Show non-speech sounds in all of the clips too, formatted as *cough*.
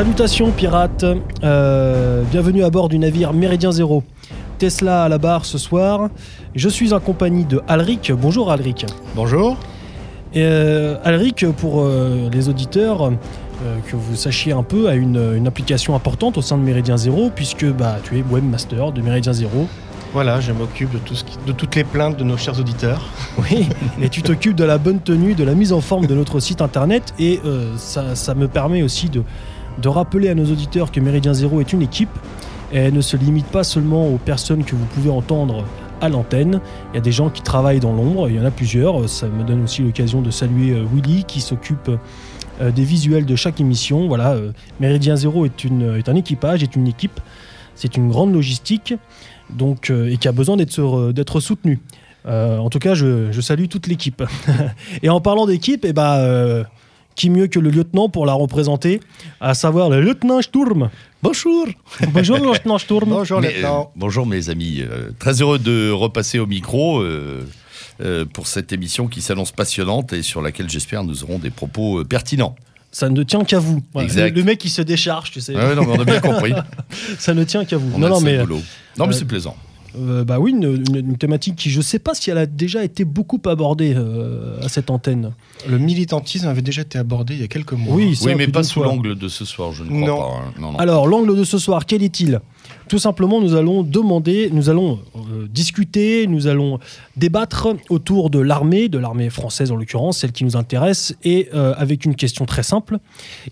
Salutations pirates, Euh, bienvenue à bord du navire Méridien Zéro. Tesla à la barre ce soir. Je suis en compagnie de Alric. Bonjour Alric. Bonjour. Et, euh, Alric, pour euh, les auditeurs, que vous sachiez un peu, a une, une application importante au sein de Méridien Zéro, puisque bah, tu es webmaster de Méridien Zéro. Voilà, je m'occupe de, tout ce qui- de toutes les plaintes de nos chers auditeurs. *laughs* Oui, et tu t'occupes de la bonne tenue, de la mise en forme de notre site internet, et euh, ça, ça me permet aussi de, de rappeler à nos auditeurs que Méridien Zéro est une équipe, et ne se limite pas seulement aux personnes que vous pouvez entendre à l'antenne. Il y a des gens qui travaillent dans l'ombre, il y en a plusieurs. Ça me donne aussi l'occasion de saluer euh, Willy qui s'occupe euh, des visuels de chaque émission. Voilà, euh, Méridien Zéro est, une, est un équipage, est une équipe, c'est une grande logistique, donc, et qui a besoin d'être d'être soutenu. Euh, en tout cas, je, je salue toute l'équipe. *laughs* et en parlant d'équipe, eh ben, qui mieux que le lieutenant pour la représenter, à savoir le lieutenant Sturm. Bonjour. Bonjour, lieutenant Sturm. *laughs* Bonjour, Mais, lieutenant. euh, bonjour mes amis. Euh, très heureux de repasser au micro euh, euh, pour cette émission qui s'annonce passionnante et sur laquelle j'espère nous aurons des propos euh, pertinents. Ça ne tient qu'à vous. Voilà, Exact. Le, le mec qui se décharge, tu sais. Ouais, non, mais on a bien *laughs* compris. Ça ne tient qu'à vous. On non, a non, le mais boulot. Non, mais euh, c'est plaisant. Euh, bah oui, une, une- une thématique qui, je sais pas si elle a déjà été beaucoup abordée euh, à cette antenne. Le militantisme avait déjà été abordé il y a quelques mois. Oui, Oui, mais pas sous l'angle de ce soir, je ne crois Non. pas. hein. Non, non. Alors, l'angle de ce soir, quel est-il? Tout simplement, nous allons demander, nous allons euh, discuter, nous allons débattre autour de l'armée, de l'armée française en l'occurrence, celle qui nous intéresse, et euh, avec une question très simple.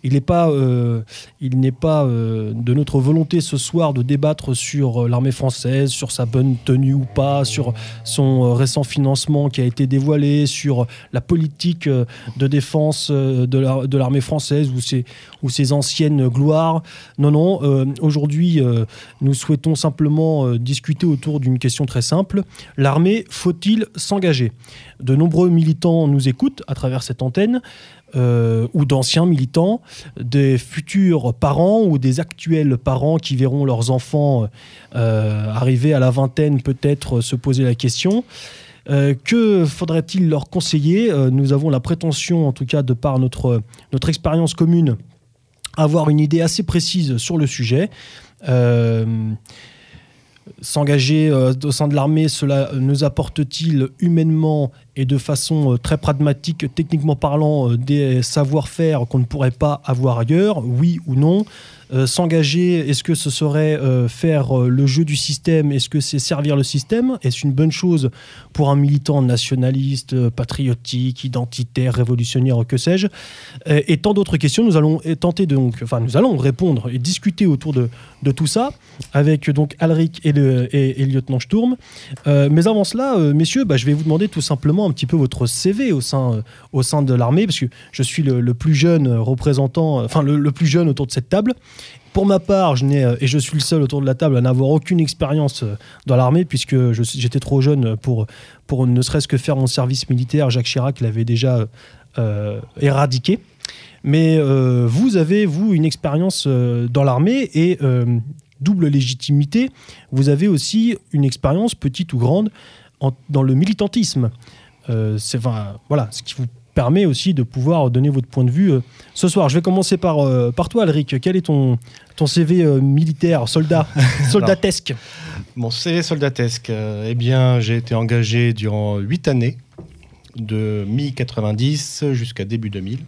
Il n'est pas, euh, il n'est pas de notre volonté ce soir de débattre sur l'armée française, sur sa bonne tenue ou pas, sur son récent financement qui a été dévoilé, sur la politique de défense de l'armée française ou ses, ou ses anciennes gloires. Non, non, euh, aujourd'hui, euh, nous souhaitons simplement euh, discuter autour d'une question très simple. L'armée, faut-il s'engager? De nombreux militants nous écoutent à travers cette antenne, ou d'anciens militants, des futurs parents ou des actuels parents qui verront leurs enfants arriver à la vingtaine peut-être se poser la question. Que faudrait-il leur conseiller? Nous avons la prétention, en tout cas de par notre, notre expérience commune, avoir une idée assez précise sur le sujet. Euh, S'engager euh, au sein de l'armée, cela nous apporte-t-il humainement et de façon euh, très pragmatique, techniquement parlant, euh, des savoir-faire qu'on ne pourrait pas avoir ailleurs Oui ou non. Euh, S'engager, est-ce que ce serait faire le jeu du système Est-ce que c'est servir le système? Est-ce une bonne chose pour un militant nationaliste, patriotique, identitaire, révolutionnaire, que sais-je? Et tant d'autres questions, nous allons tenter de, enfin, nous allons répondre et discuter autour de, tout ça avec donc Alric et le, et, lieutenant Sturm. Mais avant cela, messieurs, bah, je vais vous demander tout simplement un petit peu votre CV au sein, euh, au sein de l'armée, parce que je suis le, plus jeune représentant, euh, enfin le, plus jeune autour de cette table. Pour ma part, je n'ai, euh, et je suis le seul autour de la table à n'avoir aucune expérience euh, dans l'armée, puisque j'étais trop jeune pour, pour ne serait-ce que faire mon service militaire. Jacques Chirac l'avait déjà euh, éradiqué. Mais euh, vous avez, vous, une expérience euh, dans l'armée et euh, double légitimité. Vous avez aussi une expérience, petite ou grande, dans le militantisme. Euh, c'est enfin, voilà, ce qui vous permet aussi de pouvoir donner votre point de vue euh, ce soir. Je vais commencer par, euh, par toi, Alric. Quel est ton, ton CV euh, militaire, soldat, *laughs* soldatesque Mon CV soldatesque, eh bien, j'ai été engagé durant 8 années, de mi-90 jusqu'à début 2000,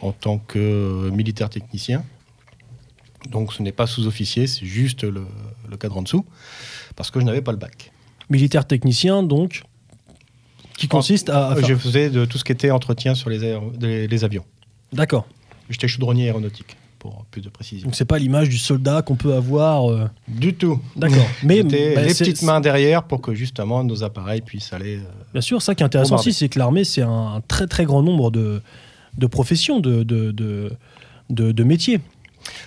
en tant que militaire technicien. Donc ce n'est pas sous-officier, c'est juste le, le cadre en dessous, parce que je n'avais pas le bac. Militaire technicien, donc, qui consiste à... à faire- Je faisais de tout ce qui était entretien sur les, aéro- les- les avions. D'accord. J'étais chaudronnier aéronautique, pour plus de précision. Donc c'est pas l'image du soldat qu'on peut avoir. euh, Du tout. D'accord. *laughs* Mais bah, les petites mains derrière pour que justement nos appareils puissent aller. euh, Bien sûr, ça qui est intéressant aussi, c'est que l'armée, c'est un très très grand nombre de, de professions, de, de, de, métiers.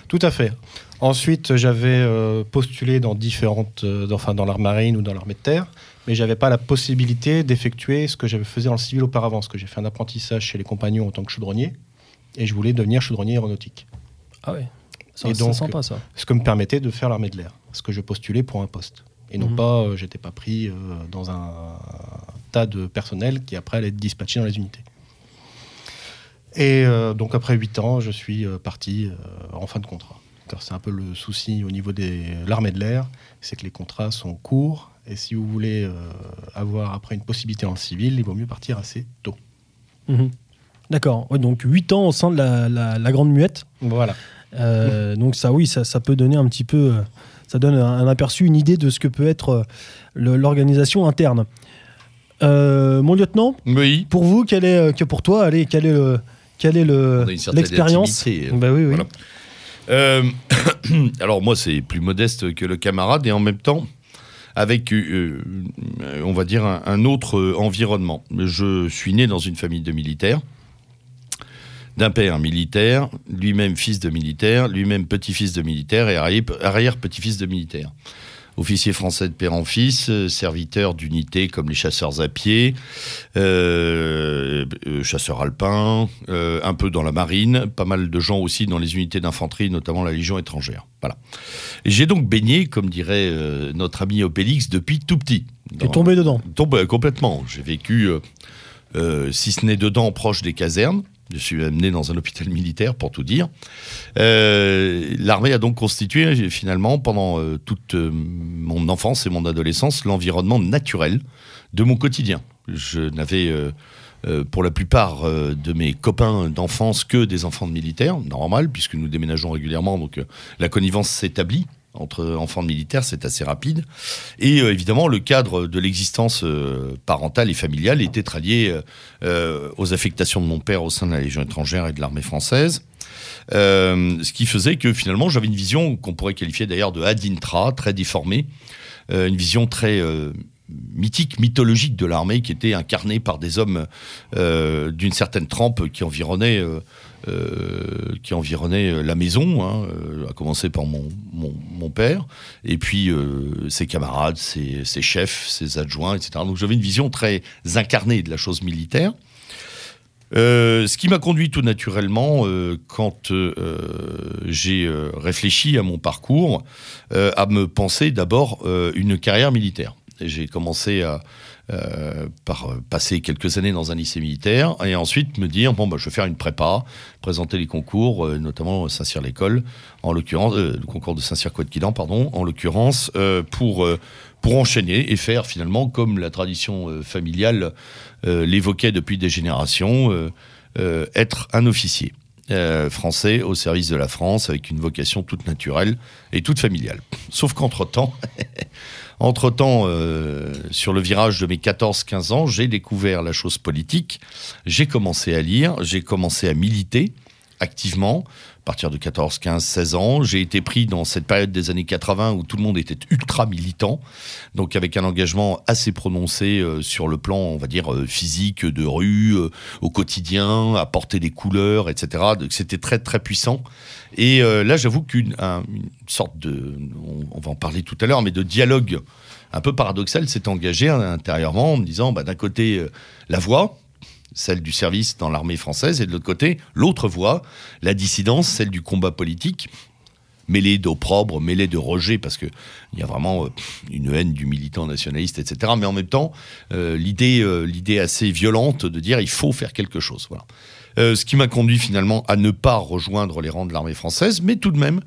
Tout à fait. Ensuite, j'avais euh, postulé dans différentes, enfin dans l'armée marine ou dans l'armée de terre, mais j'avais pas la possibilité d'effectuer ce que j'avais fait dans le civil auparavant, parce que j'ai fait un apprentissage chez les compagnons en tant que chaudronnier, et je voulais devenir chaudronnier aéronautique. Ah ouais. C'est Et sympa ça. Ce que me permettait de faire l'armée de l'air, parce que je postulais pour un poste. Et non Mhm. pas, euh, j'étais pas pris euh, dans un, tas de personnel qui après allait être dispatché dans les unités. Et euh, donc après 8 ans, je suis euh, parti en fin de contrat. Car c'est un peu le souci au niveau de l'armée de l'air, c'est que les contrats sont courts. Et si vous voulez euh, avoir après une possibilité en civil, il vaut mieux partir assez tôt. Mhm. D'accord. Ouais, donc 8 ans au sein de la, la- la Grande Muette. Voilà. Euh, donc ça, oui, ça, ça peut donner un petit peu, euh, ça donne un, un aperçu, une idée de ce que peut être l'organisation interne. Euh, mon lieutenant, Oui. pour vous, quel est, que pour toi, allez, quel est le, quel est le On a une certaine l'expérience. Bah oui, oui. Voilà. Euh, *coughs* alors moi, c'est plus modeste que le camarade et en même temps avec, euh, euh, on va dire, un, autre euh, environnement. Je suis né dans une famille de militaires, d'un père militaire, lui-même fils de militaire, lui-même petit-fils de militaire et arrière- arrière-petit-fils de militaire. Officier français de père en fils, euh, serviteur d'unités comme les chasseurs à pied, euh, euh, chasseurs alpins, euh, un peu dans la marine, pas mal de gens aussi dans les unités d'infanterie, notamment la Légion étrangère. Voilà. J'ai donc baigné, comme dirait euh, notre ami Opélix, depuis tout petit. T'es tombé dedans? Tombe complètement. J'ai vécu, si ce n'est dedans, proche des casernes. Je suis amené dans un hôpital militaire, pour tout dire. Euh, L'armée a donc constitué, finalement, pendant euh, toute euh, mon enfance et mon adolescence, l'environnement naturel de mon quotidien. Je n'avais, pour la plupart de mes copains d'enfance, que des enfants de militaires, normal, puisque nous déménageons régulièrement, donc la connivence s'établit entre enfants de militaires, c'est assez rapide. Et euh, évidemment, le cadre de l'existence euh, parentale et familiale était très lié euh, aux affectations de mon père au sein de la Légion étrangère et de l'armée française. Euh, ce qui faisait que finalement, j'avais une vision qu'on pourrait qualifier d'ailleurs de Adintra, très déformée, une vision très mythique, mythologique de l'armée qui était incarnée par des hommes d'une certaine trempe qui environnaient, euh, qui environnaient euh, la maison, hein, euh, à commencer par mon, mon, père, et puis ses camarades, ses, chefs, ses adjoints, etc. Donc j'avais une vision très incarnée de la chose militaire. Ce qui m'a conduit tout naturellement, quand j'ai réfléchi à mon parcours, à me penser d'abord une carrière militaire. J'ai commencé à, par euh, passer quelques années dans un lycée militaire et ensuite me dire bon bah je vais faire une prépa, présenter les concours, euh, notamment Saint-Cyr-l'École, en l'occurrence euh, le concours de Saint-Cyr-Couette-Quilan, pardon, en l'occurrence euh, pour euh, pour enchaîner et faire finalement comme la tradition euh, familiale euh, l'évoquait depuis des générations, euh, euh, être un officier. euh, français au service de la France avec une vocation toute naturelle et toute familiale. Sauf qu'entre-temps, *laughs* entre-temps, euh, sur le virage de mes 14-15 ans, j'ai découvert la chose politique, j'ai commencé à lire, j'ai commencé à militer activement, partir de 14, 15, 16 ans. J'ai été pris dans cette période des années 80 où tout le monde était ultra militant, donc avec un engagement assez prononcé euh, sur le plan, on va dire, euh, physique, de rue, euh, au quotidien, à porter des couleurs, etc. Donc c'était très, très puissant. Et là, j'avoue qu'une un- une sorte de, on, va en parler tout à l'heure, mais de dialogue un peu paradoxal s'est engagé intérieurement en me disant, bah, d'un côté, la voix, celle du service dans l'armée française, et de l'autre côté, l'autre voie, la dissidence, celle du combat politique, mêlée d'opprobre, mêlée de rejet, parce qu'il y a vraiment euh, une haine du militant nationaliste, etc. Mais en même temps, euh, l'idée euh, l'idée assez violente de dire il faut faire quelque chose. Voilà. Euh, ce qui m'a conduit finalement à ne pas rejoindre les rangs de l'armée française, mais tout de même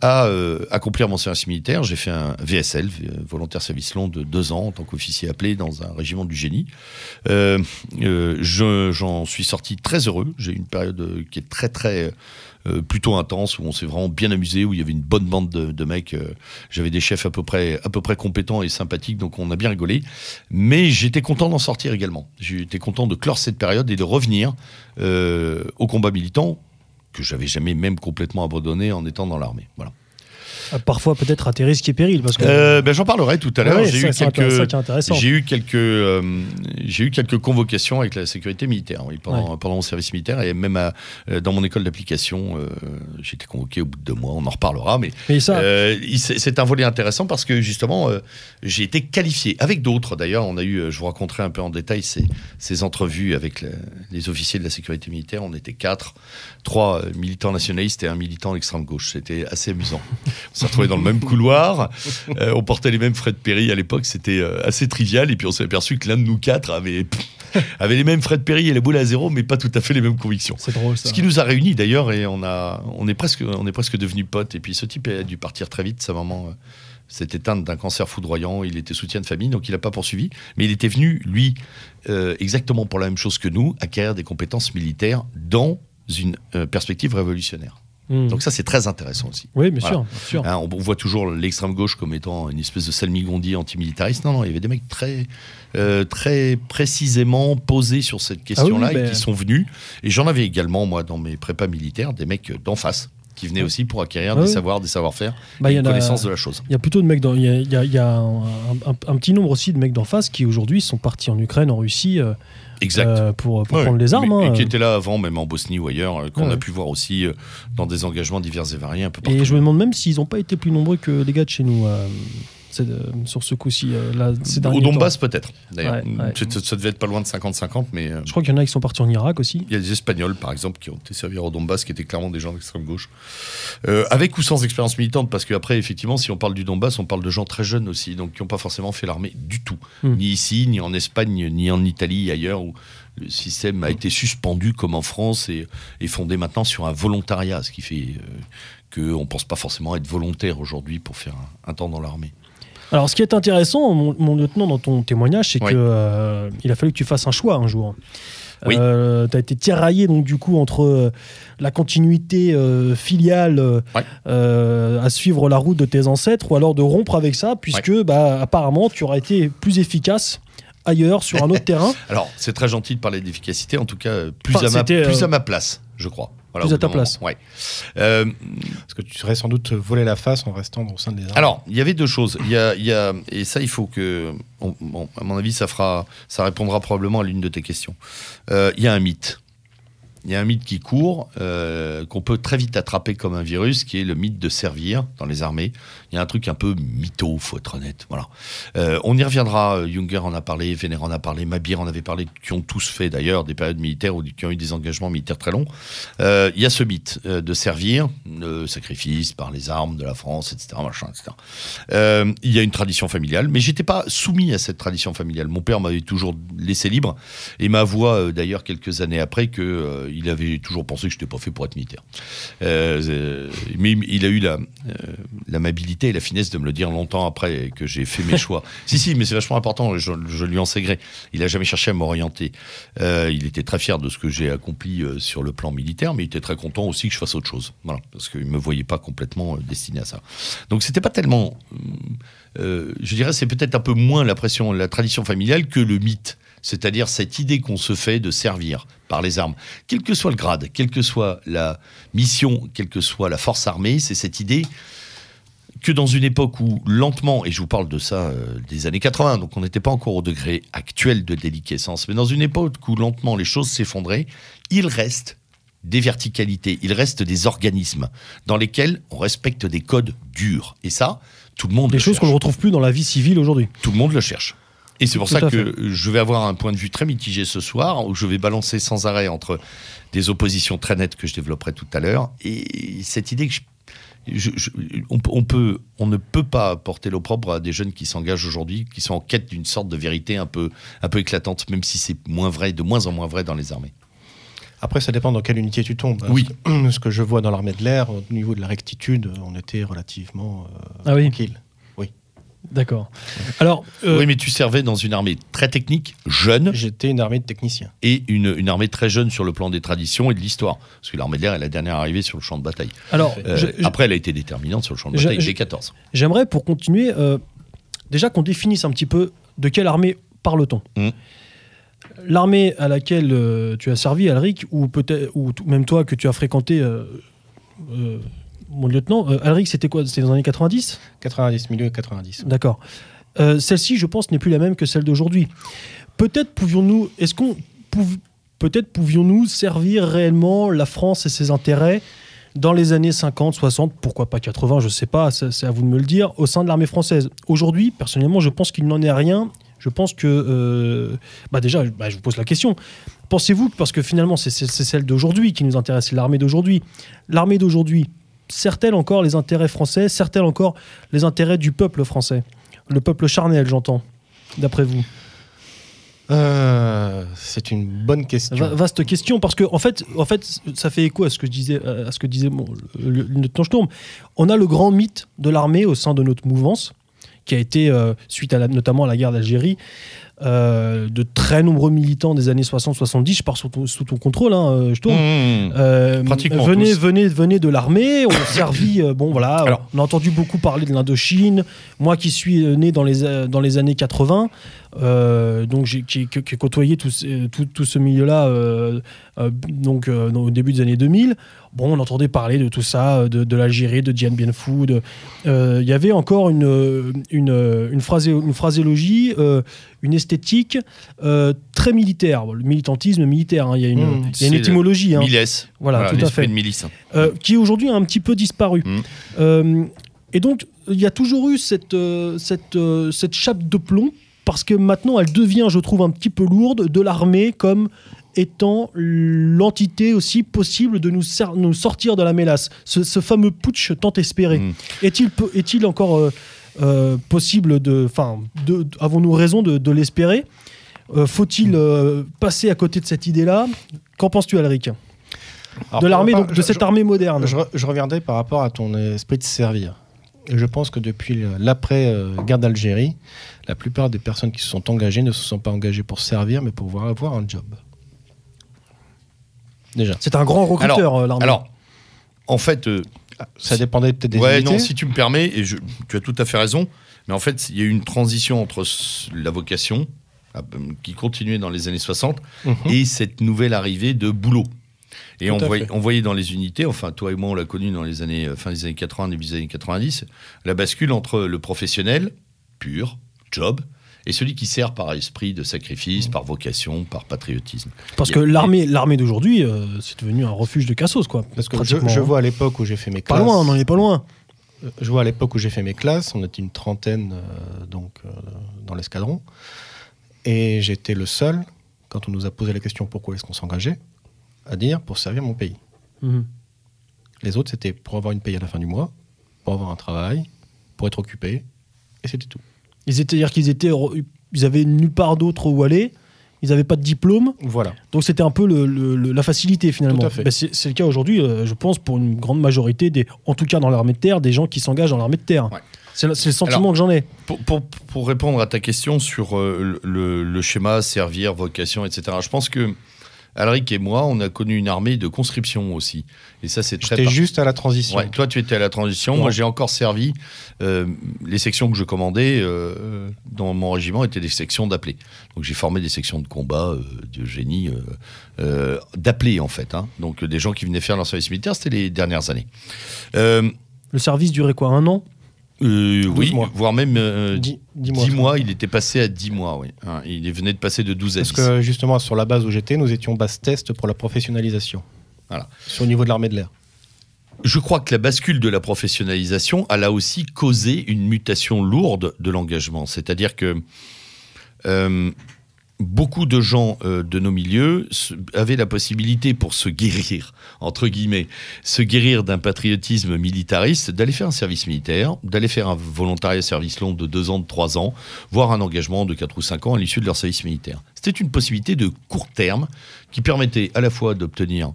à euh, accomplir mon service militaire. J'ai fait un VSL, euh, volontaire service long de deux ans en tant qu'officier appelé dans un régiment du génie. Je- J'en suis sorti très heureux. J'ai eu une période qui est très très plutôt intense où on s'est vraiment bien amusé, où il y avait une bonne bande de, de mecs. euh, J'avais des chefs à peu près à peu près compétents et sympathiques, donc on a bien rigolé. Mais j'étais content d'en sortir également. J'étais content de clore cette période et de revenir euh, au combat militant que j'avais jamais même complètement abandonné en étant dans l'armée. Voilà. Euh, Parfois peut-être à tes risques et périls. Parce que, Euh, ben, j'en parlerai tout à l'heure. Ouais, j'ai eu quelques j'ai eu euh, j'ai eu quelques convocations avec la sécurité militaire oui, pendant, Ouais. pendant mon service militaire et même à- dans mon école d'application, euh, j'ai été convoqué au bout de deux mois. On en reparlera, mais Mais ça, il- c'est un volet intéressant parce que justement, j'ai été qualifié avec d'autres. D'ailleurs, on a eu, je vous raconterai un peu en détail ces, ces entrevues avec le- les officiers de la sécurité militaire. On était quatre, trois militants nationalistes et un militant d'extrême gauche. C'était assez amusant. *laughs* On s'est retrouvés dans le même couloir. Euh, on portait les mêmes frais de péri à l'époque. C'était euh, assez trivial. Et puis on s'est aperçu que l'un de nous quatre avait avait les mêmes Fred Perry et la boule à zéro, mais pas tout à fait les mêmes convictions. C'est drôle ça. Ce qui nous a réunis d'ailleurs, et on, a, on, est presque, on est presque devenus potes. Et puis ce type a dû partir très vite. Sa maman euh, s'est éteinte d'un cancer foudroyant. Il était soutien de famille, donc il n'a pas poursuivi. Mais il était venu, lui, euh, exactement pour la même chose que nous, acquérir des compétences militaires dans une euh, perspective révolutionnaire. Hmm. Donc ça, c'est très intéressant aussi. oui, bien Voilà. sûr, bien sûr. Hein, on, on voit toujours l'extrême gauche comme étant une espèce de salmigondi antimilitariste. Non, non, il y avait des mecs très, euh, très précisément posés sur cette question-là Ah oui, et ben- qui sont venus. Et j'en avais également, moi, dans mes prépas militaires, des mecs d'en face qui venaient aussi pour acquérir Ah des oui. savoirs, des savoir-faire, Bah, et une de la chose. Il y a plutôt de mecs dans, il y a, il y a- il y a un, un- un petit nombre aussi de mecs d'en face qui aujourd'hui sont partis en Ukraine, en Russie, euh, Exact. euh, pour, pour Ouais, prendre les armes. mais- hein. Et qui étaient là avant, même en Bosnie ou ailleurs, euh, qu'on Ouais. a pu voir aussi euh, dans des engagements divers et variés un peu partout. Et je me demande même s'ils n'ont pas été plus nombreux que les gars de chez nous sur ce coup-ci. euh, Au Donbass, peut-être. D'ailleurs, Ouais, ouais. Ça, devait être pas loin de 50-50, mais. euh. Je crois qu'il y en a qui sont partis en Irak aussi. Il y a des Espagnols, par exemple, qui ont été servir au Donbass, qui étaient clairement des gens d'extrême gauche. Euh, avec ou sans expérience militante, parce qu'après, effectivement, si on parle du Donbass, on parle de gens très jeunes aussi, donc qui n'ont pas forcément fait l'armée du tout. Hmm. Ni ici, ni en Espagne, ni en Italie, ailleurs, où le système a été suspendu comme en France et est fondé maintenant sur un volontariat, ce qui fait euh, qu'on ne pense pas forcément être volontaire aujourd'hui pour faire un, un temps dans l'armée. Alors, ce qui est intéressant, mon, mon lieutenant, dans ton témoignage, c'est Oui. que euh, il a fallu que tu fasses un choix un jour. Oui. tu as été tiraillé donc du coup entre euh, la continuité euh, filiale euh, Ouais. euh, à suivre la route de tes ancêtres ou alors de rompre avec ça puisque bah, apparemment tu aurais été plus efficace ailleurs sur un autre *laughs* terrain. Alors, c'est très gentil de parler d'efficacité, en tout cas, euh, plus, Enfin, à, ma, c'était, plus euh, à ma place, je crois. Voilà, plus à ta place. Ouais. Euh, Parce que tu serais sans doute volé la face en restant au sein des armes. Alors, il y avait deux choses. Il y a, il y a- et ça, il faut que, on- bon, à mon avis, ça fera, ça répondra probablement à l'une de tes questions. Euh, il y a un mythe. Il y a un mythe qui court, euh, qu'on peut très vite attraper comme un virus, qui est le mythe de servir dans les armées. Il y a un truc un peu mytho, faut être honnête. Voilà. Euh, on y reviendra. euh, Junger en a parlé, Vénér en a parlé, Mabir en avait parlé, qui ont tous fait d'ailleurs des périodes militaires ou qui ont eu des engagements militaires très longs. Il y a ce mythe de servir, le sacrifice par les armes de la France, etc. Machin, etc. Il y a une tradition familiale, mais j'étais pas soumis à cette tradition familiale. Mon père m'avait toujours laissé libre et m'avoua d'ailleurs quelques années après que il avait toujours pensé que je n'étais pas fait pour être militaire. Euh, euh, mais il a eu la euh, l'amabilité et la finesse de me le dire longtemps après que j'ai fait mes *laughs* choix. si si, mais c'est vachement important. Je, je lui en sais gré. Il a jamais cherché à m'orienter. Il était très fier de ce que j'ai accompli sur le plan militaire, mais il était très content aussi que je fasse autre chose. Voilà, parce qu'il me voyait pas complètement destiné à ça. Donc c'était pas tellement, euh, je dirais, c'est peut-être un peu moins la pression, la tradition familiale que le mythe. C'est-à-dire cette idée qu'on se fait de servir par les armes. Quel que soit le grade, quelle que soit la mission, quelle que soit la force armée, c'est cette idée que dans une époque où lentement, et je vous parle de ça euh, des années 80, donc on n'était pas encore au degré actuel de déliquescence, mais dans une époque où lentement les choses s'effondraient, il reste des verticalités, il reste des organismes dans lesquels on respecte des codes durs. Et ça, tout le monde Des le choses qu'on ne retrouve plus dans la vie civile aujourd'hui. Tout le monde le cherche. Et c'est pour Tout ça que je vais avoir un point de vue très mitigé ce soir, où je vais balancer sans arrêt entre des oppositions très nettes que je développerai tout à l'heure, et cette idée que je- je- je- on, peut- on peut, on ne peut pas porter l'opprobre à des jeunes qui s'engagent aujourd'hui, qui sont en quête d'une sorte de vérité un peu, un peu éclatante, même si c'est moins vrai, de moins en moins vrai dans les armées. Après, ça dépend dans quelle unité tu tombes. Oui. Ce que, *clears throat* ce que je vois dans l'armée de l'air, au niveau de la rectitude, on était relativement euh, Ah oui. tranquille. D'accord. Alors, euh, Oui, mais tu servais dans une armée très technique, jeune, J'étais une armée de techniciens. et une, une armée très jeune sur le plan des traditions et de l'histoire. Parce que l'armée de l'air est la dernière arrivée sur le champ de bataille. alors Euh, je- je- après, elle a été déterminante sur le champ de bataille dès 14. j'aimerais pour continuer, euh, déjà qu'on définisse un petit peu de quelle armée parle-t-on. Mm. L'armée à laquelle euh, tu as servi, Alric, ou peut-être, ou même toi que tu as fréquenté, euh, euh, mon lieutenant, euh, Alric, c'était quoi C'était dans les années 90 90, milieu 90. D'accord. Euh, Celle-ci, je pense, n'est plus la même que celle d'aujourd'hui. Peut-être pouvions-nous, est-ce qu'on pouv- peut-être pouvions-nous servir réellement la France et ses intérêts dans les années 50, 60, pourquoi pas 80, je ne sais pas, c'est à vous de me le dire, au sein de l'armée française? Aujourd'hui, personnellement, je pense qu'il n'en est rien. Je pense que, euh, bah déjà, bah, je vous pose la question. Pensez-vous, parce que finalement, c'est celle d'aujourd'hui qui nous intéresse, c'est l'armée d'aujourd'hui? L'armée d'aujourd'hui sert-elle encore les intérêts français Sert-elle encore les intérêts du peuple français Le peuple charnel, j'entends, d'après vous. Euh, c'est une bonne question. Va- Vaste question, parce que en fait, en fait, ça fait écho à ce que je disais, à ce que disait le lieutenant Sturm. On a le grand mythe de l'armée au sein de notre mouvance, qui a été, euh, suite à la- notamment à la guerre d'Algérie, euh, de très nombreux militants des années 60-70, je pars sous ton, sous ton contrôle, hein, euh, Sturm, Mmh. euh, Pratiquement venez, tous. venez, venez de l'armée. On *coughs* a servi. euh, bon, voilà. Alors- on a entendu beaucoup parler de l'Indochine. Moi, qui suis euh, né dans les euh, dans les années 80, euh, donc j'ai qui, qui- côtoyé tout, ce- tout, tout ce milieu-là. euh, euh, donc euh, au début des années 2000. Bon, on entendait parler de tout ça, de, de l'Algérie, de Dien Bien Phu. euh, Il y avait encore une une une, phrasé- une phraséologie, euh, une esthétique euh, très militaire. Le militantisme militaire. hein. Il y a une, Mmh. y a une étymologie. hein. Milès. Voilà, tout à fait. de milice. Euh, qui aujourd'hui a un petit peu disparu. Mm. Euh, et donc, il y a toujours eu cette, euh, cette, euh, cette chape de plomb, parce que maintenant, elle devient, je trouve, un petit peu lourde de l'armée comme étant l'entité aussi possible de nous, sortir de la mélasse. Ce, ce fameux putsch tant espéré. Mm. Est-il encore euh, euh, possible de... Enfin, de- avons-nous raison de, de l'espérer? Euh, Faut-il passer à côté de cette idée-là? Qu'en penses-tu, Alric? Alors, De l'armée, donc, de cette je- armée moderne. Je, je reviendrai par rapport à ton esprit de servir. Et je pense que depuis l'après-guerre d'Algérie, la plupart des personnes qui se sont engagées ne se sont pas engagées pour servir, mais pour pouvoir avoir un job. Déjà. C'est un grand recruteur, euh, l'armée. alors, en fait, euh, Ça dépendait peut-être des ouais, unités. non, si tu me permets, et je, tu as tout à fait raison, mais en fait, il y a eu une transition entre la vocation, ah, euh, qui continuait dans les années 60, Mhm. et cette nouvelle arrivée de boulot. Et on voyait, on voyait dans les unités, enfin toi et moi on l'a connu dans les années, euh, fin des années 80, début des années 90, la bascule entre le professionnel, pur, job, et celui qui sert par esprit de sacrifice, par vocation, par patriotisme. Parce que l'armée, l'armée d'aujourd'hui, euh, c'est devenu un refuge de cassos, quoi. Parce que je, hein. vois à l'époque où j'ai fait mes Pas classes. loin, on n'en est pas loin. Euh, Je vois à l'époque où j'ai fait mes classes, on était une trentaine euh, donc euh, dans l'escadron, et j'étais le seul quand on nous a posé la question pourquoi est-ce qu'on s'engageait, à dire pour servir mon pays. Mhm. Les autres c'était pour avoir une paye à la fin du mois, pour avoir un travail, pour être occupé, et c'était tout. Ils étaient, c'est-à-dire qu'ils étaient, ils avaient nulle part d'autre où aller. Ils n'avaient pas de diplôme, Voilà. donc c'était un peu le- le- le- la facilité finalement. Tout à fait. Ben, c'est, le cas aujourd'hui, euh, je pense, pour une grande majorité des, en tout cas dans l'armée de terre, des gens qui s'engagent dans l'armée de terre. Ouais. C'est, le- c'est le sentiment Alors, que j'en ai. Pour, pour- pour répondre à ta question sur euh, le, le schéma servir, vocation, etc., je pense que Alric et moi, on a connu une armée de conscription aussi. Et ça, c'est très J'étais juste à la transition. Ouais, toi, tu étais à la transition. Ouais. Moi, j'ai encore servi. euh, les sections que je commandais euh, dans mon régiment étaient des sections d'appelés. Donc, j'ai formé des sections de combat, euh, de génie, euh, euh, d'appelés, en fait. hein. Donc, des gens qui venaient faire leur service militaire, c'était les dernières années. Euh, Le service durait quoi Un an? Euh, oui, mois. voire même euh, Dis- 10 dis-moi. mois. Il était passé à 10 mois, oui. Hein, il venait de passer de 12 à Parce 10. que justement, sur la base où j'étais, nous étions base test pour la professionnalisation. Voilà. Sur le niveau de l'armée de l'air. Je crois que la bascule de la professionnalisation a là aussi causé une mutation lourde de l'engagement. C'est-à-dire que euh, beaucoup de gens euh, de nos milieux avaient la possibilité pour se guérir, entre guillemets, se guérir d'un patriotisme militariste, d'aller faire un service militaire, d'aller faire un volontariat service long de 2 ans, de 3 ans, voire un engagement de 4 ou 5 ans à l'issue de leur service militaire. C'était une possibilité de court terme qui permettait à la fois d'obtenir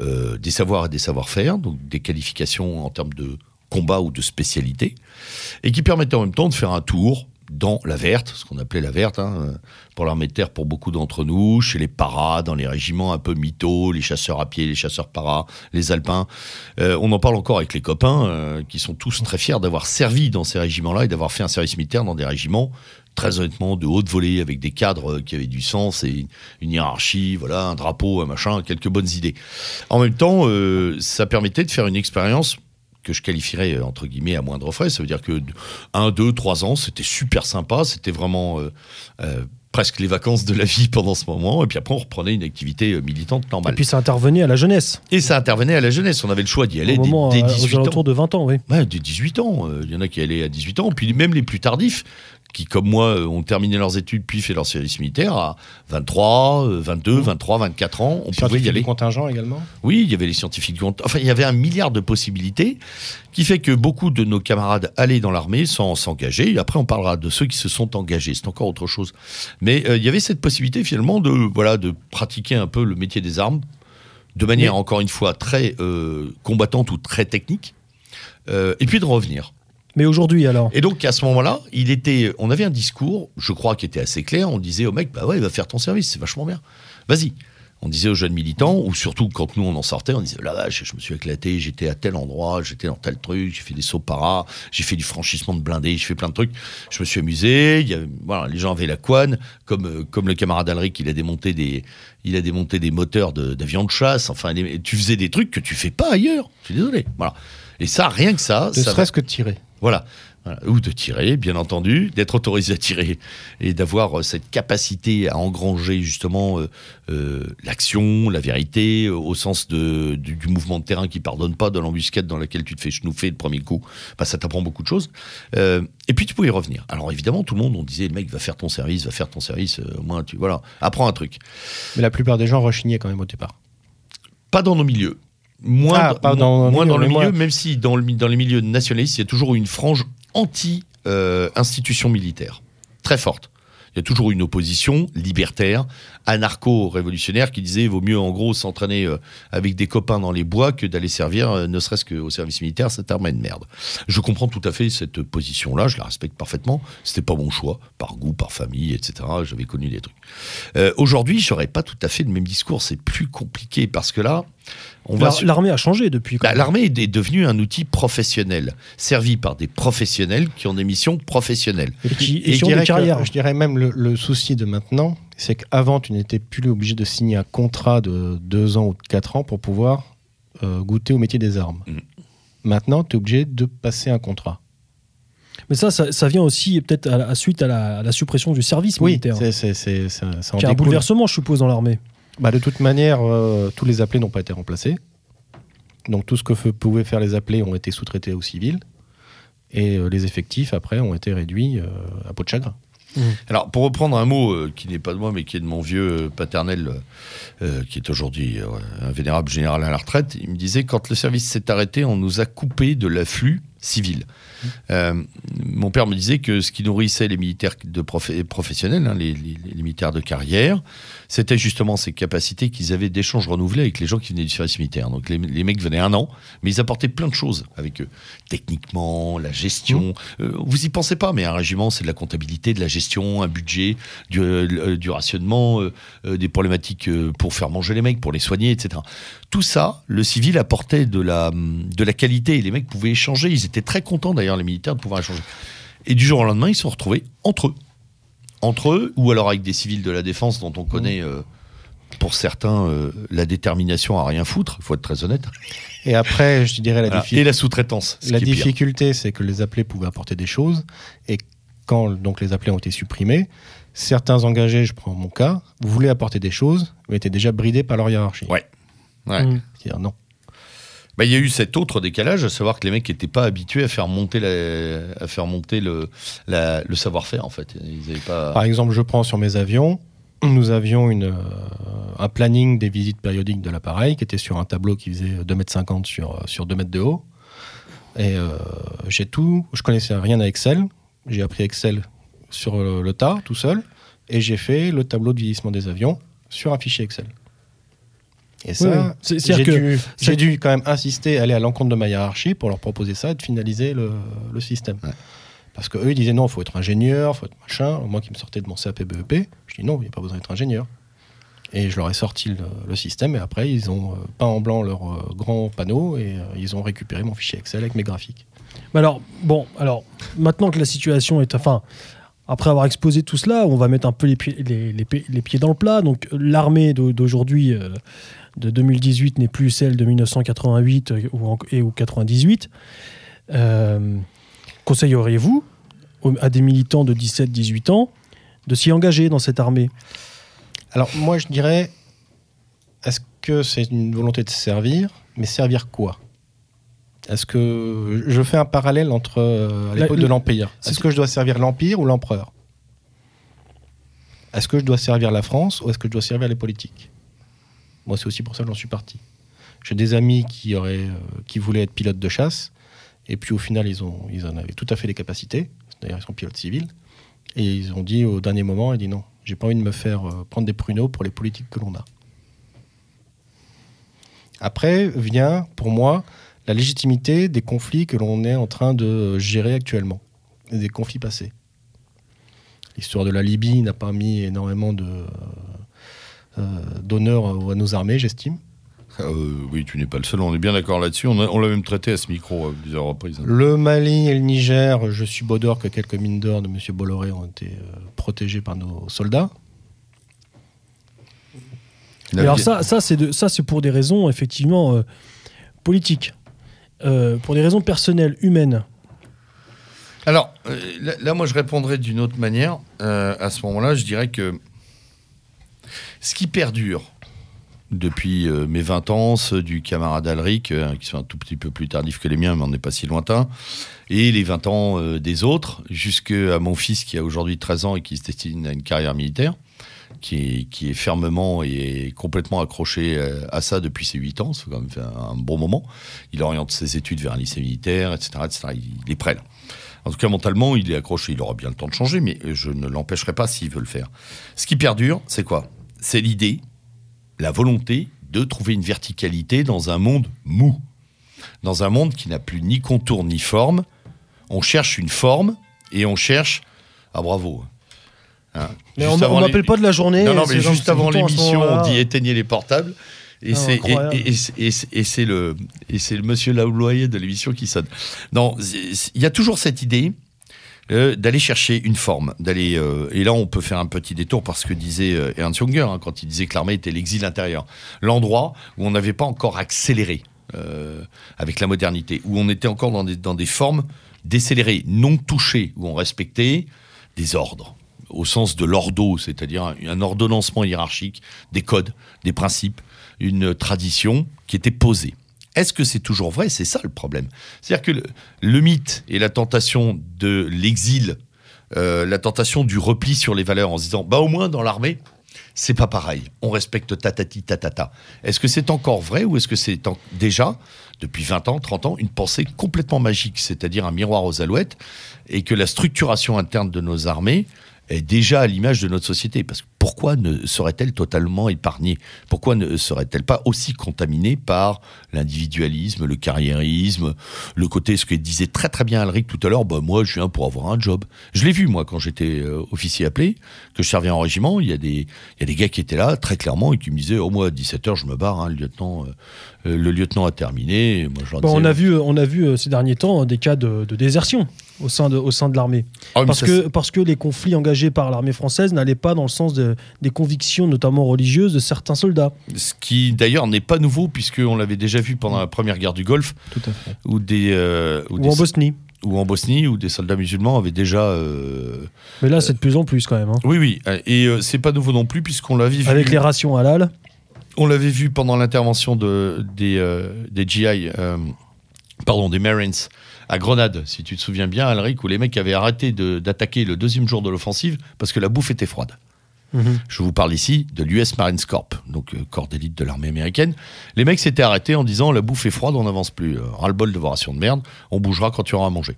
euh, des savoirs et des savoir-faire, donc des qualifications en termes de combat ou de spécialité, et qui permettait en même temps de faire un tour dans la verte, ce qu'on appelait la verte, hein, pour l'armée de terre pour beaucoup d'entre nous, chez les paras, dans les régiments un peu mythos, les chasseurs à pied, les chasseurs paras, les alpins. Euh, on en parle encore avec les copains, euh, qui sont tous très fiers d'avoir servi dans ces régiments-là et d'avoir fait un service militaire dans des régiments très honnêtement de haute volée avec des cadres qui avaient du sens et une hiérarchie, voilà, un drapeau, un machin, quelques bonnes idées. En même temps, euh, ça permettait de faire une expérience que je qualifierais euh, entre guillemets à moindre frais. Ça veut dire que 1, 2, 3 ans, c'était super sympa. C'était vraiment euh, euh, presque les vacances de la vie *laughs* pendant ce moment. Et puis après, on reprenait une activité militante Et normale. puis ça intervenait à la jeunesse, Et ça intervenait à la jeunesse. On avait le choix d'y aller au dès, moment dès euh, aux 18 ans. de 20 ans, oui. Ouais, dès 18 ans. Il y en a qui allaient à 18 ans. Puis même les plus tardifs, qui, comme moi, euh, ont terminé leurs études puis fait leur service militaire à 23, euh, 22, 23, 24 ans. On pouvait y aller. contingent également? Oui, il y avait les scientifiques du compte. Enfin, il y avait un milliard de possibilités qui fait que beaucoup de nos camarades allaient dans l'armée sans s'engager. Après, on parlera de ceux qui se sont engagés. C'est encore autre chose. Mais euh, il y avait cette possibilité finalement de, voilà, de pratiquer un peu le métier des armes de manière, encore une fois, très euh, combattante ou très technique. euh, et puis de revenir. Mais aujourd'hui, alors? Et donc à ce moment-là, il était, on avait un discours, je crois, qui était assez clair. On disait au mec, bah ouais, va faire ton service, c'est vachement bien. Vas-y. On disait aux jeunes militants, ou surtout quand nous on en sortait, on disait la vache, je me suis éclaté, j'étais à tel endroit, j'étais dans tel truc, j'ai fait des sauts para, j'ai fait du franchissement de blindés, j'ai fait plein de trucs. Je me suis amusé. Il y avait- voilà, les gens avaient la couane, comme euh, comme le camarade Alric, il a démonté des, il a démonté des moteurs de- d'avions de, chasse. Enfin, tu faisais des trucs que tu fais pas ailleurs. Je suis désolé. Voilà. Et ça, rien que ça, Ne serait-ce que de tirer. voilà. Voilà. Ou de tirer, bien entendu, d'être autorisé à tirer et d'avoir euh, cette capacité à engranger justement euh, euh, l'action, la vérité, au sens de, du, du mouvement de terrain qui pardonne pas, de l'embuscade dans laquelle tu te fais chenouffer le premier coup. Bah, ça t'apprend beaucoup de choses. Euh, et puis tu pouvais y revenir. Alors évidemment, tout le monde, on disait, le mec va faire ton service, va faire ton service, au moins tu voilà, apprends un truc. Mais la plupart des gens rechignaient quand même au départ. Pas dans nos milieux. Moins, Ah, moins dans le milieu, même si dans, le, dans les milieux nationalistes, il y a toujours eu une frange anti-institution militaire, très forte. Il y a toujours eu une opposition libertaire, anarcho-révolutionnaire, qui disait il vaut mieux en gros s'entraîner euh, avec des copains dans les bois que d'aller servir, euh, ne serait-ce qu'au service militaire, cette armée de merde. Je comprends tout à fait cette position-là, je la respecte parfaitement. C'était pas mon choix, par goût, par famille, etc. J'avais connu des trucs. Euh, Aujourd'hui, j'aurais pas tout à fait le même discours. C'est plus compliqué parce que là, on va L'ar- sur- L'armée a changé depuis. bah. L'armée est devenue un outil professionnel, servi par des professionnels qui ont des missions professionnelles. Et qui, et Et qui je ont dirais, que- carrières. je dirais même le, le souci de maintenant, c'est qu'avant, tu n'étais plus obligé de signer un contrat de deux ans ou de quatre ans pour pouvoir euh, goûter au métier des armes. Mm. Maintenant, tu es obligé de passer un contrat. Mais ça, ça, ça vient aussi peut-être à la à suite à la, à la suppression du service Oui, militaire. c'est, c'est, un bouleversement, je suppose, dans l'armée. Bah, de toute manière, euh, tous les appelés n'ont pas été remplacés. Donc tout ce que pouvaient faire les appelés ont été sous-traités aux civils. Et euh, les effectifs, après, ont été réduits euh, à peau de chagrin. Alors, pour reprendre un mot euh, qui n'est pas de moi, mais qui est de mon vieux euh, paternel, euh, qui est aujourd'hui un vénérable général à la retraite, il me disait quand le service s'est arrêté, on nous a coupé de l'afflux civil. Euh, mon père me disait que ce qui nourrissait les militaires de prof- professionnels, hein, les, les- les militaires de carrière, c'était justement ces capacités qu'ils avaient d'échange renouvelé avec les gens qui venaient du service militaire. Donc les, les mecs venaient un an, mais ils apportaient plein de choses avec eux. Techniquement, la gestion. Euh, vous y pensez pas, mais un régiment, c'est de la comptabilité, de la gestion, un budget, du, euh, du rationnement, euh, des problématiques pour faire manger les mecs, pour les soigner, etc. Tout ça, le civil apportait de la, de la qualité et les mecs pouvaient échanger. Ils étaient très contents d'ailleurs, les militaires, de pouvoir échanger. Et du jour au lendemain, ils se sont retrouvés entre eux. Entre eux, ou alors avec des civils de la défense dont on connaît, euh, pour certains, euh, la détermination à rien foutre, il faut être très honnête. Et après, je dirais la, Voilà. diffi- Et la sous-traitance. ce la difficulté, c'est que les appelés pouvaient apporter des choses. Et quand donc, les appelés ont été supprimés, certains engagés, je prends mon cas, voulaient apporter des choses, mais étaient déjà bridés par leur hiérarchie. Ouais. Ouais. Mm. C'est-à-dire non. Bah, il y a eu cet autre décalage, à savoir que les mecs n'étaient pas habitués à faire monter, à faire monter le, le savoir-faire, en fait. Par exemple, je prends sur mes avions, nous avions une, euh, un planning des visites périodiques de l'appareil qui était sur un tableau qui faisait 2,50 m sur, euh, sur 2 mètres de haut. Et euh, j'ai tout, je connaissais rien à Excel. J'ai appris Excel sur le, le tas, tout seul. Et j'ai fait le tableau de vieillissement des avions sur un fichier Excel. Et Oui, ça, oui. C'est- j'ai c'est-à-dire que dû, c'est- j'ai dû quand même insister, aller à l'encontre de ma hiérarchie pour leur proposer ça et de finaliser le, le système. Ouais. Parce qu'eux, ils disaient non, il faut être ingénieur, il faut être machin. Moi qui me sortais de mon CAP BEP, je dis non, il n'y a pas besoin d'être ingénieur. Et je leur ai sorti le, le système et après, ils ont euh, peint en blanc leur euh, grand panneau et euh, ils ont récupéré mon fichier Excel avec mes graphiques. Mais alors, bon, alors, maintenant que la situation est. Enfin, après avoir exposé tout cela, on va mettre un peu les pieds, les, les pi- les pieds dans le plat. Donc, l'armée d'au- d'aujourd'hui, euh, de 2018, n'est plus celle de 1988 euh, et ou 98. Euh, Conseilleriez-vous à des militants de 17-18 ans de s'y engager dans cette armée? Alors moi, je dirais, est-ce que c'est une volonté de servir Mais servir quoi? Est-ce que je fais un parallèle entre euh, l'époque le- de l'Empire Est-ce que je dois servir l'Empire ou l'Empereur? Est-ce que je dois servir la France ou est-ce que je dois servir les politiques? Moi, c'est aussi pour ça que j'en suis parti. J'ai des amis qui, auraient, euh, qui voulaient être pilotes de chasse, et puis au final, ils, ont, ils en avaient tout à fait les capacités. D'ailleurs, ils sont pilotes civils. Et ils ont dit au dernier moment, ils ont dit non, j'ai pas envie de me faire euh, prendre des pruneaux pour les politiques que l'on a. Après vient, pour moi, la légitimité des conflits que l'on est en train de gérer actuellement, des conflits passés. L'histoire de la Libye n'a pas mis énormément de, euh, d'honneur à nos armées, j'estime. Euh, oui, tu n'es pas le seul, on est bien d'accord là-dessus. On, l'a même traité à ce micro à plusieurs reprises. Le Mali et le Niger, je suis beau d'or que quelques mines d'or de M. Bolloré ont été euh, protégées par nos soldats. Mais alors ça, ça c'est de- ça c'est pour des raisons effectivement euh, politiques, Euh, pour des raisons personnelles, humaines. Alors, euh, là, là, moi, je répondrais d'une autre manière. Euh, à ce moment-là, je dirais que ce qui perdure depuis euh, mes 20 ans, ceux du camarade Alric, euh, qui sont un tout petit peu plus tardifs que les miens, mais on n'est pas si lointain, et les 20 ans euh, des autres, jusqu'à mon fils qui a aujourd'hui 13 ans et qui se destine à une carrière militaire, qui est, fermement et complètement accroché à ça depuis ses 8 ans, c'est quand même un, bon moment. Il oriente ses études vers un lycée militaire, etc. etc. Il est prêt là. En tout cas, mentalement, il est accroché. Il aura bien le temps de changer, mais je ne l'empêcherai pas s'il veut le faire. Ce qui perdure, c'est quoi? C'est l'idée, la volonté de trouver une verticalité dans un monde mou. Dans un monde qui n'a plus ni contour ni forme. On cherche une forme et on cherche. Ah, bravo. Hein, Mais juste on les- m'appelle pas de la journée. non, non, mais juste avant l'émission, on dit éteignez les portables. Et Ah, c'est et, et- et- le monsieur Laouloyer de l'émission qui sonne. Non, il y a toujours cette idée euh, d'aller chercher une forme, d'aller euh, et là on peut faire un petit détour parce que disait euh, Ernst Junger hein, quand il disait que l'armée était l'exil intérieur, l'endroit où on n'avait pas encore accéléré avec la modernité, où on était encore dans des formes décélérées, non touchées, où on respectait des ordres au sens de l'ordo, c'est-à-dire un ordonnancement hiérarchique, des codes, des principes, une tradition qui était posée. Est-ce que c'est toujours vrai? C'est ça le problème. C'est-à-dire que le, mythe et la tentation de l'exil, euh, la tentation du repli sur les valeurs en se disant, bah au moins dans l'armée, c'est pas pareil. On respecte tatati tatata. Est-ce que c'est encore vrai ou est-ce que c'est déjà, depuis 20 ans, 30 ans, une pensée complètement magique, c'est-à-dire un miroir aux alouettes, et que la structuration interne de nos armées est déjà à l'image de notre société Parce que pourquoi ne serait-elle totalement épargnée? Pourquoi ne serait-elle pas aussi contaminée par l'individualisme, le carriérisme, le côté, ce que disait très très bien Alric tout à l'heure, bah, moi je viens pour avoir un job. Je l'ai vu moi quand j'étais euh, officier appelé, que je servais en régiment, il y, a des, il y a des gars qui étaient là très clairement et qui me disaient, oh moi à 17h je me barre, hein, le, lieutenant, euh, euh, le lieutenant a terminé. Et Moi, je leur Bon, disais, on a vu, on a vu ces derniers temps des cas de, de désertion au sein de, au sein de l'armée. Ah, Parce que, parce que les conflits engagés par l'armée française n'allaient pas dans le sens de- des convictions, notamment religieuses, de certains soldats. Ce qui d'ailleurs n'est pas nouveau puisqu'on l'avait déjà vu pendant la première guerre du Golfe Tout à fait. où des, euh, où Ou des- en Bosnie. ou en Bosnie où des soldats musulmans avaient déjà euh, Mais là, c'est de plus en plus quand même. hein. oui oui et euh, c'est pas nouveau non plus puisqu'on l'avait vu Avec les rations halal. on l'avait vu pendant l'intervention de des euh, des GI euh, pardon des Marines à Grenade si tu te souviens bien Alric où les mecs avaient arrêté de- d'attaquer le deuxième jour de l'offensive parce que la bouffe était froide Mhm. Je vous parle ici de l'US Marines Corps, donc euh, corps d'élite de l'armée américaine. Les mecs s'étaient arrêtés en disant la bouffe est froide, on n'avance plus. Euh, Ras-le-bol de vos rations de merde, on bougera quand tu auras à manger.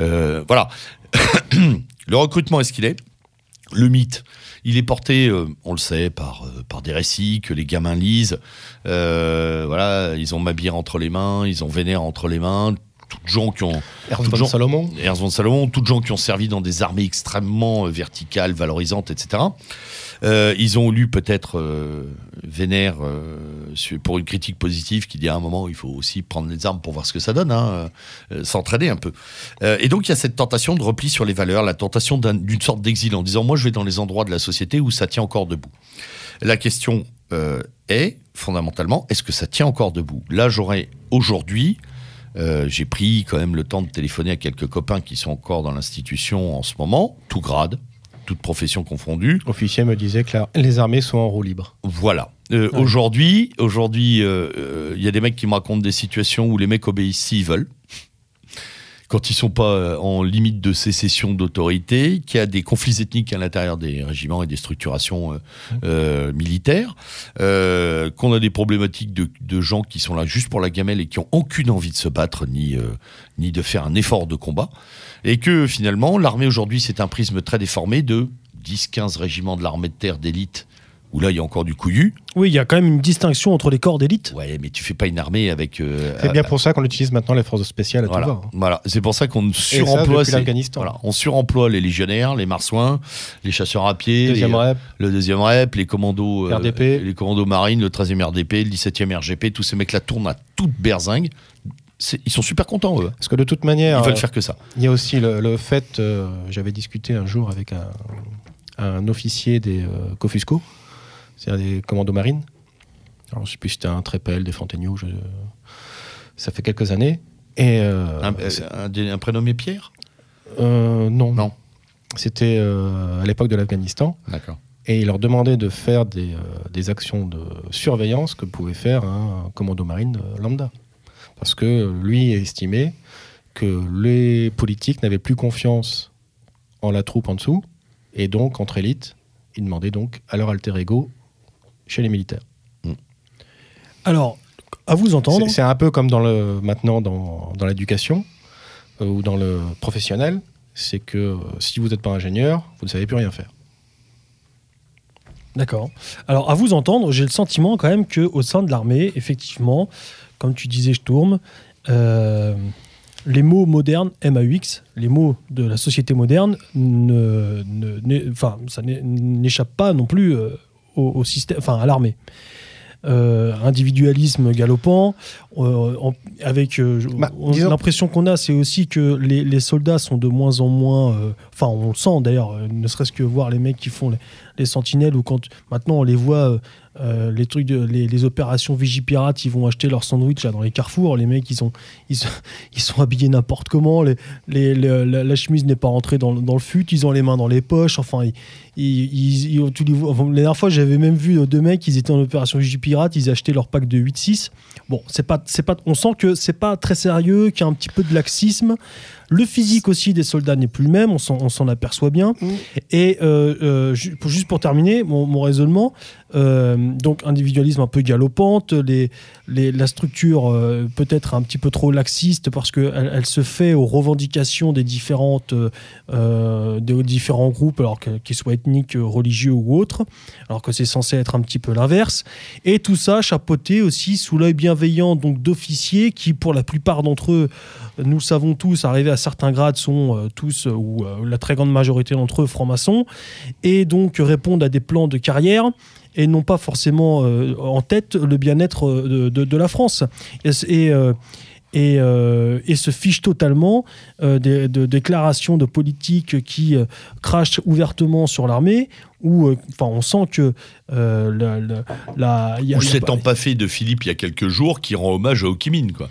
Euh, voilà. *coughs* le recrutement est ce qu'il est? Le mythe, il est porté, on le sait, par, par des récits que les gamins lisent. Voilà, ils ont Mabir entre les mains, ils ont Vénère entre les mains. Toutes gens qui ont Ernst von Salomon. Ernst von Salomon, toutes gens qui ont servi dans des armées extrêmement euh, verticales, valorisantes, etc. Euh, ils ont lu peut-être euh, Vénère euh, pour une critique positive qui dit à un moment il faut aussi prendre les armes pour voir ce que ça donne, hein, s'entraîner un peu. Et donc il y a cette tentation de repli sur les valeurs, la tentation d'un- d'une sorte d'exil en disant moi je vais dans les endroits de la société où ça tient encore debout. La question est fondamentalement est-ce que ça tient encore debout? Là j'aurais aujourd'hui euh, j'ai pris quand même le temps de téléphoner à quelques copains qui sont encore dans l'institution en ce moment, tout grade, toute profession confondue. Officier me disait que la- les armées sont en roue libre. Voilà. Euh, Ouais. Aujourd'hui, aujourd'hui, euh, euh, il y a des mecs qui me racontent des situations où les mecs obéissent s'ils veulent. Quand ils sont pas euh, en limite de sécession d'autorité, qu'il y a des conflits ethniques à l'intérieur des régiments et des structurations euh, euh, militaires, euh, qu'on a des problématiques de, de gens qui sont là juste pour la gamelle et qui ont aucune envie de se battre ni, euh, ni de faire un effort de combat, et que finalement l'armée aujourd'hui c'est un prisme très déformé de 10-15 régiments de l'armée de terre d'élite, où là il y a encore du couillu. Oui, il y a quand même une distinction entre les corps d'élite. Ouais, mais tu fais pas une armée avec. euh, C'est euh, bien pour ça qu'on utilise maintenant les forces spéciales à voilà, tout va. hein. voilà. c'est pour ça qu'on ça, suremploie. voilà, on suremploie les légionnaires, les marsouins, les chasseurs à pied, Deuxième les- rep. le deuxième rep, les commandos, euh, RDP. les commandos marines, le 13e RDP, le 17e RGP, tous ces mecs-là tournent à toute berzingue. Ils sont super contents, eux. Parce que de toute Ils manière, veulent euh, faire que ça. il y a aussi le, le fait, euh, j'avais discuté un jour avec un, un officier des euh, COFUSCO, c'est-à-dire des commandos marines. Alors, je sais plus si c'était un Trépel, des Fontainebleau, je- ça fait quelques années. Et euh, Un, un- un prénommé Pierre? Euh, non, Non. C'était euh, à l'époque de l'Afghanistan. D'accord. Et il leur demandait de faire des, euh, des actions de surveillance que pouvait faire un commando marine euh, lambda. Parce que lui estimait que les politiques n'avaient plus confiance en la troupe en dessous, et donc entre élites, ils demandaient donc à leur alter ego chez les militaires. Alors, à vous entendre. C'est un peu comme dans le, maintenant dans, dans l'éducation euh, ou dans le professionnel, c'est que euh, si vous n'êtes pas ingénieur, vous ne savez plus rien faire. D'accord. Alors, à vous entendre, j'ai le sentiment quand même qu'au sein de l'armée, effectivement, comme tu disais, je tourne, euh, les mots modernes, MAUX, les mots de la société moderne, ne, ne- enfin, ça n'échappe pas non plus au, au système, enfin, à l'armée. Euh, individualisme galopant, euh, en- avec euh, Bah, l'impression qu'on a, c'est aussi que les, les soldats sont de moins en moins, enfin, on le sent d'ailleurs, ne serait-ce que voir les mecs qui font les, les sentinelles ou quand maintenant on les voit euh, les trucs de, les, les opérations Vigipirate ils vont acheter leur sandwich là dans les carrefours les mecs ils sont ils, sont- *laughs* ils sont habillés n'importe comment. Les, les- les- la, la chemise n'est pas rentrée dans, le- dans le fut. Ils ont les mains dans les poches. Enfin ils, ils, ils- ils- tous les, enfin, la dernière fois j'avais même vu euh, deux mecs ils étaient en opération Vigipirate ils achetaient leur pack de 8-6 bon c'est pas c'est pas on sent que c'est pas très sérieux qu'il y a un petit peu de laxisme. Le physique aussi des soldats n'est plus le même. On s'en aperçoit bien. Et euh, euh, juste pour terminer mon, mon raisonnement, euh, donc individualisme un peu galopante, les, les- la structure euh, peut-être un petit peu trop laxiste parce qu'elle elle se fait aux revendications des différentes euh, des différents groupes, alors qu'ils soient ethniques, religieux ou autres, alors que c'est censé être un petit peu l'inverse. Et tout ça chapeauté aussi sous l'œil bienveillant donc d'officiers qui, pour la plupart d'entre eux, nous le savons tous, arrivés à certains grades, sont tous, ou la très grande majorité d'entre eux, francs-maçons, et donc répondent à des plans de carrière et n'ont pas forcément euh, en tête le bien-être euh, de, de- de la France. Et, et, euh, et, euh, et se fichent totalement euh, des de déclarations de politiques qui euh, crachent ouvertement sur l'armée, où enfin, on sent que la, la- la- il y a- Ou il y a cet pas- empaffé de Philippe il y a quelques jours qui rend hommage à Ho Chi Minh, quoi.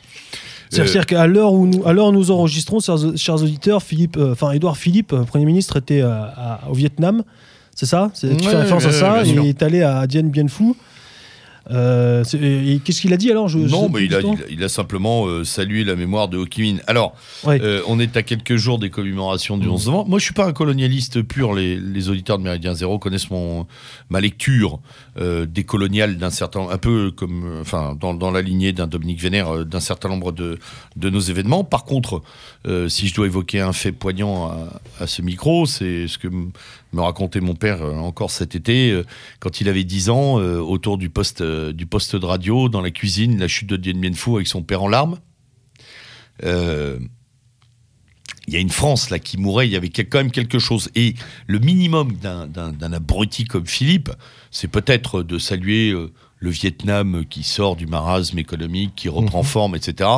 C'est-à-dire qu'à l'heure où nous, à l'heure nous enregistrons, chers, chers auditeurs, Philippe, enfin Édouard Philippe, Premier ministre, était à- au Vietnam, c'est ça Tu Ouais, fais référence à ça Il est allé à Dien Bien Phu. Euh, qu'est-ce qu'il a dit alors je, Non, je- mais il a, justement il a- il a simplement euh, salué la mémoire de Ho Chi Minh. Alors, Ouais. euh, on est à quelques jours des commémorations du 11 novembre. Moi, je suis pas un colonialiste pur. Les, les auditeurs de Méridien Zéro connaissent mon, ma lecture décoloniale d'un certain, un peu comme, enfin, dans, dans la lignée d'un Dominique Vénère, d'un certain nombre de, de nos événements. Par contre, si je dois évoquer un fait poignant à, à ce micro, c'est ce que me racontait mon père euh, encore cet été, euh, quand il avait 10 ans, euh, autour du poste, du poste de radio, dans la cuisine, la chute de Dien Bien Phu avec son père en larmes. Euh, il y a une France là qui mourait, il y avait quand même quelque chose. Et le minimum d'un- abruti comme Philippe, c'est peut-être de saluer euh, le Vietnam qui sort du marasme économique, qui reprend Mhm. forme, etc.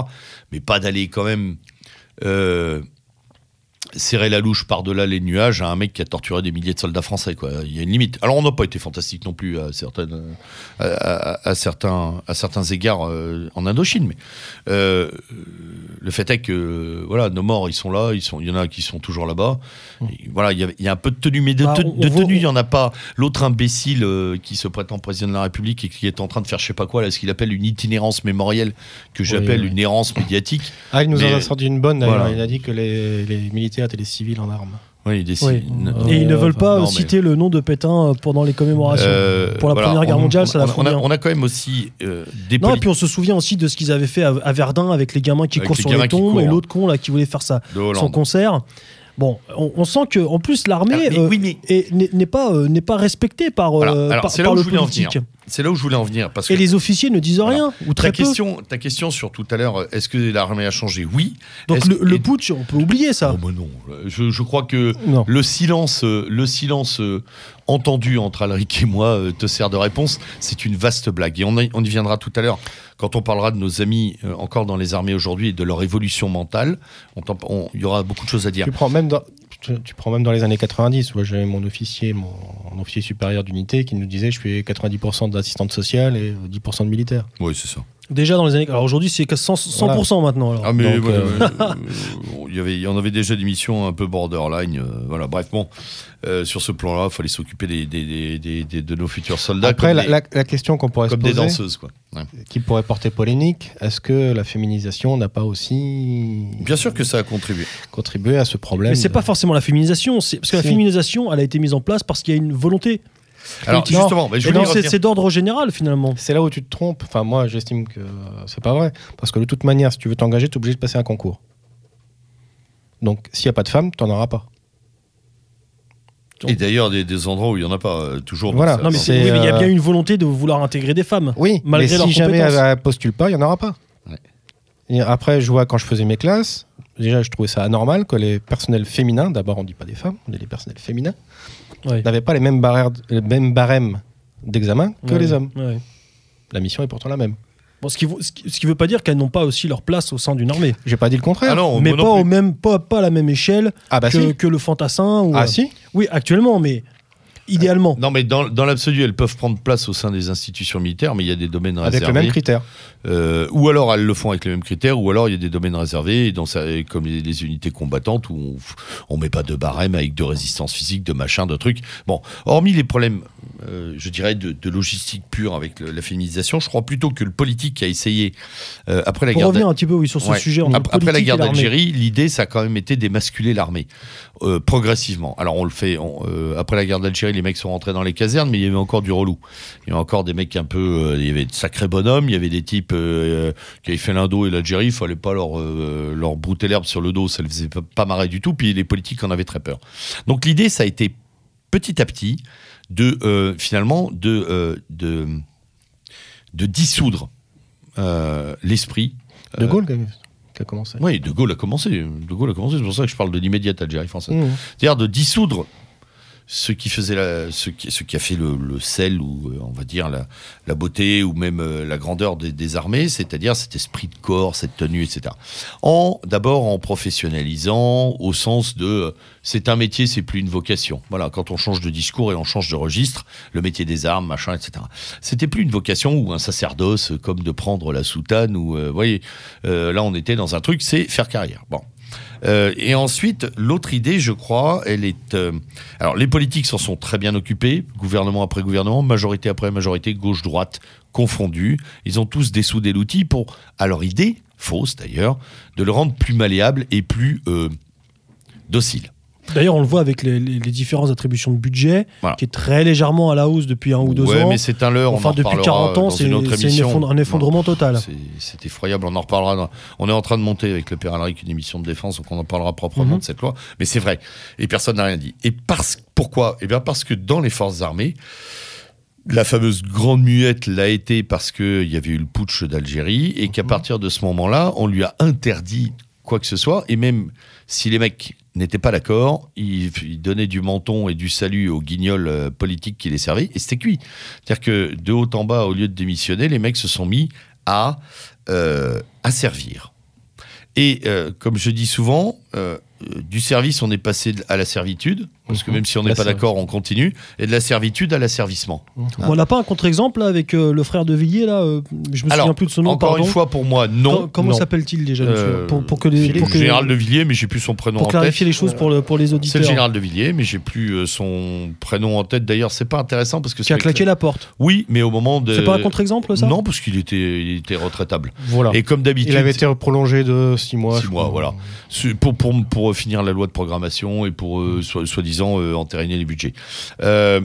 Mais pas d'aller quand même euh, serrer la louche par-delà les nuages à un mec qui a torturé des milliers de soldats français. Quoi. Il y a une limite. Alors on n'a pas été fantastique non plus à, certaines, à, à- à certains, à certains égards euh, en Indochine, mais euh, le fait est que voilà, nos morts, ils sont là, ils sont, il y en a qui sont toujours là-bas. Voilà, il y, a, il y a un peu de tenue, mais de, Bah, te- on- de on voit- tenue, il n'y en a pas. L'autre imbécile euh, qui se prétend président de la République et qui est en train de faire je sais pas quoi, là, ce qu'il appelle une itinérance mémorielle, que j'appelle oui. une errance médiatique. Ah, il nous Mais- en a sorti une bonne. Voilà. Il a dit que les, les militaires étaient des civils en armes. Oui, il décide. Oui. Et ils ne veulent pas non, mais- citer le nom de Pétain euh, pendant les commémorations. Euh, Pour la voilà, Première Guerre on- mondiale, on- ça la on, on a, bien. on a quand même aussi euh, des Non, et puis on se souvient aussi de ce qu'ils avaient fait à, à Verdun avec les gamins qui Avec courent les sur les tombes et l'autre con là qui voulait faire Hollande. son concert. Bon, on, on sent que en plus l'armée Ah, euh, oui, mais- n'est pas euh, n'est pas respectée par, euh, Alors, par, c'est là par où le je voulais en politique. C'est là où je voulais en venir. Parce que Et les officiers ne disent Voilà. rien ou ta, très peu. question, ta question sur tout à l'heure, est-ce que l'armée a changé? Oui. Donc le, que- le et- putsch, on peut oublier ça. Oh, non. Je, je crois que Non. le silence, euh, le silence euh, entendu entre Alric et moi euh, te sert de réponse. C'est une vaste blague. Et on, y- on y viendra tout à l'heure quand on parlera de nos amis euh, encore dans les armées aujourd'hui et de leur évolution mentale. Il y aura beaucoup de choses à dire. Tu prends même dans, tu, prends même dans les années 90. Moi, j'avais mon officier, mon, mon officier supérieur d'unité qui nous disait je fais 90% d'assistante sociale et 10% de militaire. Oui, c'est ça. Déjà dans les années. Alors aujourd'hui c'est que 100%, 100% maintenant. Alors. Ah mais Donc, ouais, euh, *laughs* euh, il y avait, il y en avait déjà des missions un peu borderline. euh, voilà, bref, bon, euh, sur ce plan-là, il fallait s'occuper des, des- des- des- des- de nos futurs soldats Après, comme, la, des, la- la question qu'on pourrait se comme des poser, danseuses, quoi. Ouais. qui pourrait porter polémique, est-ce que la féminisation n'a pas aussi Bien sûr que ça a contribué. contribué à ce problème Mais c'est de- pas forcément la féminisation, c'est parce que la féminisation, elle a été mise en place parce qu'il y a une volonté. Alors Non. justement, mais je voulais c'est d'ordre général finalement. C'est là où tu te trompes. Enfin, moi, j'estime que c'est pas vrai. Parce que de toute manière, si tu veux t'engager, tu es obligé de passer un concours. Donc, s'il n'y a pas de femmes, tu n'en auras pas. Et d'ailleurs, des, des endroits où il n'y en a pas, euh, toujours. Voilà. Non mais, oui, mais il y a euh, bien une volonté de vouloir intégrer des femmes. Oui, Malgré mais si jamais elle ne postule pas, il n'y en aura pas. Ouais. Et après, je vois quand je faisais mes classes, déjà, je trouvais ça anormal que les personnels féminins, d'abord, on ne dit pas des femmes, on dit les personnels féminins, Ouais. n'avaient pas les mêmes, barrières, les mêmes barèmes d'examen que Ouais. les hommes. Ouais. La mission est pourtant la même. Bon, ce qui qui veut pas dire qu'elles n'ont pas aussi leur place au sein d'une armée. J'ai pas dit le contraire. Ah non, mais pas, au même, pas, pas à la même échelle Ah bah que, si. que le fantassin. Ou, Ah euh, si. Oui, actuellement, mais idéalement. Non, mais dans, dans l'absolu, elles peuvent prendre place au sein des institutions militaires, mais il y a des domaines Avec réservés. le même critère. Euh, ou alors elles le font avec les mêmes critères, ou alors il y a des domaines réservés, dans comme les, les unités combattantes, où on, on met pas de barème avec de résistance physique, de machin, de trucs. Bon, hormis les problèmes, euh, je dirais, de, de logistique pure avec le- la féminisation, je crois plutôt que le politique a essayé, euh, après la Pour guerre revenir un petit peu oui, sur ce Ouais. sujet. Après la guerre d'Algérie, l'idée, ça a quand même été d'émasculer l'armée euh, progressivement. Alors on le fait. on- après la guerre d'Algérie, les mecs sont rentrés dans les casernes, mais il y avait encore du relou. Il y avait encore des mecs un peu. il y avait de sacrés bonhommes. Il y avait des types qui avaient fait l'Indo et l'Algérie. Il fallait pas leur leur brouter l'herbe sur le dos. Ça les faisait pas marrer du tout. Puis les politiques en avaient très peur. Donc l'idée, ça a été petit à petit de euh, finalement de euh, de de dissoudre euh, l'esprit De Gaulle qui a- qui a commencé. oui, De Gaulle a commencé. De Gaulle a commencé. C'est pour ça que je parle de l'immédiate Algérie française. Mmh. C'est-à-dire de dissoudre ce qui faisait ce qui, a fait le, sel ou euh, on va dire la, beauté ou même euh, la grandeur des, armées, c'est-à-dire cet esprit de corps, cette tenue, etc. En d'abord en professionnalisant au sens de euh, c'est un métier, c'est plus une vocation. Voilà, quand on change de discours et on change de registre, le métier des armes, machin, etc. C'était plus une vocation ou un sacerdoce comme de prendre la soutane ou voyez, là on était dans un truc, c'est faire carrière. Bon. Euh, et ensuite, l'autre idée, je crois, elle est. euh, alors, les politiques s'en sont très bien occupés, gouvernement après gouvernement, majorité après majorité, gauche-droite confondus. Ils ont tous dessoudé l'outil pour, à leur idée, fausse d'ailleurs, de le rendre plus malléable et plus euh, docile. D'ailleurs, on le voit avec les, les- les différentes attributions de budget, Voilà. qui est très légèrement à la hausse depuis un ou deux ouais, ans. mais c'est un leurre. on Enfin, en depuis reparlera 40 ans, dans c'est effondre- un effondrement total. C'est- effroyable, on en reparlera. dans- On est en train de monter avec le Père Alric une émission de défense, donc on en parlera proprement Mhm. de cette loi. Mais c'est vrai, et personne n'a rien dit. Et parce, pourquoi? Eh bien parce que dans les forces armées, la fameuse grande muette l'a été parce qu'il y avait eu le putsch d'Algérie et Mhm. qu'à partir de ce moment-là, on lui a interdit quoi que ce soit. Et même si les mecs n'étaient pas d'accord, ils, ils donnaient du menton et du salut aux guignols euh, politiques qui les servaient et c'était cuit. C'est-à-dire que de haut en bas, au lieu de démissionner, les mecs se sont mis à, euh, servir. Et euh, comme je dis souvent, du service, on est passé à la servitude, parce que même si on n'est pas service. d'accord, on continue, et de la servitude à l'asservissement. On n'a pas un contre-exemple avec euh, le frère de Villiers là euh, Je me Alors, souviens plus de son nom. Encore pardon. une fois, pour moi, non. comment s'appelle-t-il déjà monsieur Euh, pour, pour que les, pour Général de Villiers, mais j'ai plus son prénom pour en tête. clarifier les choses pour, le- pour les C'est le auditeurs. général de Villiers, mais j'ai plus euh, son prénom en tête. D'ailleurs, c'est pas intéressant parce que Qui a claqué la porte. Oui, mais au moment de. C'est pas un contre-exemple ça? Non, parce qu'il était, il était retraitable. Voilà. Et comme d'habitude, Il avait été prolongé de 6 mois. Six je mois, crois. voilà. pour, pour, pour finir la loi de programmation et pour euh, soi-disant euh, entériner les budgets. Euh,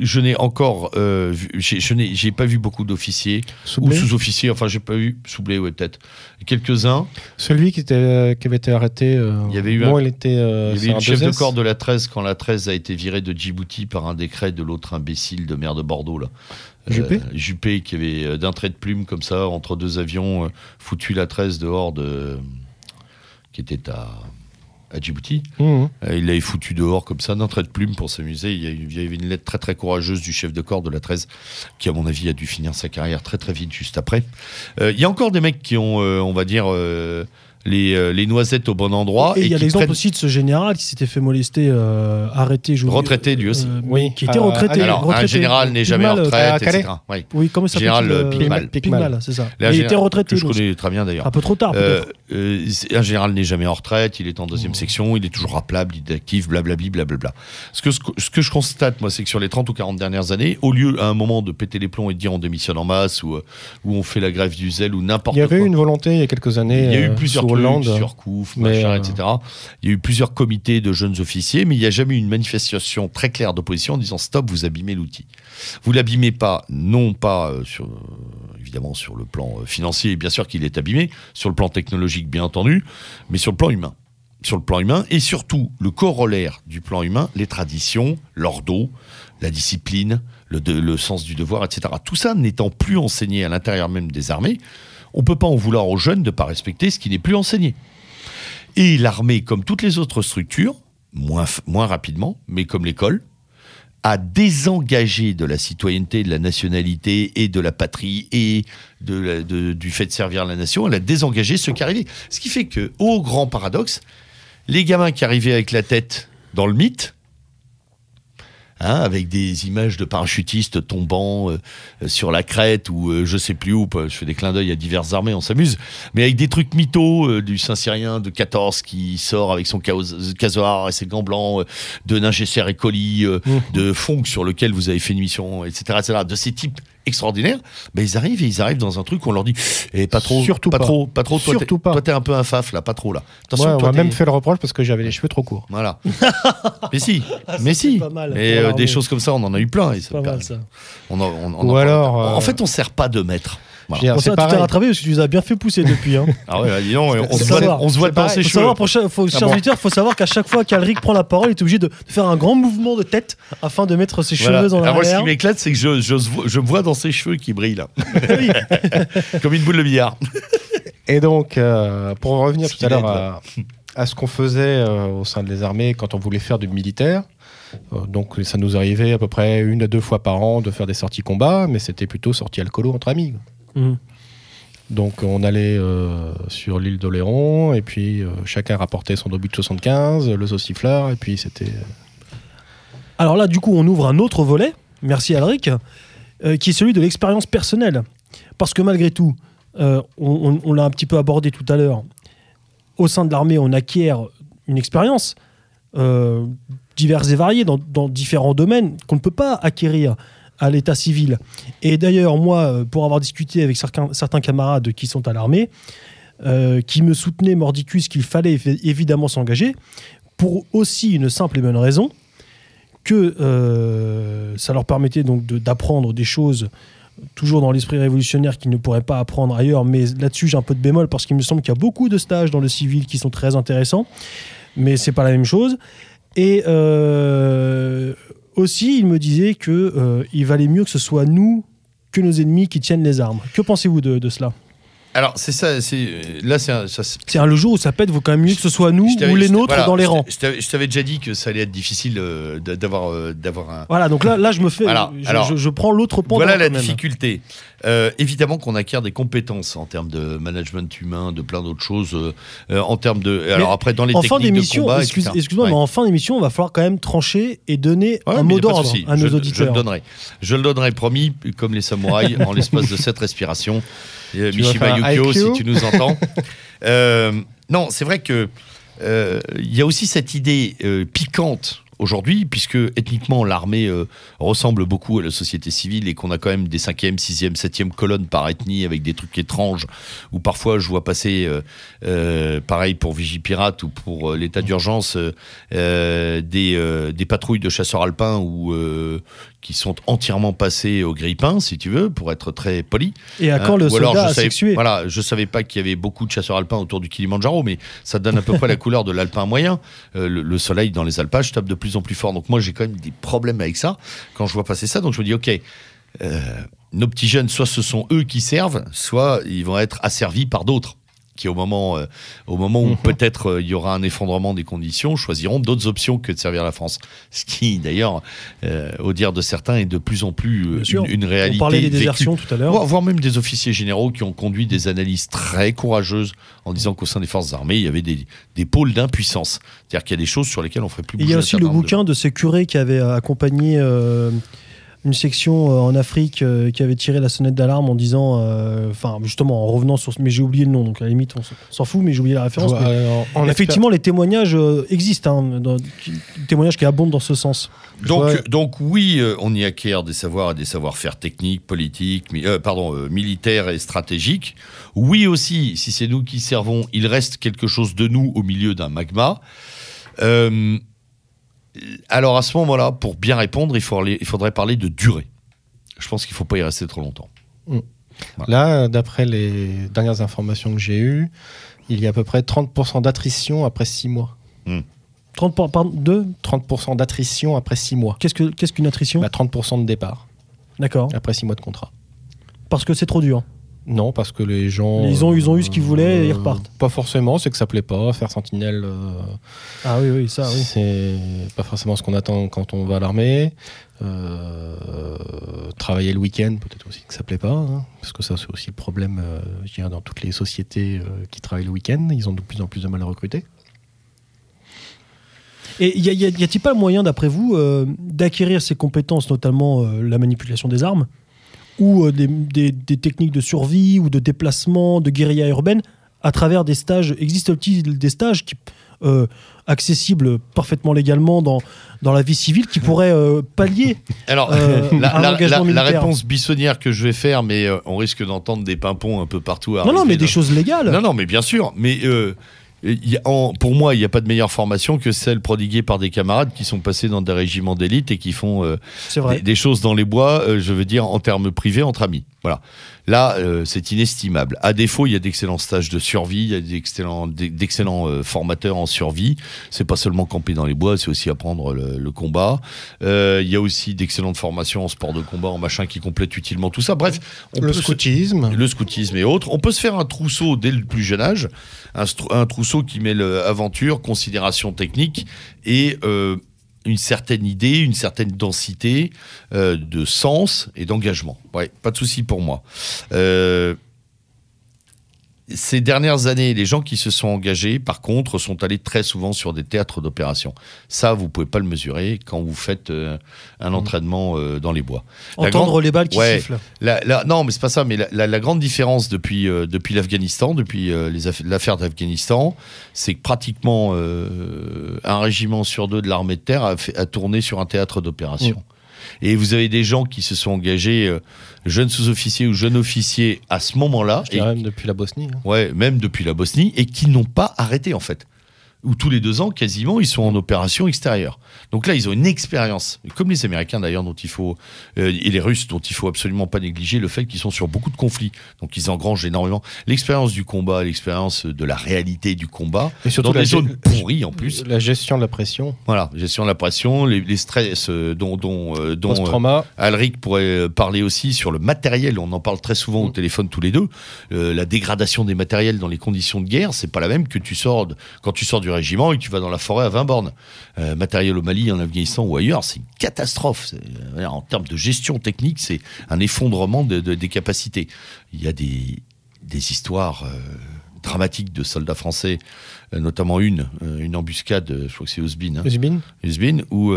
je n'ai encore, euh, vu- je n'ai, j'ai pas vu beaucoup d'officiers Soublé. ou sous-officiers. Enfin, j'ai pas vu Soublé, ouais peut-être quelques uns. Celui qui, était, qui avait été arrêté. euh, Il y avait eu bon, un- il était. Il y avait eu un chef de 2S. corps de la 13 quand la 13 a été virée de Djibouti par un décret de l'autre imbécile de maire de Bordeaux là. Juppé Juppé qui avait d'un trait de plume comme ça entre deux avions foutu la 13 dehors de qui était à à Djibouti. Mhm. Euh, Il l'avait foutu dehors comme ça d'un trait de plume pour s'amuser. Il y il avait une lettre très très courageuse du chef de corps de la 13 qui à mon avis a dû finir sa carrière très très vite juste après. Euh, Il y a encore des mecs qui ont euh, on va dire euh, les, euh, les noisettes au bon endroit Et il y a l'exemple prennent- aussi de ce général qui s'était fait molester, euh, arrêté, je Retraité, lui aussi. euh, Oui. qui était Euh, retraité. Alors, un général n'est jamais en euh, retraite, Calais. etc. Oui. Oui, comment il s'appelle Général, euh, Pigmal. Pigmal, c'est ça. Là, il général, était retraité. Que je connais très bien d'ailleurs. Un peu trop tard, Euh, euh, un général n'est jamais en retraite, il est en deuxième section, il est toujours rappelable, il est actif, blablabli, blablabla. Ce que, ce que- ce que je constate, moi, c'est que sur les 30 ou 40 dernières années, au lieu à un moment de péter les plombs et de dire on démissionne en masse ou, euh, ou on fait la grève du zèle ou n'importe Il y quoi. avait eu une volonté il y a quelques années. Il y a eu euh, plusieurs Hollande. sur Couf, Mais, machin, euh, etc. Il y a eu plusieurs comités de jeunes officiers, mais il n'y a jamais eu une manifestation très claire d'opposition en disant stop, vous abîmez l'outil. Vous l'abîmez pas, non pas euh, sur, euh, évidemment sur le plan financier, bien sûr qu'il est abîmé, sur le plan technologique, bien entendu, mais sur le plan humain. Sur le plan humain et surtout le corollaire du plan humain, les traditions, l'ordo, la discipline, le, de- le sens du devoir, etc. Tout ça n'étant plus enseigné à l'intérieur même des armées, on peut pas en vouloir aux jeunes de ne pas respecter ce qui n'est plus enseigné. Et l'armée, comme toutes les autres structures, moins, rapidement, mais comme l'école, a désengagé de la citoyenneté, de la nationalité et de la patrie et du fait de servir la nation, elle a désengagé ceux qui arrivaient. Ce qui fait que, au grand paradoxe, les gamins qui arrivaient avec la tête dans le mythe, hein, avec des images de parachutistes tombant euh, euh, sur la crête ou euh, je sais plus où, je fais des clins d'œil à diverses armées, on s'amuse, mais avec des trucs mythos, euh, du Saint-Cyrien de 14 qui sort avec son casoar et ses gants blancs, euh, de Ningesser et Colli, euh, Mhm. de Fonck sur lequel vous avez fait une mission, etc., etc., de ces types extraordinaires, ben ils arrivent et ils arrivent dans un truc où on leur dit eh, pas trop, Surtout pas, pas. trop, pas trop, toi, Surtout pas. toi t'es un peu un faf là, pas trop là. Attention, Ouais, on toi, m'a même fait le reproche parce que j'avais les cheveux trop courts. voilà. *laughs* mais si, mais c'est si. pas mal mais euh, des choses comme ça, on en a eu plein. Et Pas mal ça. on en- on- on Ou en- alors, En euh, fait, on sert pas de maître. Voilà. C'est tu t'es rattrapé parce que tu nous as bien fait pousser depuis. Hein. Ah ouais, dis donc, on, se voit, on se voit dans ses cheveux. savoir, pour chaque- faut, chers bon. auditeurs, faut savoir qu'à chaque fois qu'Alric prend la parole, il est obligé de, faire un grand mouvement de tête afin de mettre ses Voilà. cheveux dans Alors moi, ce qui m'éclate, c'est que je, je, je me vois dans ses cheveux qui brillent là. *laughs* *laughs* Comme une boule de billard. Et donc, euh, pour en revenir tout à l'heure à ce qu'on faisait euh, au sein des armées quand on voulait faire du militaire, euh, donc ça nous arrivait à peu près une à deux fois par an de faire des sorties combat, mais c'était plutôt sorties alcoolo entre amis. Mhm. Donc on allait euh, sur l'île d'Oléron, et puis euh, chacun rapportait son obus de 75, le saucifleur, et puis c'était... euh, Alors là, du coup, on ouvre un autre volet, merci Alric, euh, qui est celui de l'expérience personnelle. Parce que malgré tout, euh, on, on- on l'a un petit peu abordé tout à l'heure, au sein de l'armée, on acquiert une expérience euh, diverse et variée dans, dans différents domaines qu'on ne peut pas acquérir à l'état civil. Et d'ailleurs, moi, euh, pour avoir discuté avec certains, camarades qui sont à l'armée, euh, qui me soutenaient mordicus qu'il fallait évi- évidemment s'engager, pour aussi une simple et bonne raison, que euh, ça leur permettait donc d'apprendre des choses toujours dans l'esprit révolutionnaire qu'ils ne pourraient pas apprendre ailleurs, mais là-dessus j'ai un peu de bémol parce qu'il me semble qu'il y a beaucoup de stages dans le civil qui sont très intéressants, mais c'est pas la même chose. Et aussi, il me disait que euh, il valait mieux que ce soit nous que nos ennemis qui tiennent les armes. Que pensez-vous de, de cela Alors, c'est ça. c'est Là, c'est un- ça, C'est un le jour où ça pète, vaut quand même mieux que ce soit nous ou les nôtres voilà, dans les rangs. Je t'avais- je t'avais déjà dit que ça allait être difficile euh, d'avoir euh, d'avoir un. Voilà, donc là, là je me fais. Voilà, je, alors, je- je prends l'autre pendant. Voilà la même. Euh, évidemment qu'on acquiert des compétences en termes de management humain, de plein d'autres choses. euh, euh, en termes de. Alors après, dans les En fin techniques de d'émission, combat, excuse, excuse-moi, Ouais. mais en fin d'émission, on va falloir quand même trancher et donner Ouais, un mot de d'ordre à je, nos je le auditeurs. donnerai. Je le donnerai, promis, comme les samouraïs, en l'espace de cette respiration. *laughs* Euh, Mishima Yukio, si tu nous entends. Non, c'est vrai que il y a aussi cette idée piquante aujourd'hui, puisque ethniquement l'armée euh, ressemble beaucoup à la société civile et qu'on a quand même des 5e, 6e, 7e colonnes par ethnie avec des trucs étranges, où parfois je vois passer, euh, euh, pareil pour Vigipirate ou pour l'état d'urgence, des, patrouilles de chasseurs alpins ou euh, qui sont entièrement passées au grille-pain, si tu veux, pour être très poli. Et à quand Hein, le ou alors, soldat je savais, asexué Voilà, je savais pas qu'il y avait beaucoup de chasseurs alpins autour du Kilimanjaro, mais ça donne à peu près la *laughs* couleur de l'alpin moyen. Euh, le, le soleil dans les alpages tape de plus en plus fort. Donc moi, j'ai quand même des problèmes avec ça quand je vois passer ça. Donc je me dis, ok, euh, nos petits jeunes, soit ce sont eux qui servent, soit ils vont être asservis par d'autres qui au moment, euh, au moment où Mhm. peut-être euh, il y aura un effondrement des conditions, choisiront d'autres options que de servir la France. Ce qui, d'ailleurs, euh, au dire de certains, est de plus en plus une, une On réalité. parlait des vécue. désertions tout à l'heure. Voire, même des officiers généraux qui ont conduit des analyses très courageuses en disant qu'au sein des forces armées, il y avait des, des pôles d'impuissance. C'est-à-dire qu'il y a des choses sur lesquelles on ferait plus Et il y bouger a aussi le bouquin de ces curés qui avaient accompagné une section euh, en Afrique euh, qui avait tiré la sonnette d'alarme en disant, euh, enfin justement en revenant sur, mais j'ai oublié le nom, donc à la limite on s'en fout, mais j'ai oublié la référence. mais Alors, en effectivement, les témoignages euh, existent, hein, dans- qui- des témoignages qui abondent dans ce sens. Donc, Ouais. donc oui, euh, on y acquiert des savoirs et des savoir-faire techniques, politiques, mi- euh, pardon, euh, militaires et stratégiques. Oui aussi, si c'est nous qui servons, il reste quelque chose de nous au milieu d'un magma. Euh, alors à ce moment-là, pour bien répondre, il, faut aller- il faudrait parler de durée. Je pense qu'il ne faut pas y rester trop longtemps. Là, d'après les dernières informations que j'ai eues, il y a à peu près 30% d'attrition après 6 mois. 30 par, par- deux 30% d'attrition après 6 mois. Qu'est-ce que qu'est-ce qu'une attrition? Bah, 30% de départ D'accord. après 6 mois de contrat. Parce que c'est trop dur. Non, parce que les gens. Ils ont- ils ont eu ce qu'ils voulaient et ils repartent. Pas forcément, c'est que ça plaît pas. Faire sentinelle, euh, Ah oui, oui, ça, oui. c'est pas forcément ce qu'on attend quand on va à l'armée. Euh, travailler le week-end, peut-être aussi que ça plaît pas. hein, parce que ça, c'est aussi le problème euh, je dirais, dans toutes les sociétés euh, qui travaillent le week-end. Ils ont de plus en plus de mal à recruter. Et y a-t-il pas moyen, d'après vous, euh, d'acquérir ces compétences, notamment euh, la manipulation des armes, ou euh, des, des- des techniques de survie, ou de déplacement, de guérilla urbaine, à travers des stages Existe-t-il des stages qui, euh, accessibles parfaitement légalement dans, dans la vie civile qui pourraient euh, pallier *laughs* Alors, Euh, *laughs* la, un la- engagement la- la militaire? réponse bissonnière que je vais faire, mais on risque d'entendre des pimpons un peu partout. Non, non, mais des choses légales. Non, non, mais bien sûr. Mais y a- en- pour moi, il n'y a pas de meilleure formation que celle prodiguée par des camarades qui sont passés dans des régiments d'élite et qui font euh, des choses dans les bois, euh, je veux dire, en termes privés, entre amis. Voilà. Là, euh, c'est inestimable. À défaut, il y a d'excellents stages de survie, il y a d'excellents, d'excellents euh, formateurs en survie. C'est pas seulement camper dans les bois, c'est aussi apprendre le, le combat. Euh, il y a aussi d'excellentes formations en sport de combat, en machin qui complètent utilement tout ça. Bref, on le peut se- scoutisme. le scoutisme et autres. On peut se faire un trousseau dès le plus jeune âge, un, un trousseau qui mêle euh, aventure, considération technique et euh, une certaine idée, une certaine densité euh, de sens et d'engagement. Ouais, pas de souci pour moi. Euh, ces dernières années, les gens qui se sont engagés, par contre, sont allés très souvent sur des théâtres d'opération. Ça, vous pouvez pas le mesurer quand vous faites euh, un entraînement euh, dans les bois. La Entendre grande- les balles qui Ouais. sifflent. La- la- non, mais c'est pas ça. Mais la, la- grande différence depuis, euh, depuis l'Afghanistan, depuis l'affaire d'Afghanistan, c'est que pratiquement un régiment sur deux de l'armée de terre a, fait- a tourné sur un théâtre d'opération. Et vous avez des gens qui se sont engagés, euh, jeunes sous-officiers ou jeunes officiers, à ce moment-là, et, même depuis la Bosnie. hein. ouais, même depuis la Bosnie, et qui n'ont pas arrêté en fait. Ou tous les deux ans, quasiment, ils sont en opération extérieure. Donc là, ils ont une expérience, comme les Américains d'ailleurs, dont il faut euh, et les Russes, dont il faut absolument pas négliger le fait qu'ils sont sur beaucoup de conflits. Donc ils engrangent énormément l'expérience du combat, l'expérience de la réalité du combat, Et surtout dans des zones pourries en plus. La gestion de la pression, Voilà, gestion de la pression, les, les stress euh, dont dont, euh, dont, post-trauma. Alric pourrait parler aussi sur le matériel. On en parle très souvent au Mm. téléphone tous les deux. La dégradation des matériels dans les conditions de guerre, c'est pas la même que tu sors de- quand tu sors du régiment et tu vas dans la forêt à 20 bornes. Euh, matériel au Mali, en Afghanistan ou ailleurs, c'est une catastrophe. Euh, En termes de gestion technique, c'est un effondrement de- de- des capacités. Il y a des, des histoires. euh, dramatiques de soldats français, euh, notamment une, euh, une embuscade, euh, je crois que c'est Osbin, hein, Usbin Usbin, où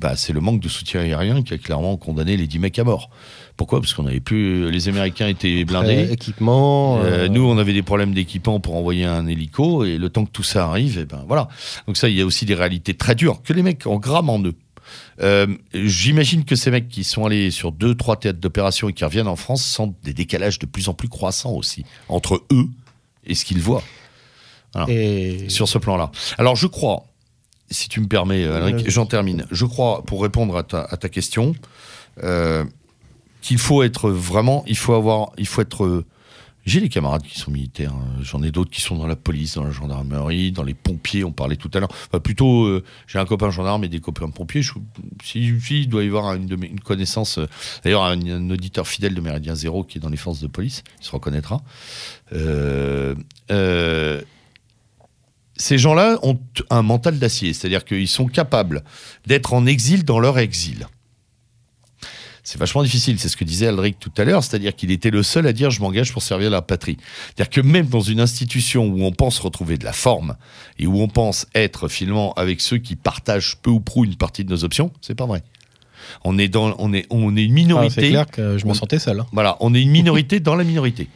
bah, c'est le manque de soutien aérien qui a clairement condamné les 10 mecs à mort. Pourquoi? Parce qu'on avait plus. Les Américains étaient Euh, blindés. équipement. Euh, euh, nous, on avait des problèmes d'équipement pour envoyer un hélico, et le temps que tout ça arrive, et ben voilà. Donc ça, il y a aussi des réalités très dures que les mecs en gramment en eux. J'imagine que ces mecs qui sont allés sur deux, trois théâtres d'opération et qui reviennent en France sentent des décalages de plus en plus croissants aussi entre eux et ce qu'ils voient et sur ce plan-là. Alors je crois, si tu me permets, euh, Alric, j'en termine. Je crois, pour répondre à ta, à ta question, euh, qu'il faut être vraiment, il faut avoir, il faut être. J'ai des camarades qui sont militaires, hein. j'en ai d'autres qui sont dans la police, dans la gendarmerie, dans les pompiers, on parlait tout à l'heure. Enfin, plutôt, euh, j'ai un copain gendarme et des copains pompiers. Si, il doit y avoir une, connaissance, euh, d'ailleurs un, auditeur fidèle de Méridien Zéro qui est dans les forces de police, il se reconnaîtra. Euh, ces gens-là ont un mental d'acier, c'est-à-dire qu'ils sont capables d'être en exil dans leur exil. C'est vachement difficile, c'est ce que disait Aldric tout à l'heure, c'est-à-dire qu'il était le seul à dire je m'engage pour servir la patrie. C'est-à-dire que même dans une institution où on pense retrouver de la forme et où on pense être finalement avec ceux qui partagent peu ou prou une partie de nos options, c'est pas vrai. On est dans, on est, on est une Ah, minorité. c'est clair que je me On- sentais seul. hein. Voilà, on est une minorité dans la minorité.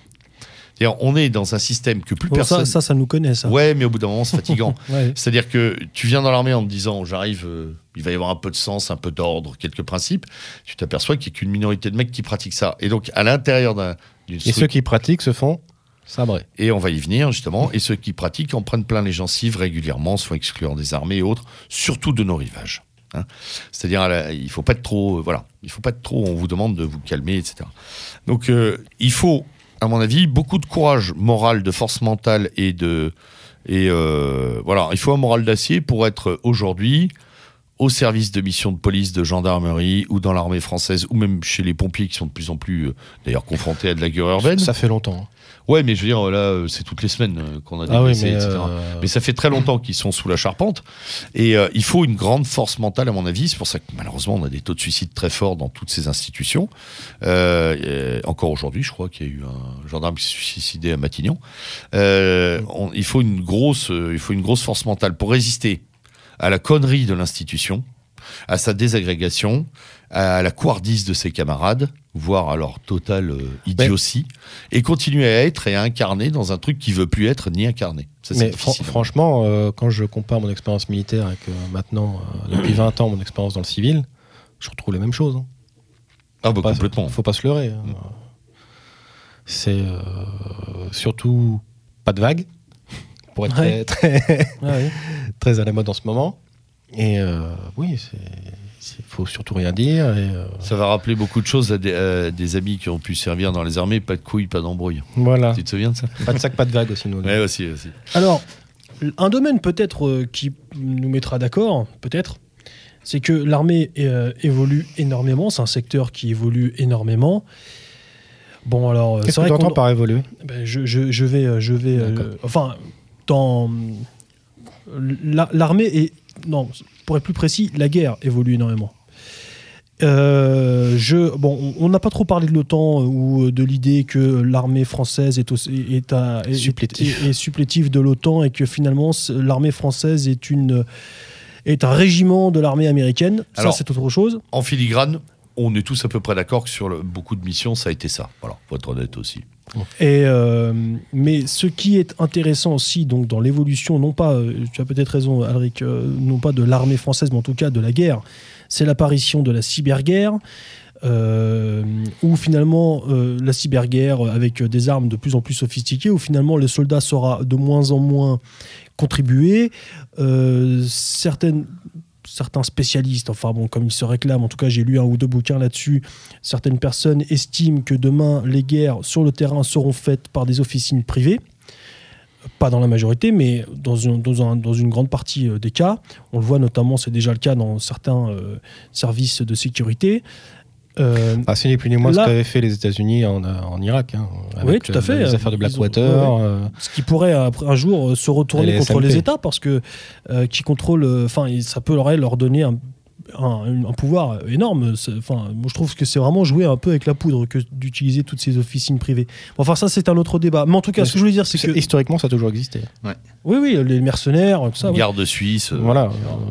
C'est-à-dire, on est dans un système que plus Bon, personne. ça, ça, ça nous connaît, ça. Ouais, mais au bout d'un moment, c'est fatigant. *laughs* Ouais. C'est-à-dire que tu viens dans l'armée en te disant j'arrive, euh, il va y avoir un peu de sens, un peu d'ordre, quelques principes. Tu t'aperçois qu'il n'y a qu'une minorité de mecs qui pratiquent ça. Et donc, à l'intérieur d'un- d'une Et ceux qui pratiquent se font sabrer. et on va y venir justement, et ceux qui pratiquent en prennent plein les gencives régulièrement, se font exclure des armées et autres, surtout de nos rivages. hein. C'est-à-dire, il faut pas être trop, euh, voilà, il faut pas être trop. On vous demande de vous calmer, etc. Donc, euh, il faut, à mon avis, beaucoup de courage moral, de force mentale et de et euh, voilà, il faut un moral d'acier pour être aujourd'hui au service de missions de police, de gendarmerie ou dans l'armée française ou même chez les pompiers qui sont de plus en plus euh, d'ailleurs confrontés à de la guerre urbaine. Ça fait longtemps. Ouais, mais je veux dire, là, c'est toutes les semaines euh, qu'on a des Ah oui, mais, etc. euh, Mais ça fait très longtemps qu'ils sont sous la charpente. Et euh, il faut une grande force mentale, à mon avis. C'est pour ça que malheureusement, on a des taux de suicide très forts dans toutes ces institutions. Euh, encore aujourd'hui, je crois qu'il y a eu un gendarme qui s'est suicidé à Matignon. On- il, faut une grosse, il faut une grosse force mentale pour résister à la connerie de l'institution, à sa désagrégation, à la couardise de ses camarades, voire à leur totale euh, idiotie, et continuer à être et à incarner dans un truc qui veut plus être ni incarné. Ça, c'est Mais fran- difficile. franchement, euh, quand je compare mon expérience militaire avec euh, maintenant, euh, depuis *clears throat* 20 ans, mon expérience dans le civil, je retrouve les mêmes choses. hein. ah bah, Pas- complètement. Faut pas se leurrer. hein. C'est euh, surtout pas de vagues, pour être Ouais. très, très, Ah oui. *laughs* très à la mode en ce moment. Et euh, oui, il faut surtout rien dire. Et, euh, Ça va rappeler beaucoup de choses à des, à des amis qui ont pu servir dans les armées. Pas de couilles, pas d'embrouille. voilà. Tu te souviens de ça? Pas de sac, pas de vagues aussi. Nous, Ouais, aussi, aussi. Alors, un domaine peut-être euh, qui nous mettra d'accord, peut-être, c'est que l'armée euh, évolue énormément. C'est un secteur qui évolue énormément. Bon, alors, Qu'est-ce c'est que vrai tu entends qu'on- par évoluer? Ben, je, je- je vais, je vais, euh, enfin, dans la- l'armée et non, pour être plus précis, la guerre évolue énormément. Euh, je, bon, on- n'a pas trop parlé de l'OTAN euh, ou de l'idée que l'armée française est, aussi- est, à- est- Supplétif. est- supplétif de l'OTAN et que finalement l'armée française est une est un régiment de l'armée américaine. Alors- ça, c'est autre chose. En filigrane, on est tous à peu près d'accord que sur le- beaucoup de missions, ça a été ça. Voilà, faut être honnête aussi. Euh, mais ce qui est intéressant aussi, donc dans l'évolution, non pas, euh, tu as peut-être raison, Alric, euh, non pas de l'armée française, mais en tout cas de la guerre, c'est l'apparition de la cyberguerre. où finalement la cyberguerre avec des armes de plus en plus sophistiquées, où finalement le soldat saura de moins en moins contribuer. Euh, certaines certains spécialistes, enfin bon, comme ils se réclament, en tout cas j'ai lu un ou deux bouquins là-dessus, certaines personnes estiment que demain les guerres sur le terrain seront faites par des officines privées. Pas dans la majorité, mais dans une, grande partie euh, des cas. On le voit notamment, c'est déjà le cas dans certains euh, services de sécurité. Euh, Ah, c'est ni plus ni moins Là- ce qu'avaient fait les États-unis en, euh, en Irak. hein, Oui, tout à euh, fait. Les affaires de ont- Blackwater. ouais, euh, ce qui pourrait après, un jour se retourner les contre les. États parce que euh, qui contrôlent, euh, enfin, ça peut leur, leur donner un, un- un pouvoir énorme. C'est- Enfin, moi, je trouve que c'est vraiment jouer un peu avec la poudre que d'utiliser toutes ces officines privées. Bon, enfin, ça, c'est un autre débat. Mais en tout cas, ce que je voulais dire, c'est que Historiquement, ça a toujours existé. oui, oui, les mercenaires, tout ça. Garde suisse. euh, Voilà.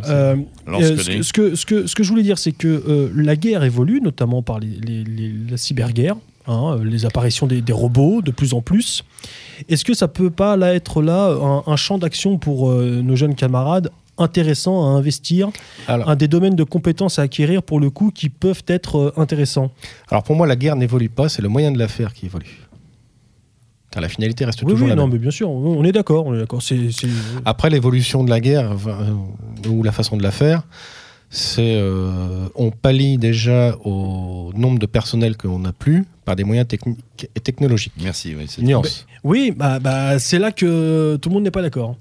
Euh, euh, ce, ce que, ce, que, ce que je voulais dire, c'est que euh, la guerre évolue, notamment par les, les- les- la cyberguerre, hein, les apparitions des, des robots de plus en plus. Est-ce que ça peut pas là être là un, un champ d'action pour euh, nos jeunes camarades intéressant à investir, Alors, un des domaines de compétences à acquérir pour le coup qui peuvent être euh, intéressants alors, pour moi, la guerre n'évolue pas, c'est le moyen de la faire qui évolue. Car la finalité reste Oui, toujours oui, la non, même. mais bien sûr, on est d'accord, on est d'accord. C'est, c'est- Après, l'évolution de la guerre, euh, ou la façon de la faire, c'est euh, on pallie déjà au nombre de personnel que l'on n'a plus par des moyens techniques et technologiques. Merci. oui, c'est- Une nuance. Oui, bah, bah, c'est là que tout le monde n'est pas d'accord.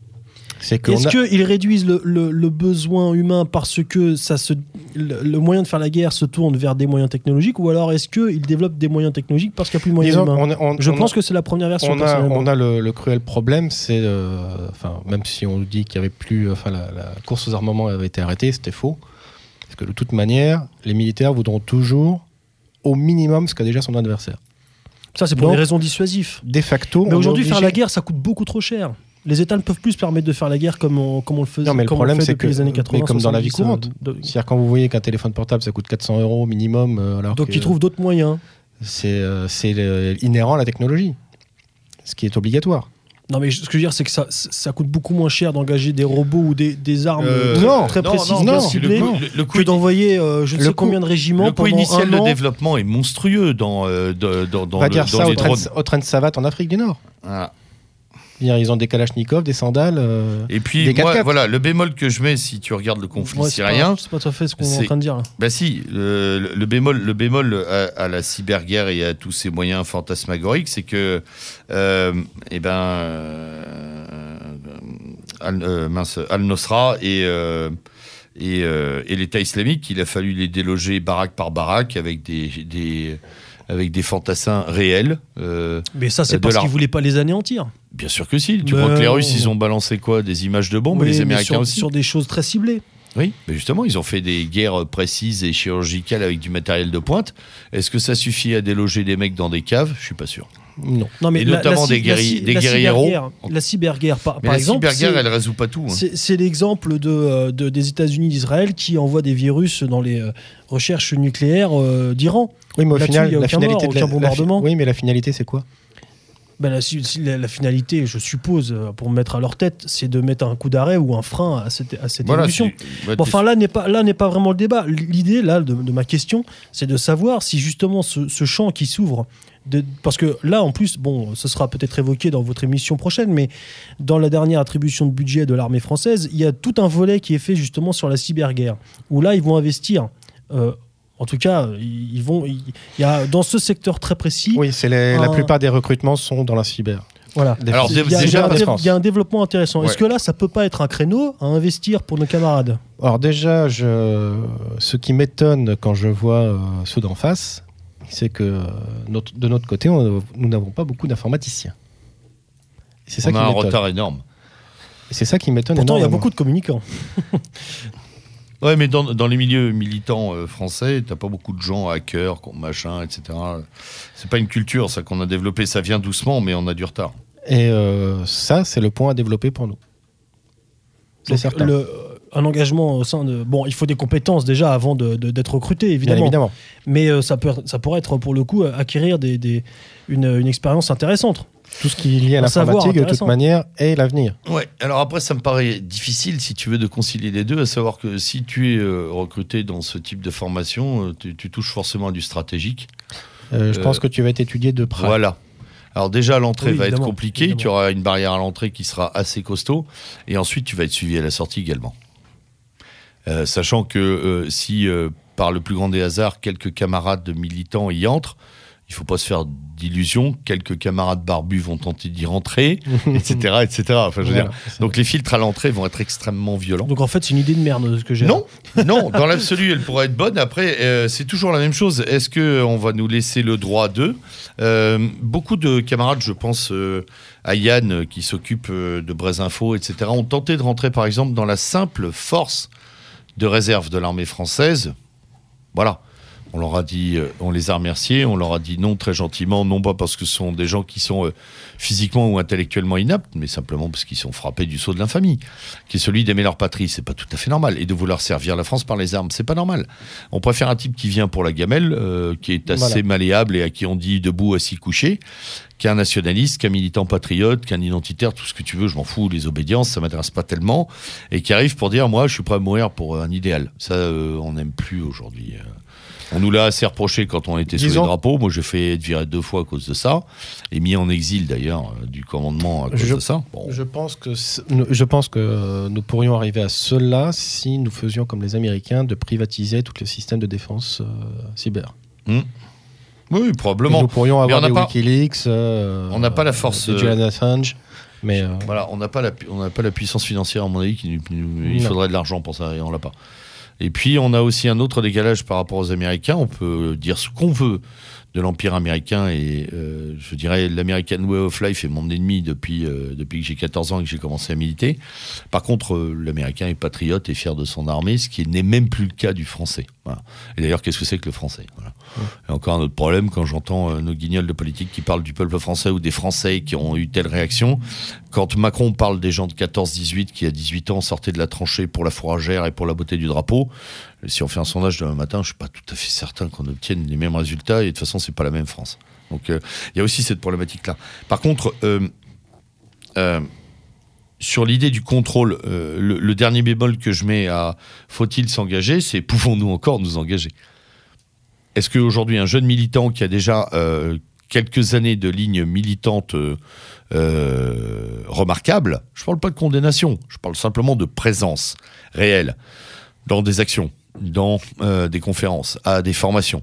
Est-ce a- qu'ils réduisent le, le- le besoin humain parce que ça se, le, le moyen de faire la guerre se tourne vers des moyens technologiques ou alors est-ce qu'ils développent des moyens technologiques parce qu'il n'y a plus de moyens Disons, humains on- on- Je on pense a- que c'est la première version. on a, on a le, cruel problème, c'est, euh, enfin, même si on nous dit qu'il y avait plus, enfin, la, la course aux armements avait été arrêtée, c'était faux. Parce que de toute manière, les militaires voudront toujours au minimum ce qu'a déjà son adversaire. Ça, c'est pour Donc, des raisons dissuasives. De facto, Mais aujourd'hui, faire la guerre, ça coûte beaucoup trop cher. Les États ne peuvent plus se permettre de faire la guerre comme on, comme on le faisait. Non, mais le comme on problème, fait c'est depuis que- les années 80. mais comme dans la vie 70, courante. de- C'est-à-dire quand vous voyez qu'un téléphone portable ça coûte 400 euros minimum, euh, alors donc que ils trouvent d'autres moyens. c'est euh, c'est, euh, inhérent à la technologie, ce qui est obligatoire. Non, mais ce que je veux dire, c'est que ça, ça coûte beaucoup moins cher d'engager des robots ou des, des armes Euh, très, non, très précises, non, bien non, ciblées, le, le- le coût, que d'envoyer euh, je ne sais coût- combien de régiments le coût pendant initial un de an. développement est monstrueux dans, euh, de- dans, dans on va le- dire dans ça les au train, au train de savate en Afrique du Nord. Voilà. C'est-à-dire, Ils ont des kalachnikovs, des sandales. euh, Et puis, Des moi, 4x4. voilà, le bémol que je mets, si tu regardes le conflit Ouais, syrien, C'est pas tout à fait ce qu'on est en train de dire. là. Bah si, le, bémol, le bémol à, à la cyberguerre et à tous ces moyens fantasmagoriques, c'est que, euh, eh ben, euh, Al, mince, Al-Nosra et, et, euh, et l'État islamique, il a fallu les déloger baraque par baraque avec des, des, avec des fantassins réels. Euh, Mais ça, c'est parce l'art. qu'ils voulaient pas les anéantir. bien sûr que si. Tu Mais crois que les non. Russes, ils ont balancé quoi? Des images de bombes, Oui, les Américains sur, aussi? sur des choses très ciblées. Oui, mais justement, ils ont fait des guerres précises et chirurgicales avec du matériel de pointe. Est-ce que ça suffit à déloger des mecs dans des caves? Je suis pas sûr. non. Non, mais Et la- notamment la des guerriers- la des la guerrieros. cyberguerre- La cyberguerre, par, Mais par la exemple, cyberguerre, elle résout pas tout. hein. c'est l'exemple de, euh, de- des États-Unis d'Israël qui envoient des virus dans les euh, recherches nucléaires d'Iran. Oui, mais au final, il y a la finalité mort, de la, aucun la fi- bombardement. Oui, mais la finalité, c'est quoi? Ben, la, finalité, je suppose, euh, pour me mettre à leur tête, c'est de mettre un coup d'arrêt ou un frein à cette, à cette Voilà, évolution. bah, Bon, enfin, là n'est pas là n'est pas vraiment le débat. L'idée là de, de ma question, c'est de savoir si justement ce, ce champ qui s'ouvre, de- parce que là en plus, bon, ce sera peut-être évoqué dans votre émission prochaine, mais dans la dernière attribution de budget de l'armée française, il y a tout un volet qui est fait justement sur la cyberguerre, où là ils vont investir. euh, en tout cas, ils vont. Il y a dans ce secteur très précis. Oui, c'est la plupart des recrutements sont dans la cyber. Voilà. Alors, Il y, a, déjà, il y a un, défense. il y a un développement intéressant. Est-ce que là, ça peut pas être un créneau à investir pour nos camarades? Alors déjà, je... ce qui m'étonne quand je vois euh, ceux d'en face, c'est que notre- de notre côté, on- nous n'avons pas beaucoup d'informaticiens. C'est ça on qui a un retard énorme. Et C'est ça qui m'étonne Pourtant, il y a beaucoup de communicants. *laughs* Ouais, mais dans, dans les milieux militants euh, français, t'as pas beaucoup de gens hackers, machin, etc. C'est pas une culture, ça qu'on a développé. Ça vient doucement, mais on a du retard. Et euh, ça, c'est le point à développer pour nous. C'est certain. le- un engagement au sein de. Bon, il faut des compétences déjà avant de- de- d'être recruté, Bien évidemment. évidemment. Mais euh, ça, peut, ça pourrait être pour le coup acquérir des, des- une, une expérience intéressante. Tout ce qui est lié à l'informatique, de toute manière, est l'avenir. Ouais, alors après, ça me paraît difficile, si tu veux, de concilier les deux, à savoir que si tu es euh, recruté dans ce type de formation, euh, tu, tu touches forcément à du stratégique. Euh, je Euh, pense que tu vas être étudié de près. Voilà. Alors déjà, l'entrée Oui, va être compliquée, évidemment. tu auras une barrière à l'entrée qui sera assez costaud, et ensuite tu vas être suivi à la sortie également. Euh, sachant que euh, si, euh, par le plus grand des hasards, quelques camarades de militants y entrent, il faut pas se faire d'illusions, quelques camarades barbus vont tenter d'y rentrer, *laughs* etc., etc. Enfin, je veux Voilà. dire, donc les filtres à l'entrée vont être extrêmement violents. Donc en fait, c'est une idée de merde ce que j'ai. Non, non, dans l'absolu, elle pourrait être bonne. Après, euh, c'est toujours la même chose. Est-ce que on va nous laisser le droit d'eux? Euh, Beaucoup de camarades, je pense euh, à Yann euh, qui s'occupe euh, de Brésinfo, etc., ont tenté de rentrer, par exemple, dans la simple force de réserve de l'armée française. Voilà. On leur a dit, euh, on les a remerciés, on leur a dit non très gentiment, non pas parce que ce sont des gens qui sont euh, physiquement ou intellectuellement inaptes, mais simplement parce qu'ils sont frappés du sceau de l'infamie, qui est celui d'aimer leur patrie. C'est pas tout à fait normal. Et de vouloir servir la France par les armes, c'est pas normal. On préfère un type qui vient pour la gamelle, euh, qui est assez Voilà. malléable et à qui on dit debout, assis, couché, qu'un nationaliste, qu'un militant patriote, qu'un identitaire, tout ce que tu veux, je m'en fous, les obédiences, ça m'intéresse pas tellement, et qui arrive pour dire, moi, je suis prêt à mourir pour un idéal. Ça, euh, on n'aime plus aujourd'hui. On nous l'a assez reproché quand on était sous les drapeaux. Moi, j'ai fait être viré deux fois à cause de ça, et mis en exil d'ailleurs euh, du commandement à cause Je- de ça. Bon. Je pense que je pense que nous pourrions arriver à cela si nous faisions comme les Américains de privatiser tout le système de défense euh, cyber. Oui, oui, Et probablement. nous pourrions avoir des pas- WikiLeaks. euh, On n'a pas la force, de Julian Assange, mais euh, Voilà, on n'a pas la pu- on n'a pas la puissance financière à mon avis. Qui, nous- nous- il faudrait de l'argent pour ça et on l'a pas. Et puis on a aussi un autre décalage par rapport aux Américains. On peut dire ce qu'on veut de l'empire américain et euh, je dirais l'American Way of Life est mon ennemi depuis euh, que j'ai 14 ans et que j'ai commencé à militer. Par contre, euh, l'Américain est patriote et fier de son armée, ce qui n'est même plus le cas du Français. Et d'ailleurs, qu'est-ce que c'est que le Français? Et encore un autre problème quand j'entends euh, nos guignols de politique qui parlent du peuple français ou des Français qui ont eu telle réaction. Quand Macron parle des gens de 14-18 qui, à 18 ans, sortaient de la tranchée pour la fourragère et pour la beauté du drapeau, si on fait un sondage demain matin, je suis pas tout à fait certain qu'on obtienne les mêmes résultats et de toute façon, c'est pas la même France. Donc, euh, il y a aussi cette problématique-là. Par contre, euh, sur l'idée du contrôle, le, le dernier bémol que je mets à faut-il s'engager, c'est pouvons-nous encore nous engager? Est-ce qu'aujourd'hui, un jeune militant qui a déjà euh, quelques années de ligne militante euh, euh, remarquable, je ne parle pas de condamnation, je parle simplement de présence réelle dans des actions, dans euh, des conférences, à des formations,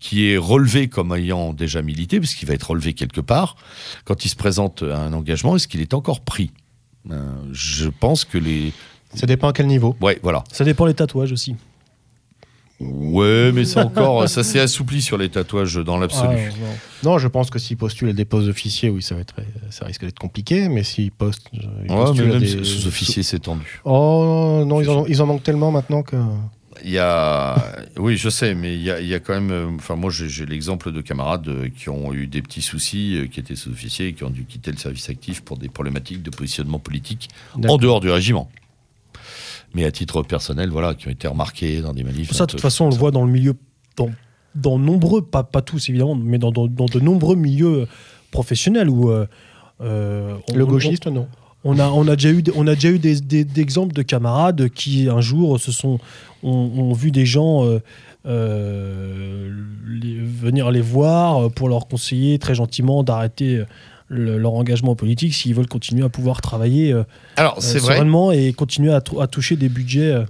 qui est relevé comme ayant déjà milité, parce qu'il va être relevé quelque part, quand il se présente à un engagement, est-ce qu'il est encore pris? Euh, Je pense que les... ça dépend à quel niveau. Ouais, voilà. Ça dépend des tatouages aussi. Ouais, mais ça encore, ça s'est assoupli sur les tatouages dans l'absolu. Ah, non. Non, je pense que s'il postule et dépose officier, oui, ça, va être, ça risque d'être compliqué, mais s'il poste, euh, il Ouais, mais à même des- sous-officier, c'est tendu. Oh non, ils en, ils en manquent tellement maintenant que. Il y a, oui, je sais, mais il y a, il y a quand même, euh, enfin moi j'ai l'exemple de camarades euh, qui ont eu des petits soucis, qui étaient sous-officiers et qui ont dû quitter le service actif pour des problématiques de positionnement politique en dehors du régiment. Mais à titre personnel, voilà, qui ont été remarqués dans des manifs. Ça, de toute tout- façon, on le voit dans le milieu, dans, dans nombreux, pas, pas tous évidemment, mais dans, dans- dans de nombreux milieux professionnels où. euh, euh, on- Le on- gauchiste, non. On a, on a déjà eu, des- on a déjà eu des, des- des exemples de camarades qui un jour se sont, ont, ont vu des gens euh, euh, les- venir les voir pour leur conseiller très gentiment d'arrêter le- leur engagement politique s'ils veulent continuer à pouvoir travailler euh, Alors c'est euh, vrai. sereinement et continuer à, tou- à toucher des budgets, euh,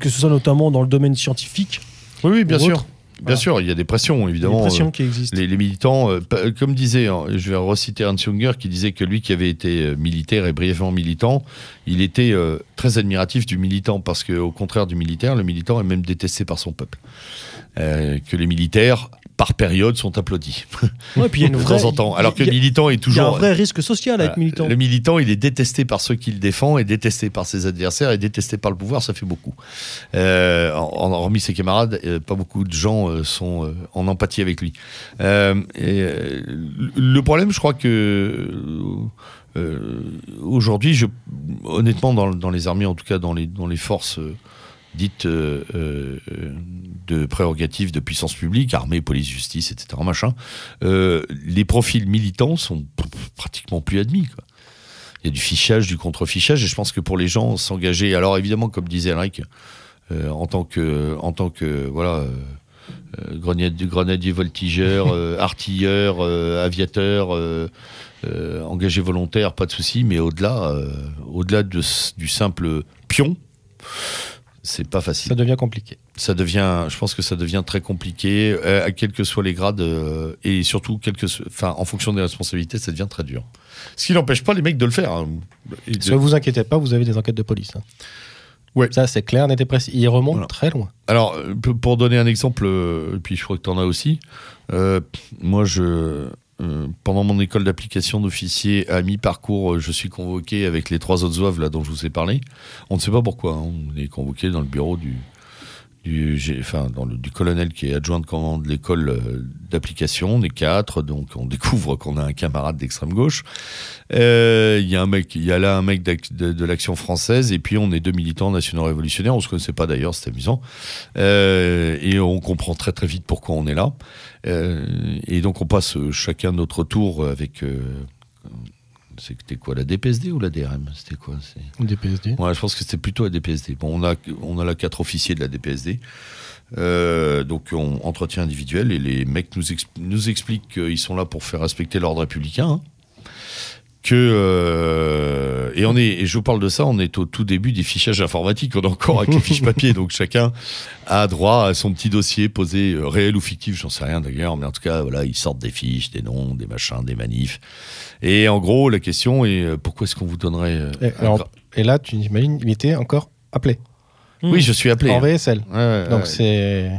que ce soit notamment dans le domaine scientifique, Oui, oui, bien sûr. autre. Bien Voilà. sûr, il y a des pressions des évidemment. pressions euh, qui existent. Les, les militants, euh, comme disait, hein, je vais reciter Hans Junger, qui disait que lui qui avait été militaire et brièvement militant, il était euh, très admiratif du militant, parce qu'au contraire du militaire, le militant est même détesté par son peuple. Euh, que les militaires, par période, sont applaudis, Ouais, puis il y a une de vraie- temps en temps. Alors que le a- militant est il y a un toujours... vrai risque social à être Voilà. militant. Le militant, il est détesté par ceux qui le défendent, et détesté par ses adversaires, et détesté par le pouvoir, ça fait beaucoup. Euh, en, hormis ses camarades, euh, pas beaucoup de gens euh, sont euh, en empathie avec lui. Euh, et, euh, le problème, je crois que euh, aujourd'hui, je, honnêtement, dans, dans les armées, en tout cas dans les, dans les forces euh, dites euh, euh, de prérogatives de puissance publique, armée, police, justice, etc. Machin, euh, les profils militants sont pratiquement plus admis. Quoi. Il y a du fichage, du contre-fichage, et je pense que pour les gens s'engager, alors évidemment, comme disait Eric, en tant que, en tant que voilà, grenadier, grenadier voltigeur, *laughs* euh, artilleur, euh, aviateur, euh, engagé volontaire, pas de souci, mais au-delà, au-delà de du simple pion, c'est pas facile Ça devient compliqué. ça devient, je pense que ça devient très compliqué, euh, à quels que soient les grades, euh, et surtout, enfin, en fonction des responsabilités, ça devient très dur. Ce qui n'empêche pas les mecs de le faire. hein. De- Ne vous inquiétez pas, vous avez des enquêtes de police. hein. Ouais. Ça, c'est clair, net et précis. Il remonte Voilà. très loin. Alors, euh, pour donner un exemple, euh, et puis je crois que tu en as aussi, euh, moi, je, euh, pendant mon école d'application d'officier, à mi-parcours, euh, je suis convoqué avec les trois autres zouaves là, dont je vous ai parlé. On ne sait pas pourquoi. hein. On est convoqué dans le bureau du, du, enfin, du colonel qui est adjoint de commandant de l'école euh, d'application. On est quatre, donc on découvre qu'on a un camarade d'extrême gauche. Euh, Il y a y a là un mec de, l'action française, et puis on est deux militants nationaux révolutionnaires. On se connaissait pas d'ailleurs, c'était amusant. Euh, et on comprend très très vite pourquoi on est là. Et donc on passe chacun notre tour avec. C'était quoi la DPSD ou la DRM C'était quoi c'est- Des PSD. Ouais, je pense que c'était plutôt la DPSD. Bon, on a, on a là quatre officiers de la DPSD. Euh, donc, on, entretien individuel et les mecs nous expliquent qu'ils sont là pour faire respecter l'ordre républicain. hein. Que euh, et on est et je vous parle de ça, on est au tout début des fichages informatiques, on est encore avec les fiches papier, donc chacun a droit à son petit dossier posé euh, réel ou fictif, j'en sais rien d'ailleurs, mais en tout cas voilà, ils sortent des fiches, des noms, des machins, des manifs. Et en gros, la question est euh, pourquoi est-ce qu'on vous donnerait Et, alors, là, tu imagines, il était encore appelé. Oui, je suis appelé. En. VSL. Ouais, ouais, Donc ouais. c'est.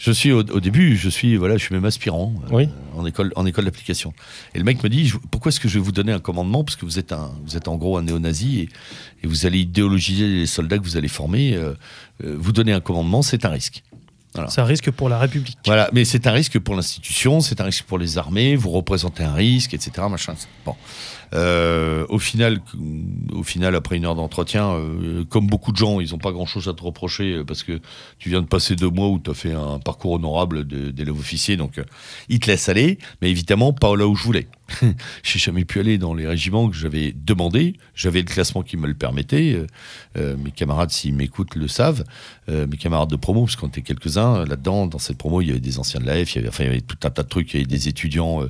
Je suis au, au début, je suis voilà, je suis même aspirant euh, Oui. en école en école d'application. Et le mec me dit je- pourquoi est-ce que je vais vous donner un commandement? Parce que vous êtes un vous êtes en gros un néo-nazi et, et vous allez idéologiser les soldats que vous allez former. euh, euh, vous donner un commandement, c'est un risque. C'est un risque pour la République. Voilà, mais c'est un risque pour l'institution, c'est un risque pour les armées. Vous représentez un risque, etc. Machin. Bon. Euh, au final, au final, après une heure d'entretien, euh, comme beaucoup de gens, ils n'ont pas grand-chose à te reprocher euh, parce que tu viens de passer deux mois où tu as fait un parcours honorable d'élève officier, donc euh, ils te laissent aller, mais évidemment pas là où je voulais. *laughs* J'ai jamais pu aller dans les régiments que j'avais demandé. J'avais le classement qui me le permettait. Mes camarades, s'ils m'écoutent, le savent. Mes camarades de promo, parce qu'on était quelques-uns euh, là-dedans, dans cette promo, il y avait des anciens de l'AF, il y avait, enfin, il y avait tout un tas de trucs. Il y avait des étudiants euh,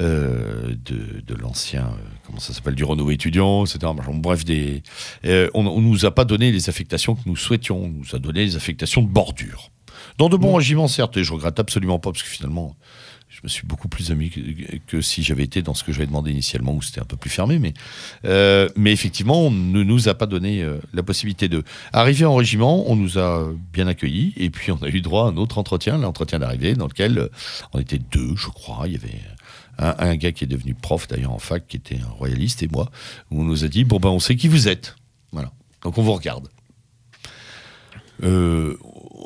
euh, de, de l'ancien, comment ça s'appelle, du renouveau étudiant, etc. Bref, des, on, on nous a pas donné les affectations que nous souhaitions. On nous a donné les affectations de bordure. Dans de bons régiments, certes, et je regrette absolument pas, parce que finalement, me suis beaucoup plus amis que, si j'avais été dans ce que j'avais demandé initialement, où c'était un peu plus fermé. Mais, euh, mais effectivement, on ne nous a pas donné euh, la possibilité de. Arrivé en régiment, on nous a bien accueillis, et puis on a eu droit à un autre entretien, l'entretien d'arrivée, dans lequel euh, on était deux, je crois. Il y avait un, gars qui est devenu prof, d'ailleurs, en fac, qui était un royaliste, et moi, où on nous a dit bon, ben, on sait qui vous êtes. Voilà. Donc on vous regarde.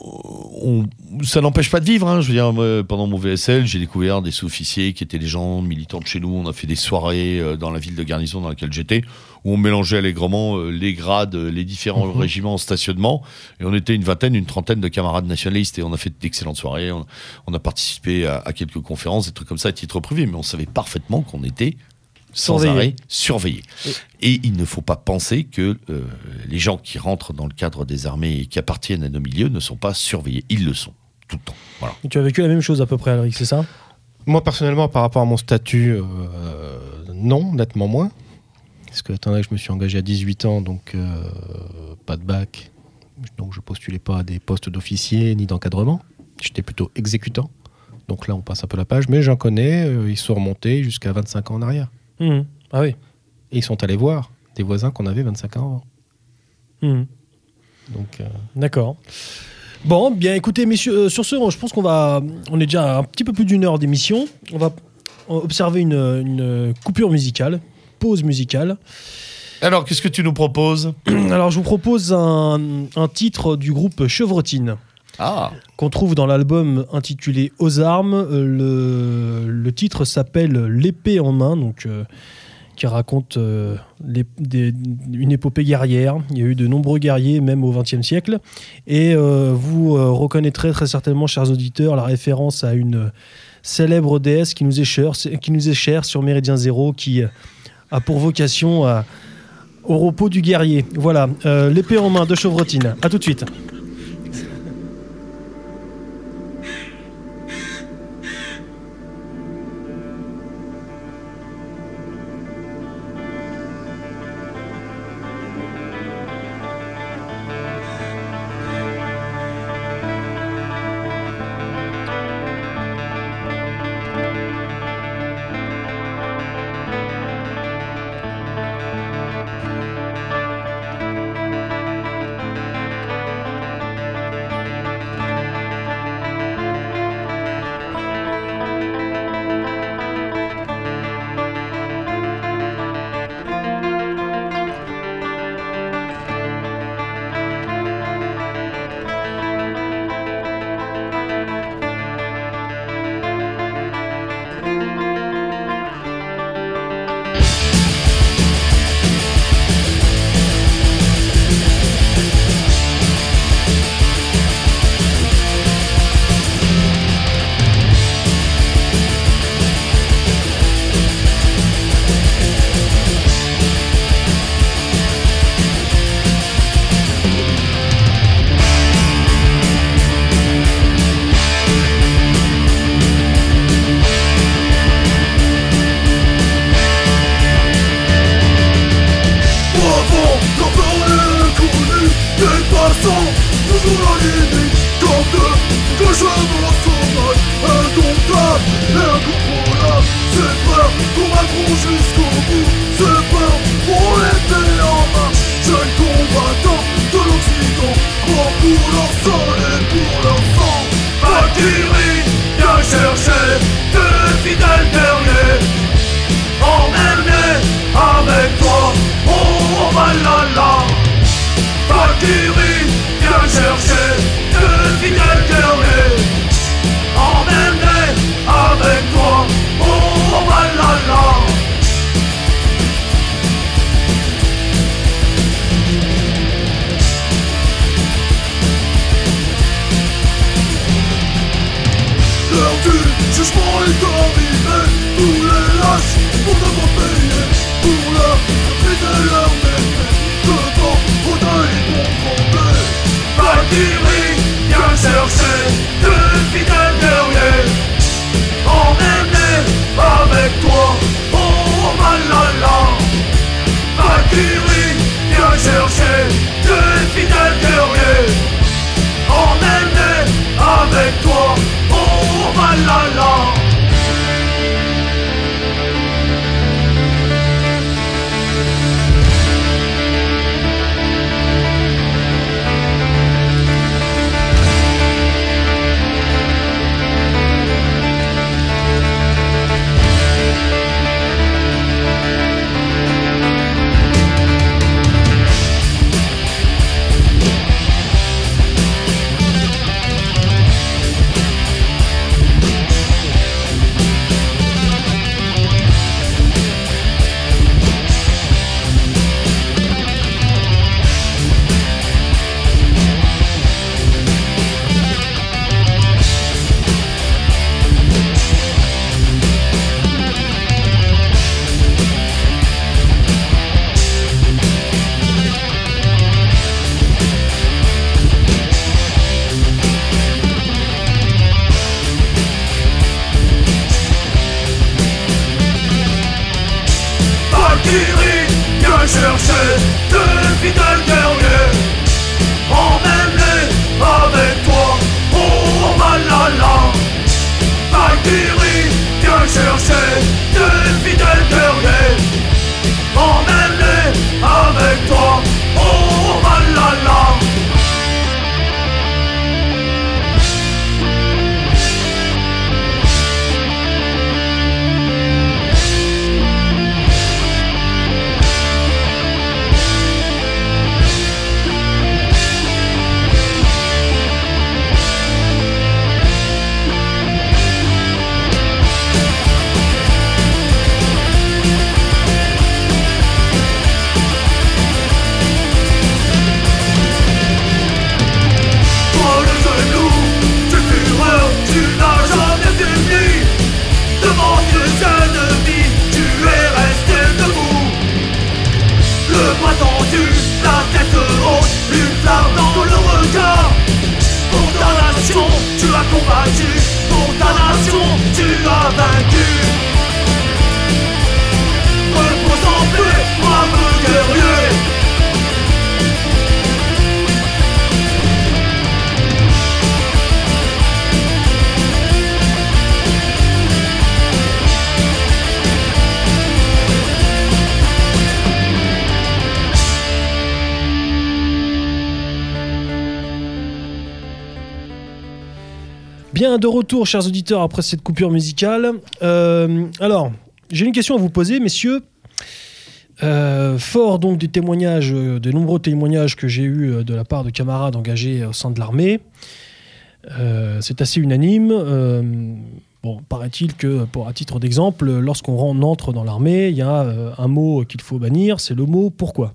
On- ça n'empêche pas de vivre. hein. Je veux dire, moi, pendant mon VSL, j'ai découvert des sous-officiers qui étaient des gens militants de chez nous. On a fait des soirées euh, dans la ville de garnison dans laquelle j'étais, où on mélangeait allègrement euh, les grades, les différents Mhm. régiments en stationnement. Et on était une vingtaine, une trentaine de camarades nationalistes. Et on a fait d'excellentes soirées. On, on a participé à, à quelques conférences, des trucs comme ça à titre privé. Mais on savait parfaitement qu'on était sans Surveillé. arrêt surveillés. Et il ne faut pas penser que euh, les gens qui rentrent dans le cadre des armées et qui appartiennent à nos milieux ne sont pas surveillés. Ils le sont, tout le temps. Voilà. Et tu as vécu la même chose à peu près, Alric, c'est ça? Moi, personnellement, par rapport à mon statut, euh, non, nettement moins. Parce que, que je me suis engagé à 18 ans, donc euh, pas de bac, donc je postulais pas à des postes d'officier ni d'encadrement. J'étais plutôt exécutant. Donc là, on passe un peu la page, mais j'en connais, euh, ils sont remontés jusqu'à 25 ans en arrière. Mhm. Ah oui. Et ils sont allés voir des voisins qu'on avait 25 ans avant. Mhm. Donc, euh, D'accord. Bon, bien écoutez, messieurs, euh, sur ce, je pense qu'on va. On est déjà à un petit peu plus d'une heure d'émission. On va observer une, une coupure musicale, pause musicale. Alors, qu'est-ce que tu nous proposes? *clears throat* Alors, je vous propose un, un titre du groupe Chevrotine Ah, qu'on trouve dans l'album intitulé Aux armes. Euh, Le, titre s'appelle L'épée en main. Donc, euh, qui raconte euh, une épopée guerrière. Il y a eu de nombreux guerriers, même au XXe siècle. Et vous reconnaîtrez très certainement, chers auditeurs, la référence à une célèbre déesse qui nous est chère, qui nous est chère sur Méridien Zéro, qui a pour vocation au repos du guerrier. Voilà, l'épée en main de Chevrotine. À tout de suite. Retour, chers auditeurs, après cette coupure musicale. Euh, alors, j'ai une question à vous poser, messieurs. Euh, fort donc des témoignages, euh, des nombreux témoignages que j'ai eus de la part de camarades engagés au sein de l'armée, c'est assez unanime. Bon, paraît-il que, pour à titre d'exemple, lorsqu'on entre dans l'armée, il y a un mot qu'il faut bannir, c'est le mot pourquoi.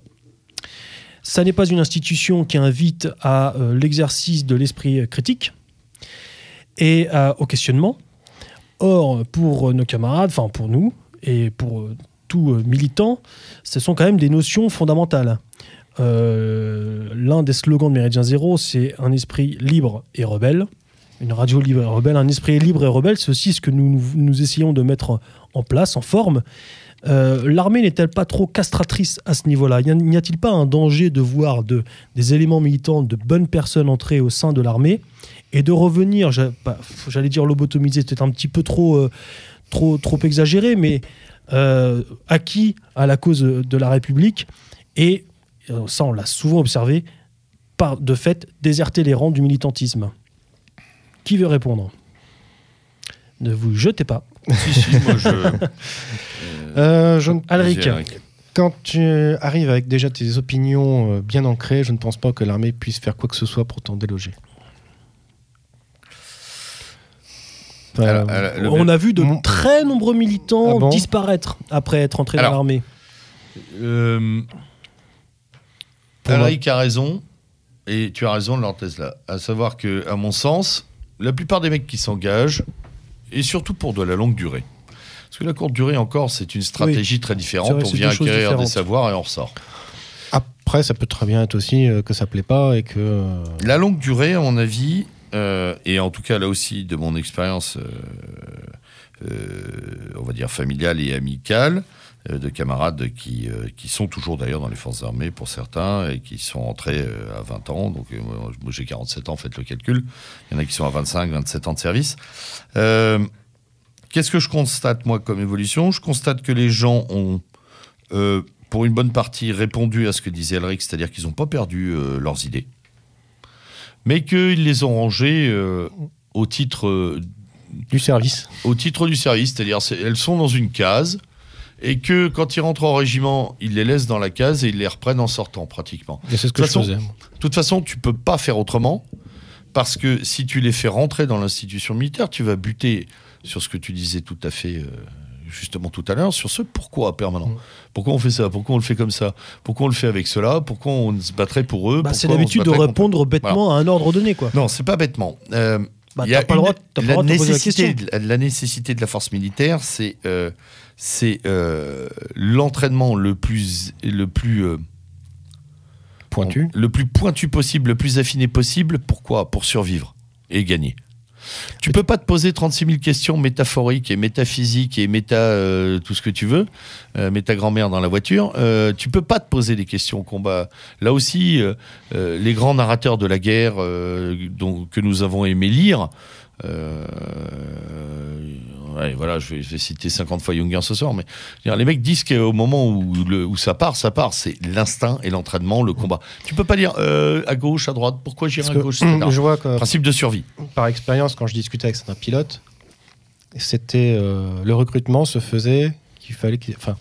Ça n'est pas une institution qui invite à l'exercice de l'esprit critique et euh, au questionnement. Or, pour nos camarades, enfin pour nous et pour euh, tout euh, militant, ce sont quand même des notions fondamentales. L'un des slogans de Méridien Zéro, c'est un esprit libre et rebelle. Une radio libre et rebelle, un esprit libre et rebelle, c'est aussi ce que nous, nous, essayons de mettre en place, en forme. L'armée n'est-elle pas trop castratrice à ce niveau-là? N'y a-t-il pas un danger de voir de, des éléments militants, de bonnes personnes entrer au sein de l'armée? Et de revenir, bah, j'allais dire lobotomiser, c'est peut-être un petit peu trop, euh, trop, trop exagéré, mais euh, acquis à la cause de la République et, euh, ça on l'a souvent observé, par de fait déserter les rangs du militantisme. Qui veut répondre? Ne vous jetez pas. *laughs* Si, si, moi je. *laughs* Euh, je ne- Alric. Quand tu arrives avec déjà tes opinions bien ancrées, je ne pense pas que l'armée puisse faire quoi que ce soit pour t'en déloger. Enfin, Alors, alors, le- On a vu de Mon- très nombreux militants Ah bon disparaître après être entrés Alors, dans l'armée. Euh, a raison, et tu as raison de leur Tesla. À savoir que, à mon sens, la plupart des mecs qui s'engagent, et surtout pour de la longue durée. Parce que la courte durée encore, c'est une stratégie très différente. vrai, on vient acquérir des savoirs et on ressort. Après, ça peut très bien être aussi euh, que ça plaît pas et que. euh, La longue durée, à mon avis, euh, et en tout cas là aussi de mon expérience, euh, euh, on va dire familiale et amicale, de camarades qui, qui sont toujours d'ailleurs dans les forces armées pour certains et qui sont entrés à 20 ans. Donc moi j'ai 47 ans, faites le calcul. Il y en a qui sont à 25, 27 ans de service. Qu'est-ce que je constate moi comme évolution? Je constate que les gens ont pour une bonne partie répondu à ce que disait Elric, c'est-à-dire qu'ils n'ont pas perdu leurs idées, mais qu'ils les ont rangées euh, au titre euh, du service. au titre du service, c'est-à-dire c'est- elles sont dans une case et que quand ils rentrent en régiment, ils les laissent dans la case et ils les reprennent en sortant pratiquement. Et c'est ce que De je toute faisais. De toute façon, tu peux pas faire autrement parce que si tu les fais rentrer dans l'institution militaire, tu vas buter sur ce que tu disais tout à fait euh, justement tout à l'heure, sur ce pourquoi permanent. Mm. Pourquoi on fait ça? Pourquoi on le fait comme ça? Pourquoi on le fait avec cela? Pourquoi on se battrait pour eux? Bah, c'est l'habitude de contre- répondre bêtement à un ordre donné. Quoi. Non, c'est pas bêtement. Euh, Bah, il y a pas le une- droit- la droit de nécessité, la, la nécessité de la force militaire, c'est euh, c'est euh, l'entraînement le plus le plus euh, Pointu. le plus pointu possible, le plus affiné possible. Pourquoi? Pour survivre et gagner. Tu peux pas te poser 36 000 questions métaphoriques et métaphysiques et méta euh, tout ce que tu veux, euh, méta grand-mère dans la voiture. Euh, tu peux pas te poser des questions au combat. Là aussi, euh, euh, les grands narrateurs de la guerre dont, que nous avons aimé lire. Euh, voilà, je vais, je vais citer 50 fois Junger ce soir, mais les mecs disent qu'au moment où, le- où ça part, ça part. C'est l'instinct et l'entraînement, le combat. Tu peux pas dire euh, à gauche, à droite, pourquoi j'irai à gauche, je vois que, Principe de survie. par expérience, quand je discutais avec certains pilotes, c'était euh, le recrutement se faisait qu'il fallait qu'il. Enfin,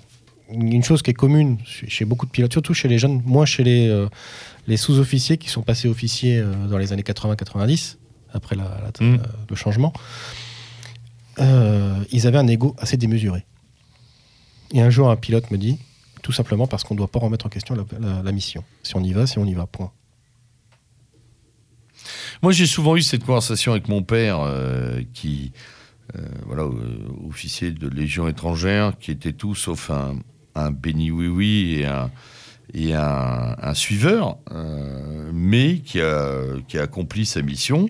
une chose qui est commune chez beaucoup de pilotes, surtout chez les jeunes, moins chez les, euh, les sous-officiers qui sont passés officiers dans les années 80-90, après la- la- Mm. euh, le changement. Euh, ils avaient un ego assez démesuré. Et un jour, un pilote me dit, tout simplement parce qu'on ne doit pas remettre en question la, la- la mission. Si on y va, si on y va, point. Moi, j'ai souvent eu cette conversation avec mon père, euh, qui, euh, voilà, officier de Légion étrangère, qui était tout sauf un, un béni oui-oui et un, et un, un suiveur, euh, mais qui a, qui a accompli sa mission.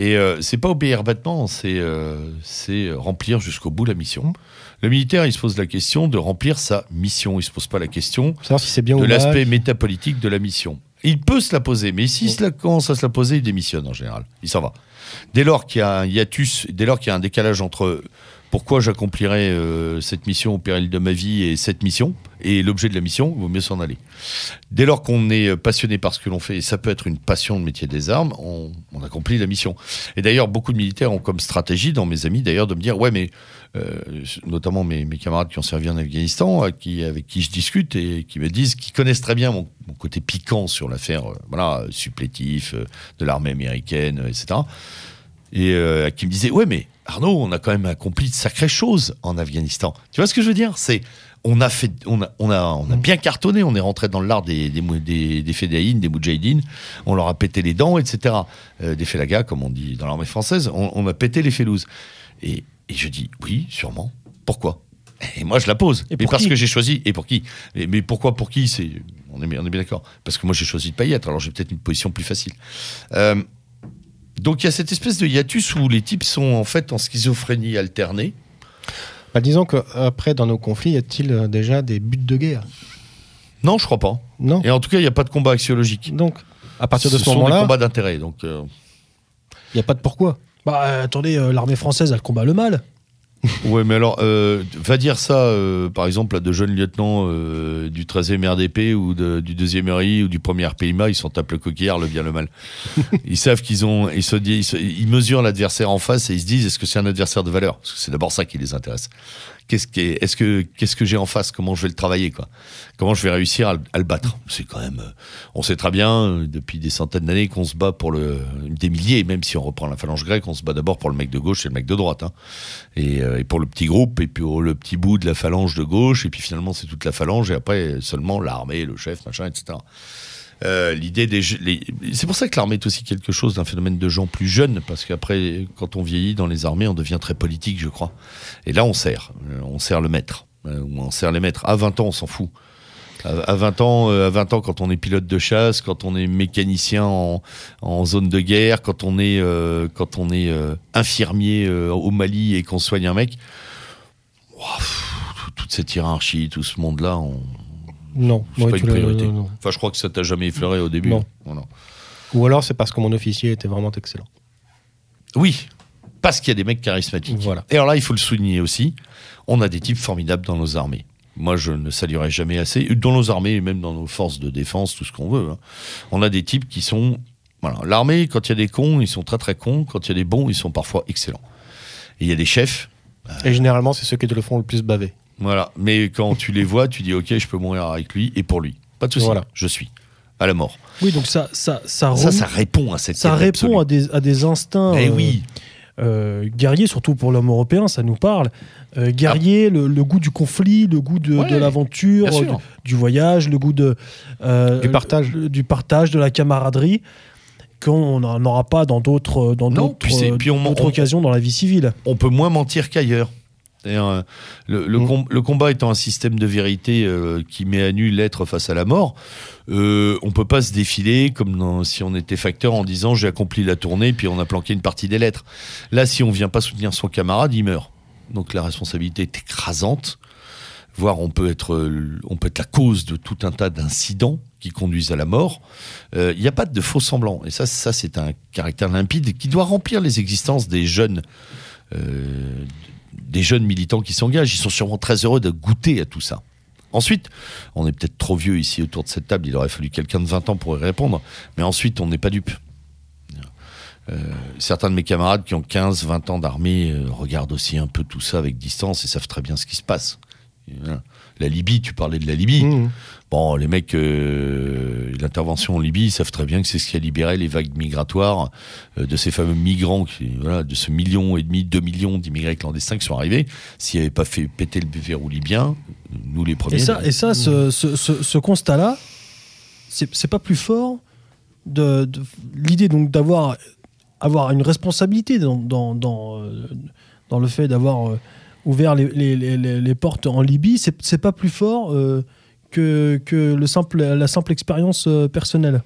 Et euh, c'est pas obéir bêtement, c'est euh, c'est remplir jusqu'au bout la mission. Le militaire, il se pose la question de remplir sa mission. Il se pose pas la question Savoir si c'est bien de l'aspect métapolitique de la mission. Il peut se la poser, mais s'il la commence à se la poser, il démissionne en général. Il s'en va. Dès lors qu'il y a un hiatus, dès lors qu'il y a un décalage entre pourquoi j'accomplirais euh, cette mission au péril de ma vie et cette mission et l'objet de la mission, il vaut mieux s'en aller. Dès lors qu'on est passionné par ce que l'on fait, et ça peut être une passion de métier des armes, on, accomplit la mission. Et d'ailleurs, beaucoup de militaires ont comme stratégie, dans mes amis d'ailleurs, de me dire ouais, mais euh, notamment mes, camarades qui ont servi en Afghanistan, qui, avec qui je discute et qui me disent, qui connaissent très bien mon, mon côté piquant sur l'affaire, euh, voilà, supplétif euh, de l'armée américaine, euh, etc. Et euh, qui me disaient ouais, mais Arnaud, on a quand même accompli de sacrées choses en Afghanistan. Tu vois ce que je veux dire? C'est on a fait, on a, on a, on a bien cartonné. On est rentré dans l'art des des des, des fédéines, des moudjahidines. On leur a pété les dents, etc. Euh, des félagas, comme on dit dans l'armée française. On, on a pété les félouses. Et, et je dis oui, sûrement. Pourquoi? Et moi, je la pose. Et mais parce que j'ai choisi. Et pour qui? Mais, mais pourquoi pour qui? C'est on est, bien- on est bien d'accord. Parce que moi, j'ai choisi de pas y être. Alors, j'ai peut-être une position plus facile. Euh, donc, il y a cette espèce de hiatus où les types sont en fait en schizophrénie alternée. Bah, disons qu'après, dans nos conflits, y a-t-il euh, déjà des buts de guerre? Non, je crois pas. Non. Et en tout cas, il n'y a pas de combat axiologique. Donc, à partir de ce, sont des moment-là, combats d'intérêt. Donc, euh, il n'y a pas de pourquoi. Bah attendez, euh, l'armée française, elle combat le mal. *laughs* ouais, mais alors, euh, va dire ça, euh, par exemple, à de jeunes lieutenants euh, du 13e RDP ou de- du 2e RI ou du 1er RPIMA, ils sont tapent le coquillard, le bien, le mal. *laughs* ils savent qu'ils ont, ils se disent, ils, se- ils mesurent l'adversaire en face et ils se disent, est-ce que c'est un adversaire de valeur? Parce que c'est d'abord ça qui les intéresse. Qu'est-ce qui est- est-ce que, qu'est-ce que j'ai en face? Comment je vais le travailler, quoi? Comment je vais réussir à, le- battre? C'est quand même, euh, on sait très bien euh, depuis des centaines d'années qu'on se bat pour le, des milliers, même si on reprend la phalange grecque, on se bat d'abord pour le mec de gauche et le mec de droite. Hein et, euh, et pour le petit groupe, et puis le petit bout de la phalange de gauche, et puis finalement c'est toute la phalange, et après seulement l'armée, le chef, machin, etc. Euh, L'idée c'est pour ça que l'armée est aussi quelque chose d'un phénomène de gens plus jeunes, parce qu'après, quand on vieillit dans les armées, on devient très politique, je crois. Et là, on sert, Euh, on sert le maître, Euh, on sert les maîtres. À 20 ans, on s'en fout. À à 20 ans, à 20 ans, quand on est pilote de chasse, quand on est mécanicien en, zone de guerre, quand on est, quand on est infirmier au Mali et qu'on soigne un mec, toute cette hiérarchie, tout ce monde-là, on... Non. C'est Ouais, pas une priorité. non, non. enfin, je crois que ça t'a jamais effleuré au début. Non. Voilà. Ou alors, c'est parce que mon officier était vraiment excellent. Oui, parce qu'il y a des mecs charismatiques. Voilà. Et alors là, il faut le souligner aussi, on a des types formidables dans nos armées. Moi, je ne saluerai jamais assez, dans nos armées et même dans nos forces de défense, tout ce qu'on veut. hein. On a des types qui sont... Voilà. L'armée, quand il y a des cons, ils sont très très cons. Quand il y a des bons, ils sont parfois excellents. Et il y a des chefs, Et généralement, c'est ceux qui te le font le plus baver. Voilà. Mais quand tu les vois, tu dis, OK, je peux mourir avec lui et pour lui. Pas de souci, Voilà. je suis à la mort. Oui, donc ça, ça, ça, Ça, rem- ça répond à cette ça répond absolue. à des, à des instincts Eh euh, oui, euh, guerriers, surtout pour l'homme européen, ça nous parle. Euh, guerrier, le, le goût du conflit, le goût de, Ouais, de l'aventure, du, voyage, le goût de, Du partage. le- du partage, de la camaraderie, qu'on n'en aura pas dans d'autres dans occasions dans la vie civile. on peut moins mentir qu'ailleurs. Euh, Le, le Mm. com- le combat étant un système de vérité euh, qui met à nu l'être face à la mort, euh, on peut pas se défiler comme dans- si on était facteur en disant j'ai accompli la tournée puis on a planqué une partie des lettres. Là, si on vient pas soutenir son camarade, il meurt. Donc la responsabilité est écrasante. Voire on peut être, euh, on peut être la cause de tout un tas d'incidents qui conduisent à la mort. Euh, Il n'y a pas de faux semblants. Et ça, ça c'est un caractère limpide qui doit remplir les existences des jeunes euh, des jeunes militants qui s'engagent. Ils sont sûrement très heureux de goûter à tout ça. Ensuite, on est peut-être trop vieux ici autour de cette table, il aurait fallu quelqu'un de 20 ans pour y répondre, mais ensuite, on n'est pas dupe. Euh, certains de mes camarades qui ont 15, 20 ans d'armée euh, regardent aussi un peu tout ça avec distance et savent très bien ce qui se passe. La Libye, tu parlais de la Libye. Mmh. Bon, les mecs, euh, l'intervention en Libye, ils savent très bien que c'est ce qui a libéré les vagues migratoires euh, de ces fameux migrants, qui, voilà, de ce million et demi, deux millions d'immigrés clandestins qui sont arrivés. S'ils n'avaient pas fait péter le verrou libyen, nous les premiers. Et ça, et ça ce, ce- ce- ce constat-là, c'est pas plus fort de, de- l'idée donc d'avoir avoir une responsabilité dans, dans, dans, euh, dans le fait d'avoir euh, ouvert les, les- les- les- portes en Libye, c'est pas plus fort euh, que, que le simple, la simple expérience euh, personnelle.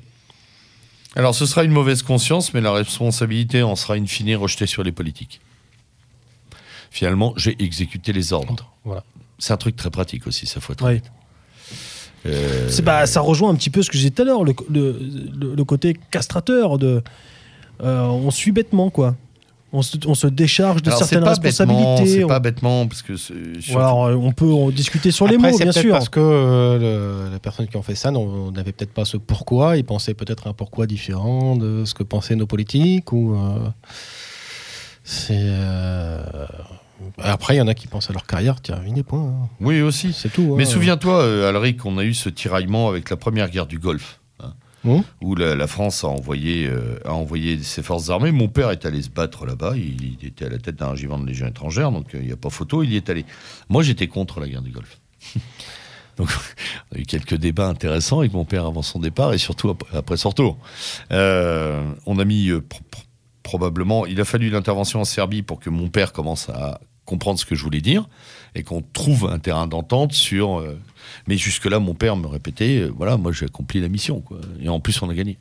Alors, ce sera une mauvaise conscience, mais la responsabilité en sera in fine rejetée sur les politiques. Finalement, j'ai exécuté les ordres. Voilà. C'est un truc très pratique aussi, ça faut être Ouais. Euh, bah, ça rejoint un petit peu ce que j'ai dit tout à l'heure, le, le- le- le côté castrateur de. euh, on suit bêtement, quoi. On se, on se décharge de alors, certaines responsabilités. c'est on- pas bêtement, parce que surtout- alors, on peut en discuter sur les mots, bien sûr. parce que euh, le- les personnes qui ont fait ça n'avaient peut-être pas ce pourquoi. Ils pensaient peut-être un pourquoi différent de ce que pensaient nos politiques. Ou euh, c'est euh, après, il y en a qui pensent à leur carrière terminée. Point. hein. Oui, aussi. C'est tout. Mais hein. souviens-toi, euh, Alric, on a eu ce tiraillement avec la première guerre du Golfe, Mmh. où la, France a envoyé, euh, a envoyé ses forces armées. Mon père est allé se battre là-bas. Il, était à la tête d'un régiment de Légion étrangère, donc euh, il n'y a pas photo. Il y est allé. Moi, j'étais contre la guerre du Golfe. *laughs* donc, on a eu quelques débats intéressants avec mon père avant son départ et surtout après, son retour. Euh, on a mis pro- pro- probablement. Il a fallu l'intervention en Serbie pour que mon père commence à comprendre ce que je voulais dire et qu'on trouve un terrain d'entente sur. Mais jusque-là, mon père me répétait euh, voilà, moi j'ai accompli la mission. Quoi. Et en plus, on a gagné.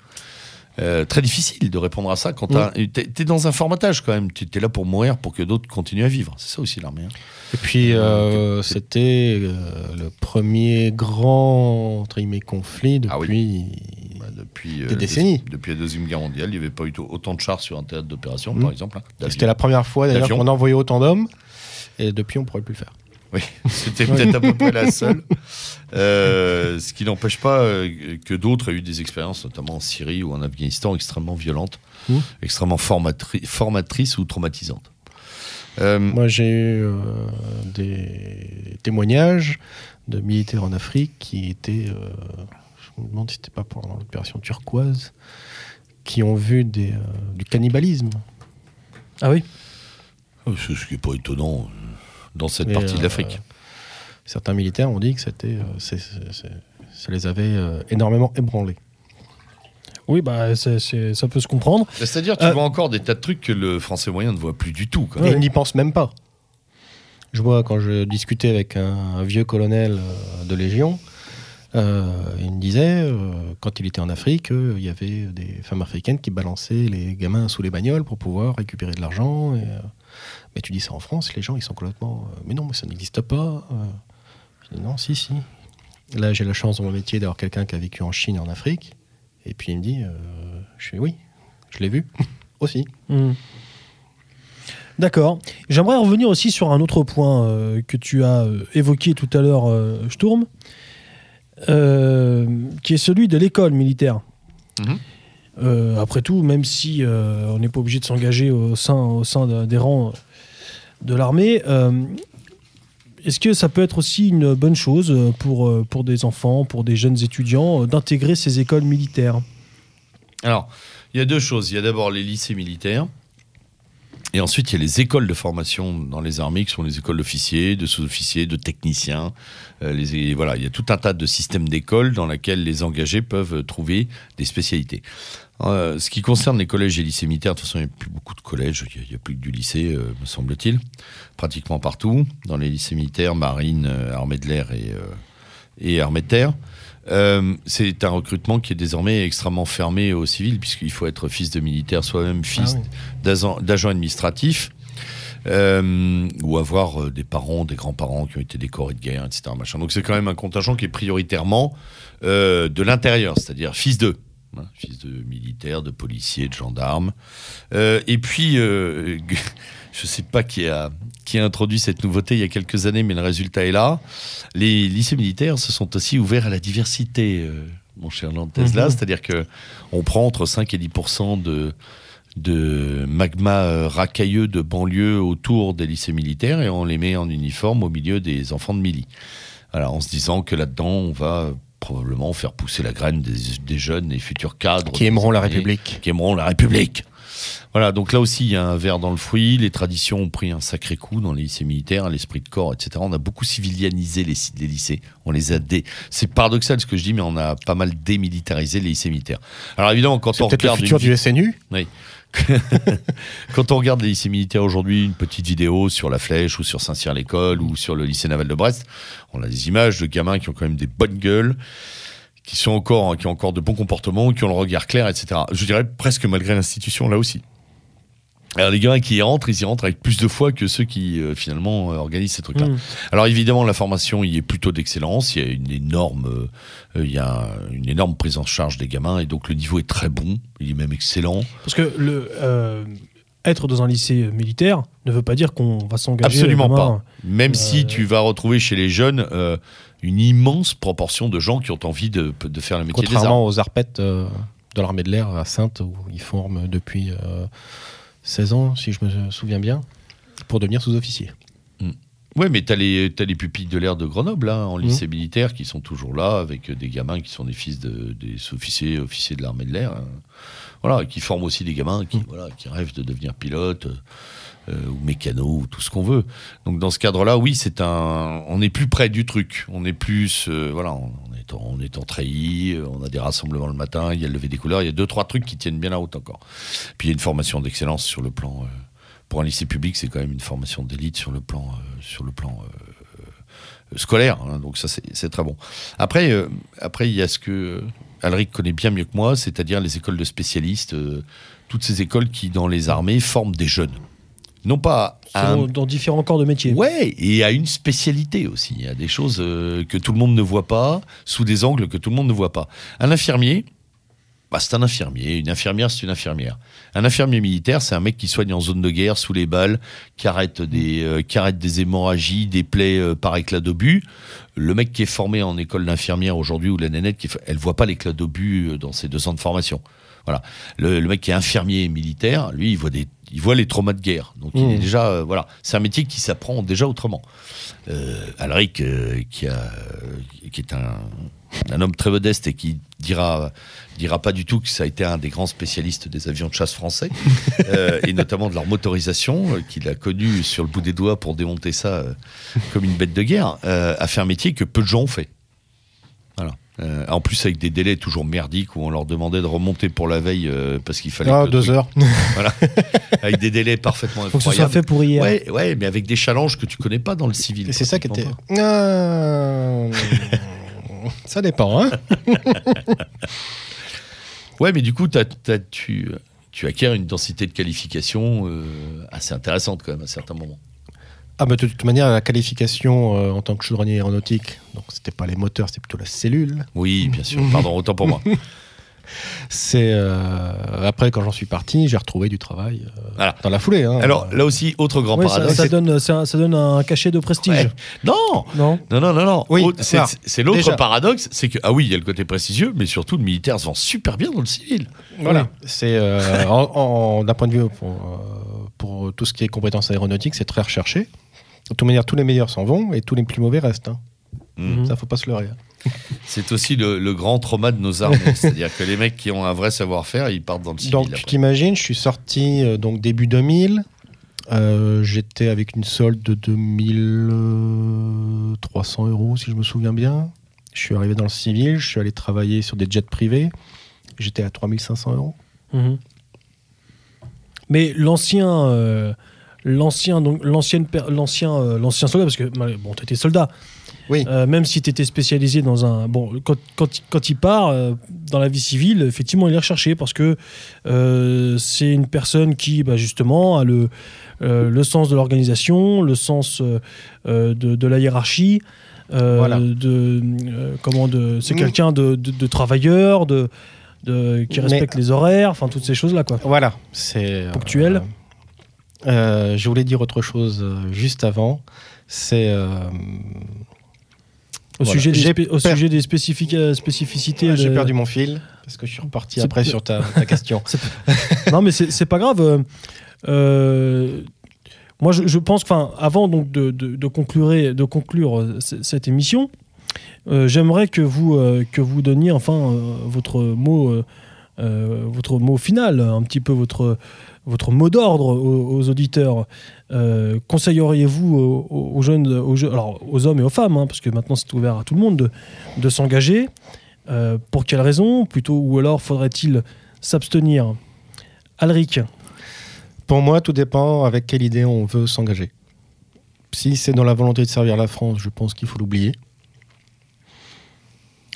Euh, très difficile de répondre à ça quand t'as- t'es t'es dans un formatage quand même. Tu es là pour mourir pour que d'autres continuent à vivre. C'est ça aussi l'armée. hein. Et puis, euh, c'était euh, le premier grand conflit Ah oui. depuis. Bah, depuis, Des décennies. depuis la Deuxième Guerre mondiale, il n'y avait pas eu autant de chars sur un théâtre d'opération, Mhm. par exemple. hein. C'était la première fois d'ailleurs qu'on envoyait autant d'hommes. Et depuis, on ne pourrait plus le faire. Oui, c'était peut-être à peu près la seule. Euh, ce qui n'empêche pas euh, que d'autres aient eu des expériences, notamment en Syrie ou en Afghanistan, extrêmement violentes, Mmh. extrêmement formatri- formatrices ou traumatisantes. Euh, Moi, j'ai eu euh, des témoignages de militaires en Afrique qui étaient, euh, je me demande si c'était pas pendant l'opération turquoise, qui ont vu des, euh, du cannibalisme. Ah oui? C'est ce qui n'est pas étonnant dans cette Et, partie de euh, l'Afrique. Certains militaires ont dit que c'était, euh, ça les avait euh, énormément ébranlés. Oui, bah, ça peut se comprendre. C'est-à-dire, tu euh, vois encore des tas de trucs que le français moyen ne voit plus du tout. quoi. Et ils n'y pensent même pas. Je vois quand je discutais avec un, un vieux colonel de Légion, euh, il me disait, euh, quand il était en Afrique, euh, il y avait des femmes africaines qui balançaient les gamins sous les bagnoles pour pouvoir récupérer de l'argent. et, euh, mais tu dis ça en France, les gens ils sont complètement. euh, mais non, mais ça n'existe pas. euh. Je dis, non, si, si. Là, j'ai la chance dans mon métier d'avoir quelqu'un qui a vécu en Chine et en Afrique. Et puis il me dit, euh, je fais oui, je l'ai vu *laughs* aussi. Hmm. D'accord. J'aimerais revenir aussi sur un autre point euh, que tu as euh, évoqué tout à l'heure, euh, Sturm, euh, qui est celui de l'école militaire. Mhm. Euh, après tout, même si euh, on n'est pas obligé de s'engager au sein, au sein de- des rangs de l'armée, euh, est-ce que ça peut être aussi une bonne chose pour, pour des enfants, pour des jeunes étudiants, d'intégrer ces écoles militaires? Alors, il y a deux choses. Il y a d'abord les lycées militaires. Et ensuite, il y a les écoles de formation dans les armées, qui sont les écoles d'officiers, de sous-officiers, de techniciens. Euh, voilà, il y a tout un tas de systèmes d'écoles dans lesquels les engagés peuvent trouver des spécialités. Euh, ce qui concerne les collèges et lycées militaires, de toute façon, il n'y a plus beaucoup de collèges, il n'y a, plus que du lycée, euh, me semble-t-il, pratiquement partout. Dans les lycées militaires, marine, armée de l'air et, et armée de terre. Euh, c'est un recrutement qui est désormais extrêmement fermé aux civils, puisqu'il faut être fils de militaire, soi-même fils Ah oui. d'agent administratif, euh, ou avoir euh, des parents, des grands-parents qui ont été décorés de guerre, etc. Machin. Donc c'est quand même un contingent qui est prioritairement euh, de l'intérieur, c'est-à-dire fils d'eux. hein, Fils de militaires, de policiers, de gendarmes. Et puis, je ne sais pas qui a, qui a introduit cette nouveauté il y a quelques années, mais le résultat est là. Les lycées militaires se sont aussi ouverts à la diversité, euh, mon cher Lantesla. Mhm. C'est-à-dire que on prend entre 5 et 10 de, de magma euh, racailleux de banlieue autour des lycées militaires et on les met en uniforme au milieu des enfants de mili. Voilà, en se disant que là-dedans, on va probablement faire pousser la graine des, des jeunes et futurs cadres. Qui aimeront la République. Qui aimeront la République. Voilà, donc là aussi, il y a un verre dans le fruit. Les traditions ont pris un sacré coup dans les lycées militaires, l'esprit de corps, etc. On a beaucoup civilianisé les, les lycées. On les a dé... C'est paradoxal ce que je dis, mais on a pas mal démilitarisé les lycées militaires. Alors évidemment, quand on le regarde futur une du SNU. *laughs* quand on regarde les lycées militaires aujourd'hui, une petite vidéo sur la Flèche ou sur Saint-Cyr-l'École ou sur le lycée naval de Brest, on a des images de gamins qui ont quand même des bonnes gueules, qui sont encore, qui ont encore de bons comportements, qui ont le regard clair, etc. Je dirais presque malgré l'institution là aussi. Alors les gamins qui y rentrent, ils y rentrent avec plus de foi que ceux qui euh, finalement euh, organisent ces trucs-là. Mm. Alors évidemment, la formation y est plutôt d'excellence. Il y a une énorme, euh, il y a une énorme prise en charge des gamins et donc le niveau est très bon. Il est même excellent. Parce que le, euh, être dans un lycée militaire ne veut pas dire qu'on va s'engager. Absolument pas. Même si tu vas retrouver chez les jeunes euh, une immense proportion de gens qui ont envie de, de faire le métier des armes. Contrairement aux arpettes euh, de l'armée de l'air à Sainte, où ils forment depuis euh, 16 ans, si je me souviens bien, pour devenir sous-officier. Oui, mais tu as les, pupilles de l'air de Grenoble, là, en Mhm. lycée militaire, qui sont toujours là, avec des gamins qui sont des fils de, des officiers, officiers de l'armée de l'air. hein. Voilà, qui forment aussi des gamins qui, voilà, qui rêvent de devenir pilote euh, ou mécano ou tout ce qu'on veut. Donc dans ce cadre-là, oui, c'est un, on est plus près du truc. On est plus, euh, voilà, on on est en treillis, euh, on a des rassemblements le matin, il y a le lever des couleurs, il y a deux trois trucs qui tiennent bien la route encore. Puis il y a une formation d'excellence sur le plan. euh, pour un lycée public, c'est quand même une formation d'élite sur le plan, euh, sur le plan euh, scolaire. hein, donc ça, c'est très bon. Après, après, il y a ce que Alric connaît bien mieux que moi, c'est-à-dire les écoles de spécialistes, toutes ces écoles qui, dans les armées, forment des jeunes. Non pas un- Dans, différents corps de métier. Ouais, et à une spécialité aussi. Il y a des choses euh, que tout le monde ne voit pas, sous des angles que tout le monde ne voit pas. Un infirmier, bah, c'est un infirmier. Une infirmière, c'est une infirmière. Un infirmier militaire, c'est un mec qui soigne en zone de guerre, sous les balles, qui arrête des, euh, qui arrête des hémorragies, des plaies euh, par éclat d'obus. Le mec qui est formé en école d'infirmière aujourd'hui, ou la nénette, qui, elle voit pas l'éclat d'obus dans ses deux ans de formation. Voilà. Le, le mec qui est infirmier militaire, lui, il voit des, il voit les traumas de guerre. Donc il Mmh. est déjà, euh, voilà, c'est un métier qui s'apprend déjà autrement. Euh, Alric, euh, qui a, qui est un, un homme très modeste et qui dira, dira pas du tout que ça a été un des grands spécialistes des avions de chasse français, *laughs* euh, et notamment de leur motorisation, euh, qu'il a connu sur le bout des doigts pour démonter ça comme une bête de guerre, a fait un métier que peu de gens ont fait. Euh, en plus avec des délais toujours merdiques où on leur demandait de remonter pour la veille euh, parce qu'il fallait Ah, deux truc- heures. *laughs* voilà, *laughs* avec des délais parfaitement Faut que ce soit fait pour hier. Ouais, ouais, mais avec des challenges que tu connais pas dans le civil. Et c'est ça qui était. Ah, ça dépend, hein. *laughs* Ouais, mais du coup, tu, tu acquiers une densité de qualification euh, assez intéressante quand même à certains moments. Ah, bah, de toute manière, la qualification euh, en tant que chaudronnier aéronautique, donc c'était pas les moteurs, c'était plutôt la cellule. Oui, bien sûr. Pardon, autant pour moi. *laughs* C'est euh, après quand j'en suis parti, j'ai retrouvé du travail euh, Voilà. dans la foulée. hein. Alors là aussi, autre grand paradoxe. ça donne, ça, ça donne un cachet de prestige. Ouais. Non, Non non, non, non, non. Oui, c'est- l'autre déjà. paradoxe, c'est que ah oui, il y a le côté prestigieux, mais surtout le militaire se vend super bien dans le civil. Voilà. C'est euh, *laughs* d'un point de vue pour, pour tout ce qui est compétences aéronautiques, c'est très recherché. De toute manière, tous les meilleurs s'en vont et tous les plus mauvais restent. hein. Mm. Mhm. Ça, faut pas se leurrer. *laughs* C'est aussi le, le grand trauma de nos armées, *laughs* c'est-à-dire que les mecs qui ont un vrai savoir-faire, ils partent dans le civil. Donc, tu t'imagines, je suis sorti euh, donc début 2000. Euh, J'étais avec une solde de 2300 euros, si je me souviens bien. Je suis arrivé dans le civil, je suis allé travailler sur des jets privés. J'étais à 3500 euros. Mhm. Mais l'ancien, euh, l'ancien, donc l'ancienne, l'ancien, euh, l'ancien soldat, parce que bon, t'étais soldat. Oui. Euh, même si t'étais spécialisé dans un, bon, quand, quand, quand il part euh, dans la vie civile, effectivement, il est recherché parce que c'est une personne qui, bah, justement, a le, le sens de l'organisation, le sens de, de la hiérarchie. Voilà. de, comment de, c'est Mm. quelqu'un de, de, de travailleur, de, de, qui Mais- respecte les horaires, enfin toutes ces choses-là, quoi. Voilà, c'est. Ponctuel. Euh, je voulais dire autre chose euh, juste avant. C'est. euh, Au, Voilà. sujet, des, au sujet spécificités. J'ai perdu mon fil parce que je suis reparti après sur ta, ta question. *laughs* non, mais c'est pas grave. euh, moi, je, je pense enfin, avant donc de, de, de conclure, de conclure cette émission, euh, j'aimerais que vous euh, que vous donniez enfin votre mot, votre mot final, un petit peu votre votre mot d'ordre aux, auditeurs. Euh, Conseilleriez-vous aux, hommes et aux femmes, hein, parce que maintenant c'est ouvert à tout le monde, de, de s'engager Euh, Pour quelles raisons Plutôt, ou alors faudrait-il s'abstenir? Alric, Pour moi, tout dépend avec quelle idée on veut s'engager. Si c'est dans la volonté de servir la France, je pense qu'il faut l'oublier.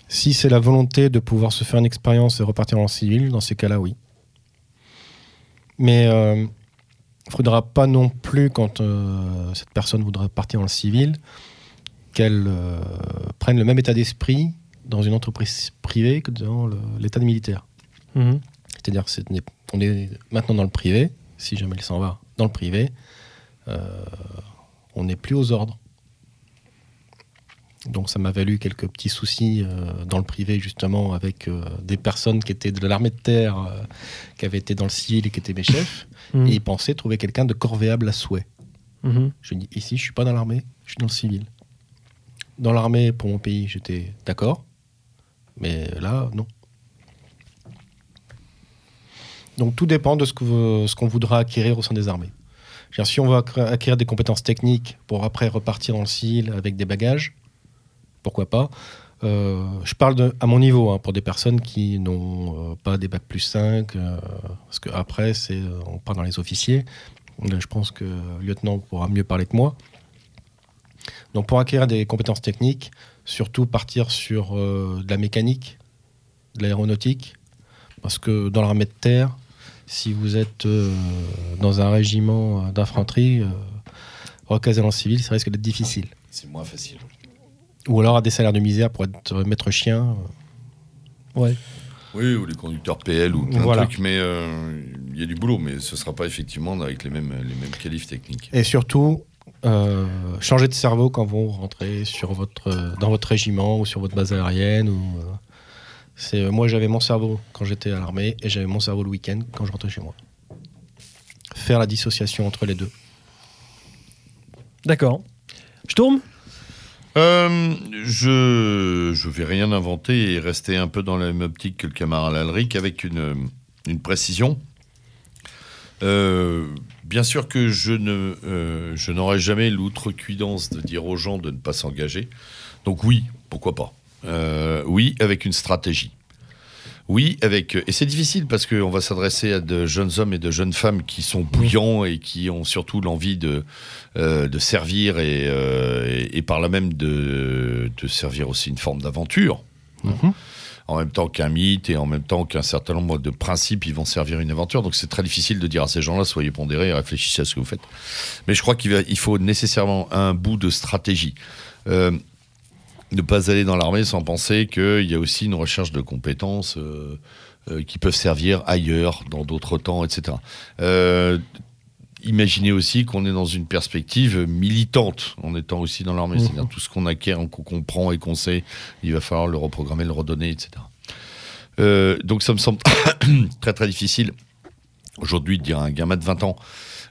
Si c'est la volonté de pouvoir se faire une expérience et repartir en civil, dans ces cas-là, oui. Mais il ne faudra pas non plus, quand euh, cette personne voudra partir en civil, qu'elle euh, prenne le même état d'esprit dans une entreprise privée que dans le- l'état de militaire. Mhm. C'est-à-dire qu'on est maintenant dans le privé, si jamais il s'en va dans le privé, euh, on n'est plus aux ordres. Donc ça m'a valu quelques petits soucis euh, dans le privé justement avec euh, des personnes qui étaient de l'armée de terre, euh, qui avaient été dans le civil et qui étaient mes chefs, Mhm. et ils pensaient trouver quelqu'un de corvéable à souhait. Mhm. Je dis ici, je suis pas dans l'armée, je suis dans le civil. Dans l'armée, pour mon pays, j'étais d'accord, mais là, non. Donc tout dépend de ce qu'on voudra acquérir au sein des armées. Si on veut acquérir des compétences techniques pour après repartir dans le civil avec des bagages, pourquoi pas. Euh, je parle de, à mon niveau, hein, pour des personnes qui n'ont euh, pas des bacs plus 5, euh, parce qu'après, on part dans les officiers. Je pense que le lieutenant pourra mieux parler que moi. Donc pour acquérir des compétences techniques, surtout partir sur de la mécanique, de l'aéronautique, parce que dans l'armée de terre, si vous êtes dans un régiment d'infanterie, recaser le civil, ça risque d'être difficile. C'est moins facile. Ou alors à des salaires de misère pour être maître chien. Ouais. Oui, ou les conducteurs PL ou plein Voilà. de trucs, mais euh, il y a du boulot, mais ce ne sera pas effectivement avec les mêmes, les mêmes qualifs techniques. Et surtout, euh, changer de cerveau quand vous rentrez sur votre, euh, dans votre régiment ou sur votre base aérienne. Ou, euh, c'est, euh, moi, j'avais mon cerveau quand j'étais à l'armée et j'avais mon cerveau le week-end quand je rentrais chez moi. Faire la dissociation entre les deux. D'accord. Je tourne? Euh, je je vais rien inventer et rester un peu dans la même optique que le camarade Alric avec une, précision. Euh, bien sûr que je ne euh, je n'aurai jamais l'outrecuidance de dire aux gens de ne pas s'engager. Donc oui, pourquoi pas. Oui, avec une stratégie. Oui, avec et c'est difficile parce qu'on va s'adresser à de jeunes hommes et de jeunes femmes qui sont bouillants et qui ont surtout l'envie de euh, de servir et, euh, et, et par là même de, de servir aussi une forme d'aventure. Mhm. En même temps qu'un mythe et en même temps qu'un certain nombre de principes, ils vont servir une aventure. Donc c'est très difficile de dire à ces gens-là, soyez pondérés, réfléchissez à ce que vous faites. Mais je crois qu'il il faut nécessairement un bout de stratégie. Euh, ne pas aller dans l'armée sans penser qu'il y a aussi une recherche de compétences euh, euh, qui peuvent servir ailleurs, dans d'autres temps, etc. Euh, imaginez aussi qu'on est dans une perspective militante en étant aussi dans l'armée. Mhm. C'est-à-dire tout ce qu'on acquiert, qu'on comprend et qu'on sait, il va falloir le reprogrammer, le redonner, etc. Donc ça me semble *coughs* très très difficile aujourd'hui de dire à un gamin de 20 ans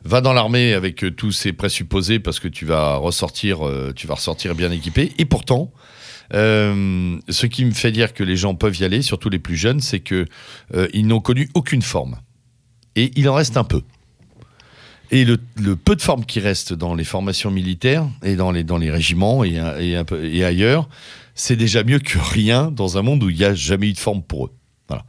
va dans l'armée avec euh, tous ces présupposés parce que tu vas ressortir, euh, tu vas ressortir bien équipé. Et pourtant, euh, ce qui me fait dire que les gens peuvent y aller, surtout les plus jeunes, c'est que euh, ils n'ont connu aucune forme. Et il en reste un peu. Et le, peu de formes qui restent dans les formations militaires et dans les, régiments et, et ailleurs, c'est déjà mieux que rien dans un monde où il n'y a jamais eu de forme pour eux. Voilà.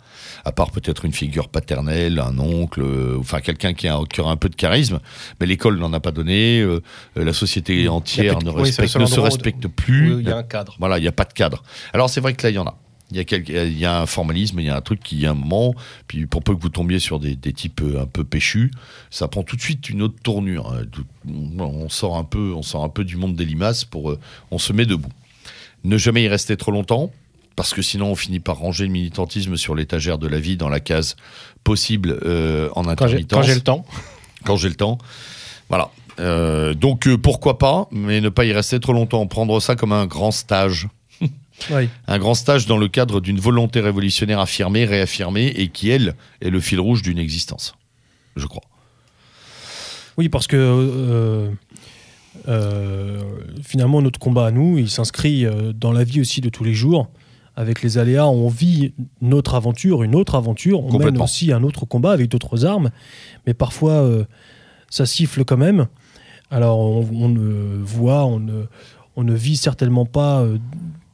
À part peut-être une figure paternelle, un oncle, euh, enfin quelqu'un qui a, qui aura un peu de charisme. Mais l'école n'en a pas donné, euh, la société entière de- ne, respecte, se respecte plus. Il y a un cadre. Voilà, il n'y a pas de cadre. Alors c'est vrai que là, il y en a. Il y, a il y a un formalisme, il y a un truc qui, à un moment, puis pour peu que vous tombiez sur des, des types euh, un peu péchus, ça prend tout de suite une autre tournure. hein. On sort un peu, on sort un peu du monde des limaces pour, on se met debout. Ne jamais y rester trop longtemps, parce que sinon on finit par ranger le militantisme sur l'étagère de la vie dans la case possible euh, en intermittence quand j'ai le temps. *laughs* quand j'ai le temps. Voilà. Euh, donc euh, pourquoi pas, mais ne pas y rester trop longtemps. Prendre ça comme un grand stage. *laughs* Oui. Un grand stage dans le cadre d'une volonté révolutionnaire affirmée, réaffirmée, et qui, elle, est le fil rouge d'une existence. Je crois. Oui, parce que finalement, notre combat à nous, il s'inscrit dans la vie aussi de tous les jours. Avec les aléas, on vit notre aventure, une autre aventure. On mène aussi un autre combat avec d'autres armes. Mais parfois, euh, ça siffle quand même. Alors, on, on ne voit, on ne, on ne vit certainement pas euh,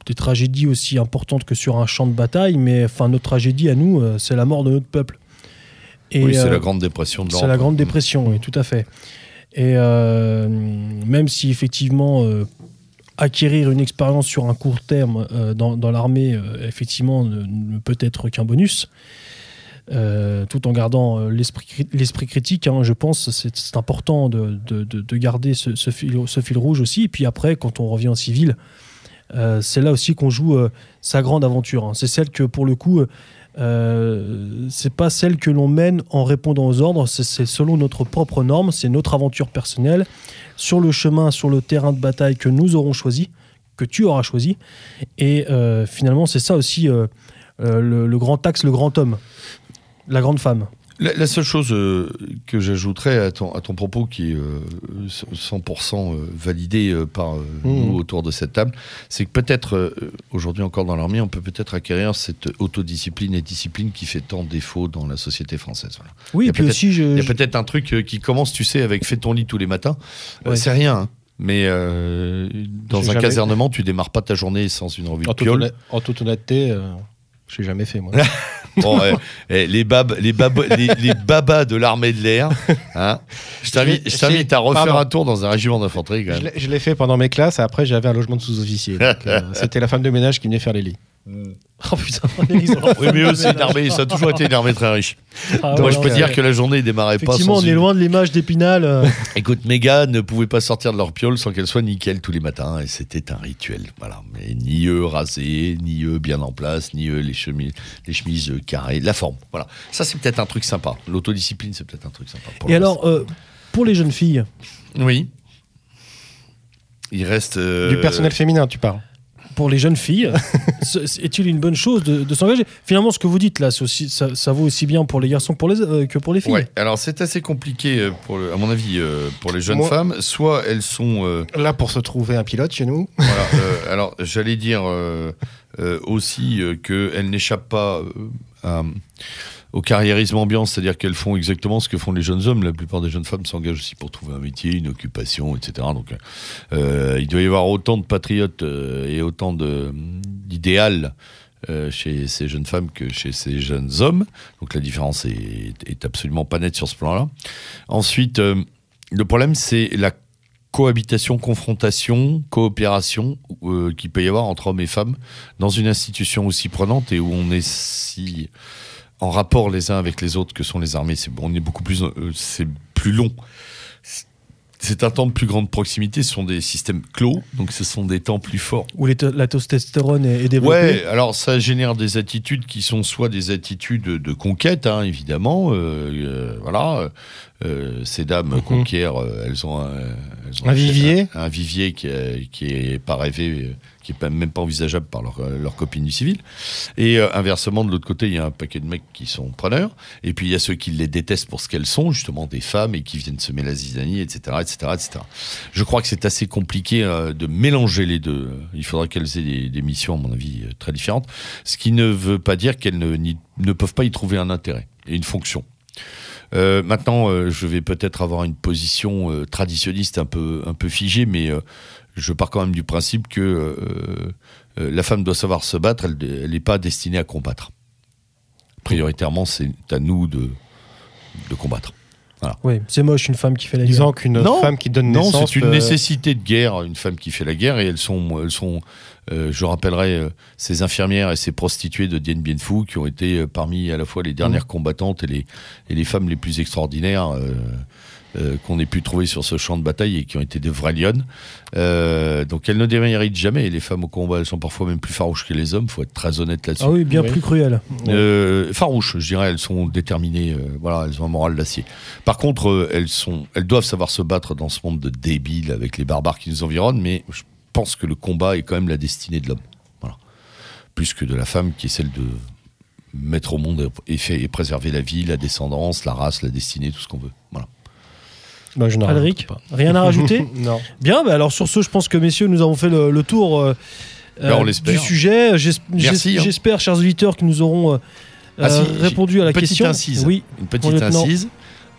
des tragédies aussi importantes que sur un champ de bataille. Mais enfin, notre tragédie à nous, euh, c'est la mort de notre peuple. Et, oui, c'est la Grande Dépression de c'est l'Europe. la Grande Dépression, oui, tout à fait. Et même si effectivement, acquérir une expérience sur un court terme euh, dans, l'armée, euh, effectivement, ne, peut être qu'un bonus. Euh, tout en gardant l'esprit cri- l'esprit critique, hein, je pense, c'est c'est important de, de- de- de garder ce, fil, rouge aussi. Et puis après, quand on revient en civil, c'est là aussi qu'on joue sa grande aventure. hein. C'est celle que, pour le coup, euh, c'est pas celle que l'on mène en répondant aux ordres, c'est selon notre propre norme, c'est notre aventure personnelle, sur le chemin, sur le terrain de bataille que nous aurons choisi, que tu auras choisi. Et euh, finalement, c'est ça aussi euh, euh, le, le grand axe, le grand homme, la grande femme. La, la seule chose euh, que j'ajouterais à ton, à ton propos, qui est euh, 100% euh, validé euh, par Mhm. nous autour de cette table, c'est que peut-être, aujourd'hui encore dans l'armée, on peut peut-être acquérir cette autodiscipline et discipline qui fait tant défaut dans la société française. Voilà. Oui, Il y et a puis peut-être- aussi, je, Il y a peut-être un truc qui commence, tu sais, avec fais ton lit tous les matins. Ouais. c'est rien, hein. mais euh, dans un casernement, tu démarres pas ta journée sans une revue de piole. en toute honnêteté, euh, je l'ai jamais fait moi. *laughs* *laughs* Bon. Eh, les, bab, les, bab, les, les babas de l'armée de l'air, hein. je t'invite à refaire Pardon. un tour dans un régiment d'infanterie. Je l'ai- fait pendant mes classes après j'avais un logement de sous-officier. *laughs* Euh, C'était la femme de ménage qui venait faire les lits. *laughs* Oh putain, ils ont- Oui, mais eux, c'est une armée, ça a toujours été une armée très riche. Ah, Moi, ouais, je peux dire que la journée ne démarrait pas Effectivement, on est loin de l'image d'Épinal. euh, *laughs* Écoute, mes gars ne pouvaient pas sortir de leur piole sans qu'elle soit nickel tous les matins, et c'était un rituel. Voilà. Mais ni eux rasés, ni eux bien en place, ni eux les chemises, les chemises carrées, la forme. Voilà. Ça, c'est peut-être un truc sympa. L'autodiscipline, c'est peut-être un truc sympa. pour Et alors, euh, pour les jeunes filles. Oui. Il reste. euh, Du personnel féminin, tu parles. Pour les jeunes filles, *laughs* est-il une bonne chose de, de s'engager? Finalement, ce que vous dites là, aussi- ça, ça vaut aussi bien pour les garçons que pour les, euh, que pour les filles. Ouais, alors c'est assez compliqué, euh, pour le- à mon avis, euh, pour les jeunes Moi- femmes. Soit elles sont. euh, Là, pour se trouver un pilote chez nous. Voilà, euh, alors j'allais dire euh, euh, aussi euh, qu'elles n'échappent pas euh, à- au carriérisme ambiant, c'est-à-dire qu'elles font exactement ce que font les jeunes hommes. La plupart des jeunes femmes s'engagent aussi pour trouver un métier, une occupation, etc. Donc euh, il doit y avoir autant de patriotes euh, et autant d'idéal euh, chez ces jeunes femmes que chez ces jeunes hommes. Donc la différence est, absolument pas nette sur ce plan-là. Ensuite, le problème, c'est la cohabitation, confrontation, coopération euh, qu'il peut y avoir entre hommes et femmes dans une institution aussi prenante et où on est si en rapport les uns avec les autres que sont les armées. C'est on est beaucoup plus, euh, c'est plus long. C'est un temps de plus grande proximité. Ce sont des systèmes clos, donc ce sont des temps plus forts. Où les to- la testostérone est, est développée. Ouais, alors ça génère des attitudes qui sont soit des attitudes de conquête, hein, évidemment. euh, euh, voilà, euh, ces dames Mhm. conquièrent, elles ont un, elles ont Un vivier. un, un vivier qui, est- qui est pas rêvé, qui est pas, même pas envisageable par leurs euh, leurs copines du civil. Et euh, inversement, de l'autre côté, il y a un paquet de mecs qui sont preneurs. Et puis il y a ceux qui les détestent pour ce qu'elles sont, justement des femmes, et qui viennent semer la zizanie, etc., etc., etc. Je crois que c'est assez compliqué euh, de mélanger les deux. Il faudra qu'elles aient des, des missions, à mon avis, euh, très différentes. Ce qui ne veut pas dire qu'elles ne, ne peuvent pas y trouver un intérêt et une fonction. Euh, maintenant, euh, je vais peut-être avoir une position euh, traditionniste un peu, un peu figée, mais euh, je pars quand même du principe que euh, euh, la femme doit savoir se battre, elle n'est pas destinée à combattre. Prioritairement, c'est à nous de, de combattre. Oui, c'est moche une femme qui fait la guerre. Disant qu'une Non, femme qui donne Non, naissance. c'est une nécessité de guerre, une femme qui fait la guerre, et elles sont, elles sont euh, je rappellerai euh, ces infirmières et ces prostituées de Dien Bien Phu qui ont été euh, parmi à la fois les dernières combattantes et les, et les femmes les plus extraordinaires euh, euh, qu'on ait pu trouver sur ce champ de bataille et qui ont été de vraies lionnes. Euh, donc elles ne déméritent jamais, et les femmes au combat, elles sont parfois même plus farouches que les hommes, faut être très honnête là-dessus. Ah oui, bien Oui. plus cruelle. Euh, farouches, je dirais, elles sont déterminées, euh, voilà, elles ont un moral d'acier. Par contre, elles, sont, elles doivent savoir se battre dans ce monde de débiles avec les barbares qui nous environnent, mais je pense que le combat est quand même la destinée de l'homme. Voilà. Plus que de la femme qui est celle de mettre au monde et, fait, et préserver la vie, la descendance, la race, la destinée, tout ce qu'on veut. Voilà. Bah, je Alric, pas. rien à rajouter *laughs* Non. Bien, bah alors sur ce, je pense que messieurs, nous avons fait le, le tour euh, Ben, on euh, du sujet. Hein. J'espère, chers auditeurs, que nous aurons euh, Ah, si, répondu à la petite question. incise. Oui, Une petite incise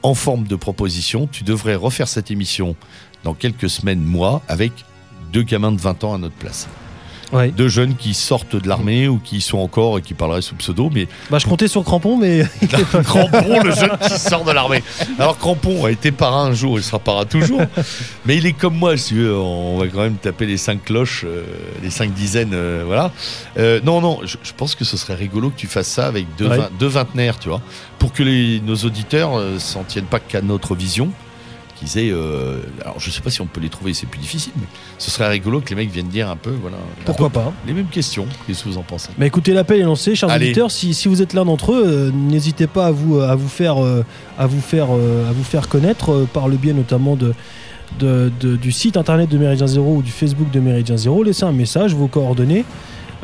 en forme de proposition. Tu devrais refaire cette émission dans quelques semaines, mois, avec deux gamins de 20 ans à notre place. Ouais. de jeunes qui sortent de l'armée ou qui sont encore et qui parleraient sous pseudo, mais Bah, je comptais sur Crampon, mais *laughs* Crampon, le jeune qui sort de l'armée. Alors Crampon a été parrain un jour, il sera parrain toujours. Mais il est comme moi, si veux, on va quand même taper les cinq cloches, euh, les cinq dizaines, euh, voilà. Euh, non, non, je, je pense que ce serait rigolo que tu fasses ça avec deux, Ouais. deux vingtenaires, tu vois, pour que les- nos auditeurs s'en tiennent pas qu'à notre vision. Qu'ils aient, euh, alors je sais pas si on peut les trouver, c'est plus difficile, mais ce serait rigolo que les mecs viennent dire un peu, voilà, pourquoi pas. les mêmes questions. Qu'est-ce que vous en pensez? Bah écoutez, l'appel est lancé, chers Allez. auditeurs. Si, si vous êtes l'un d'entre eux, euh, n'hésitez pas à vous, à vous faire, euh, à vous faire, à vous faire connaître euh, par le biais notamment de, de- de- du site internet de Méridien Zéro ou du Facebook de Méridien Zéro. Laissez un message, vos coordonnées.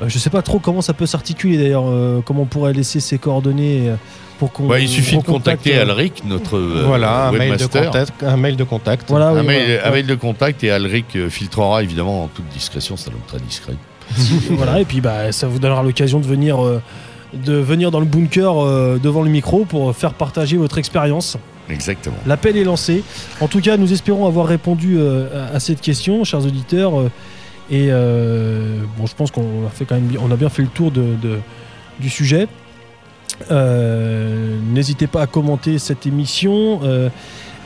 Je sais pas trop comment ça peut s'articuler d'ailleurs, comment on pourrait laisser ces coordonnées pour qu'on. Ouais, il suffit de contacter euh, Alric, notre euh, voilà, un mail, de contact, un mail de contact. Voilà, oui, un, mail, voilà. un mail de contact et Alric euh, filtrera évidemment en toute discrétion, c'est un homme très discret. *laughs* voilà, et puis bah, ça vous donnera l'occasion de venir, euh, de venir dans le bunker euh, devant le micro pour faire partager votre expérience. Exactement. L'appel est lancé. En tout cas, nous espérons avoir répondu euh, à cette question, chers auditeurs. euh, et euh, bon, je pense qu'on a fait quand même, bien- on a bien fait le tour de, de- du sujet. Euh, N'hésitez pas à commenter cette émission, euh,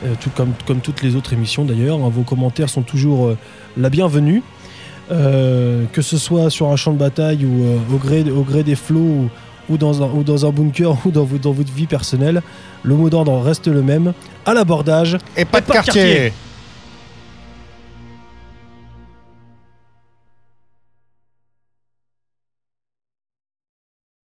euh, tout comme, comme toutes les autres émissions d'ailleurs. hein. vos commentaires sont toujours la bienvenue. Que ce soit sur un champ de bataille ou au, gré, au gré des flots ou, ou dans un, ou dans un bunker *laughs* ou dans, vo- dans votre vie personnelle, le mot d'ordre reste le même. À l'abordage, Et pas de pas de quartier. quartier.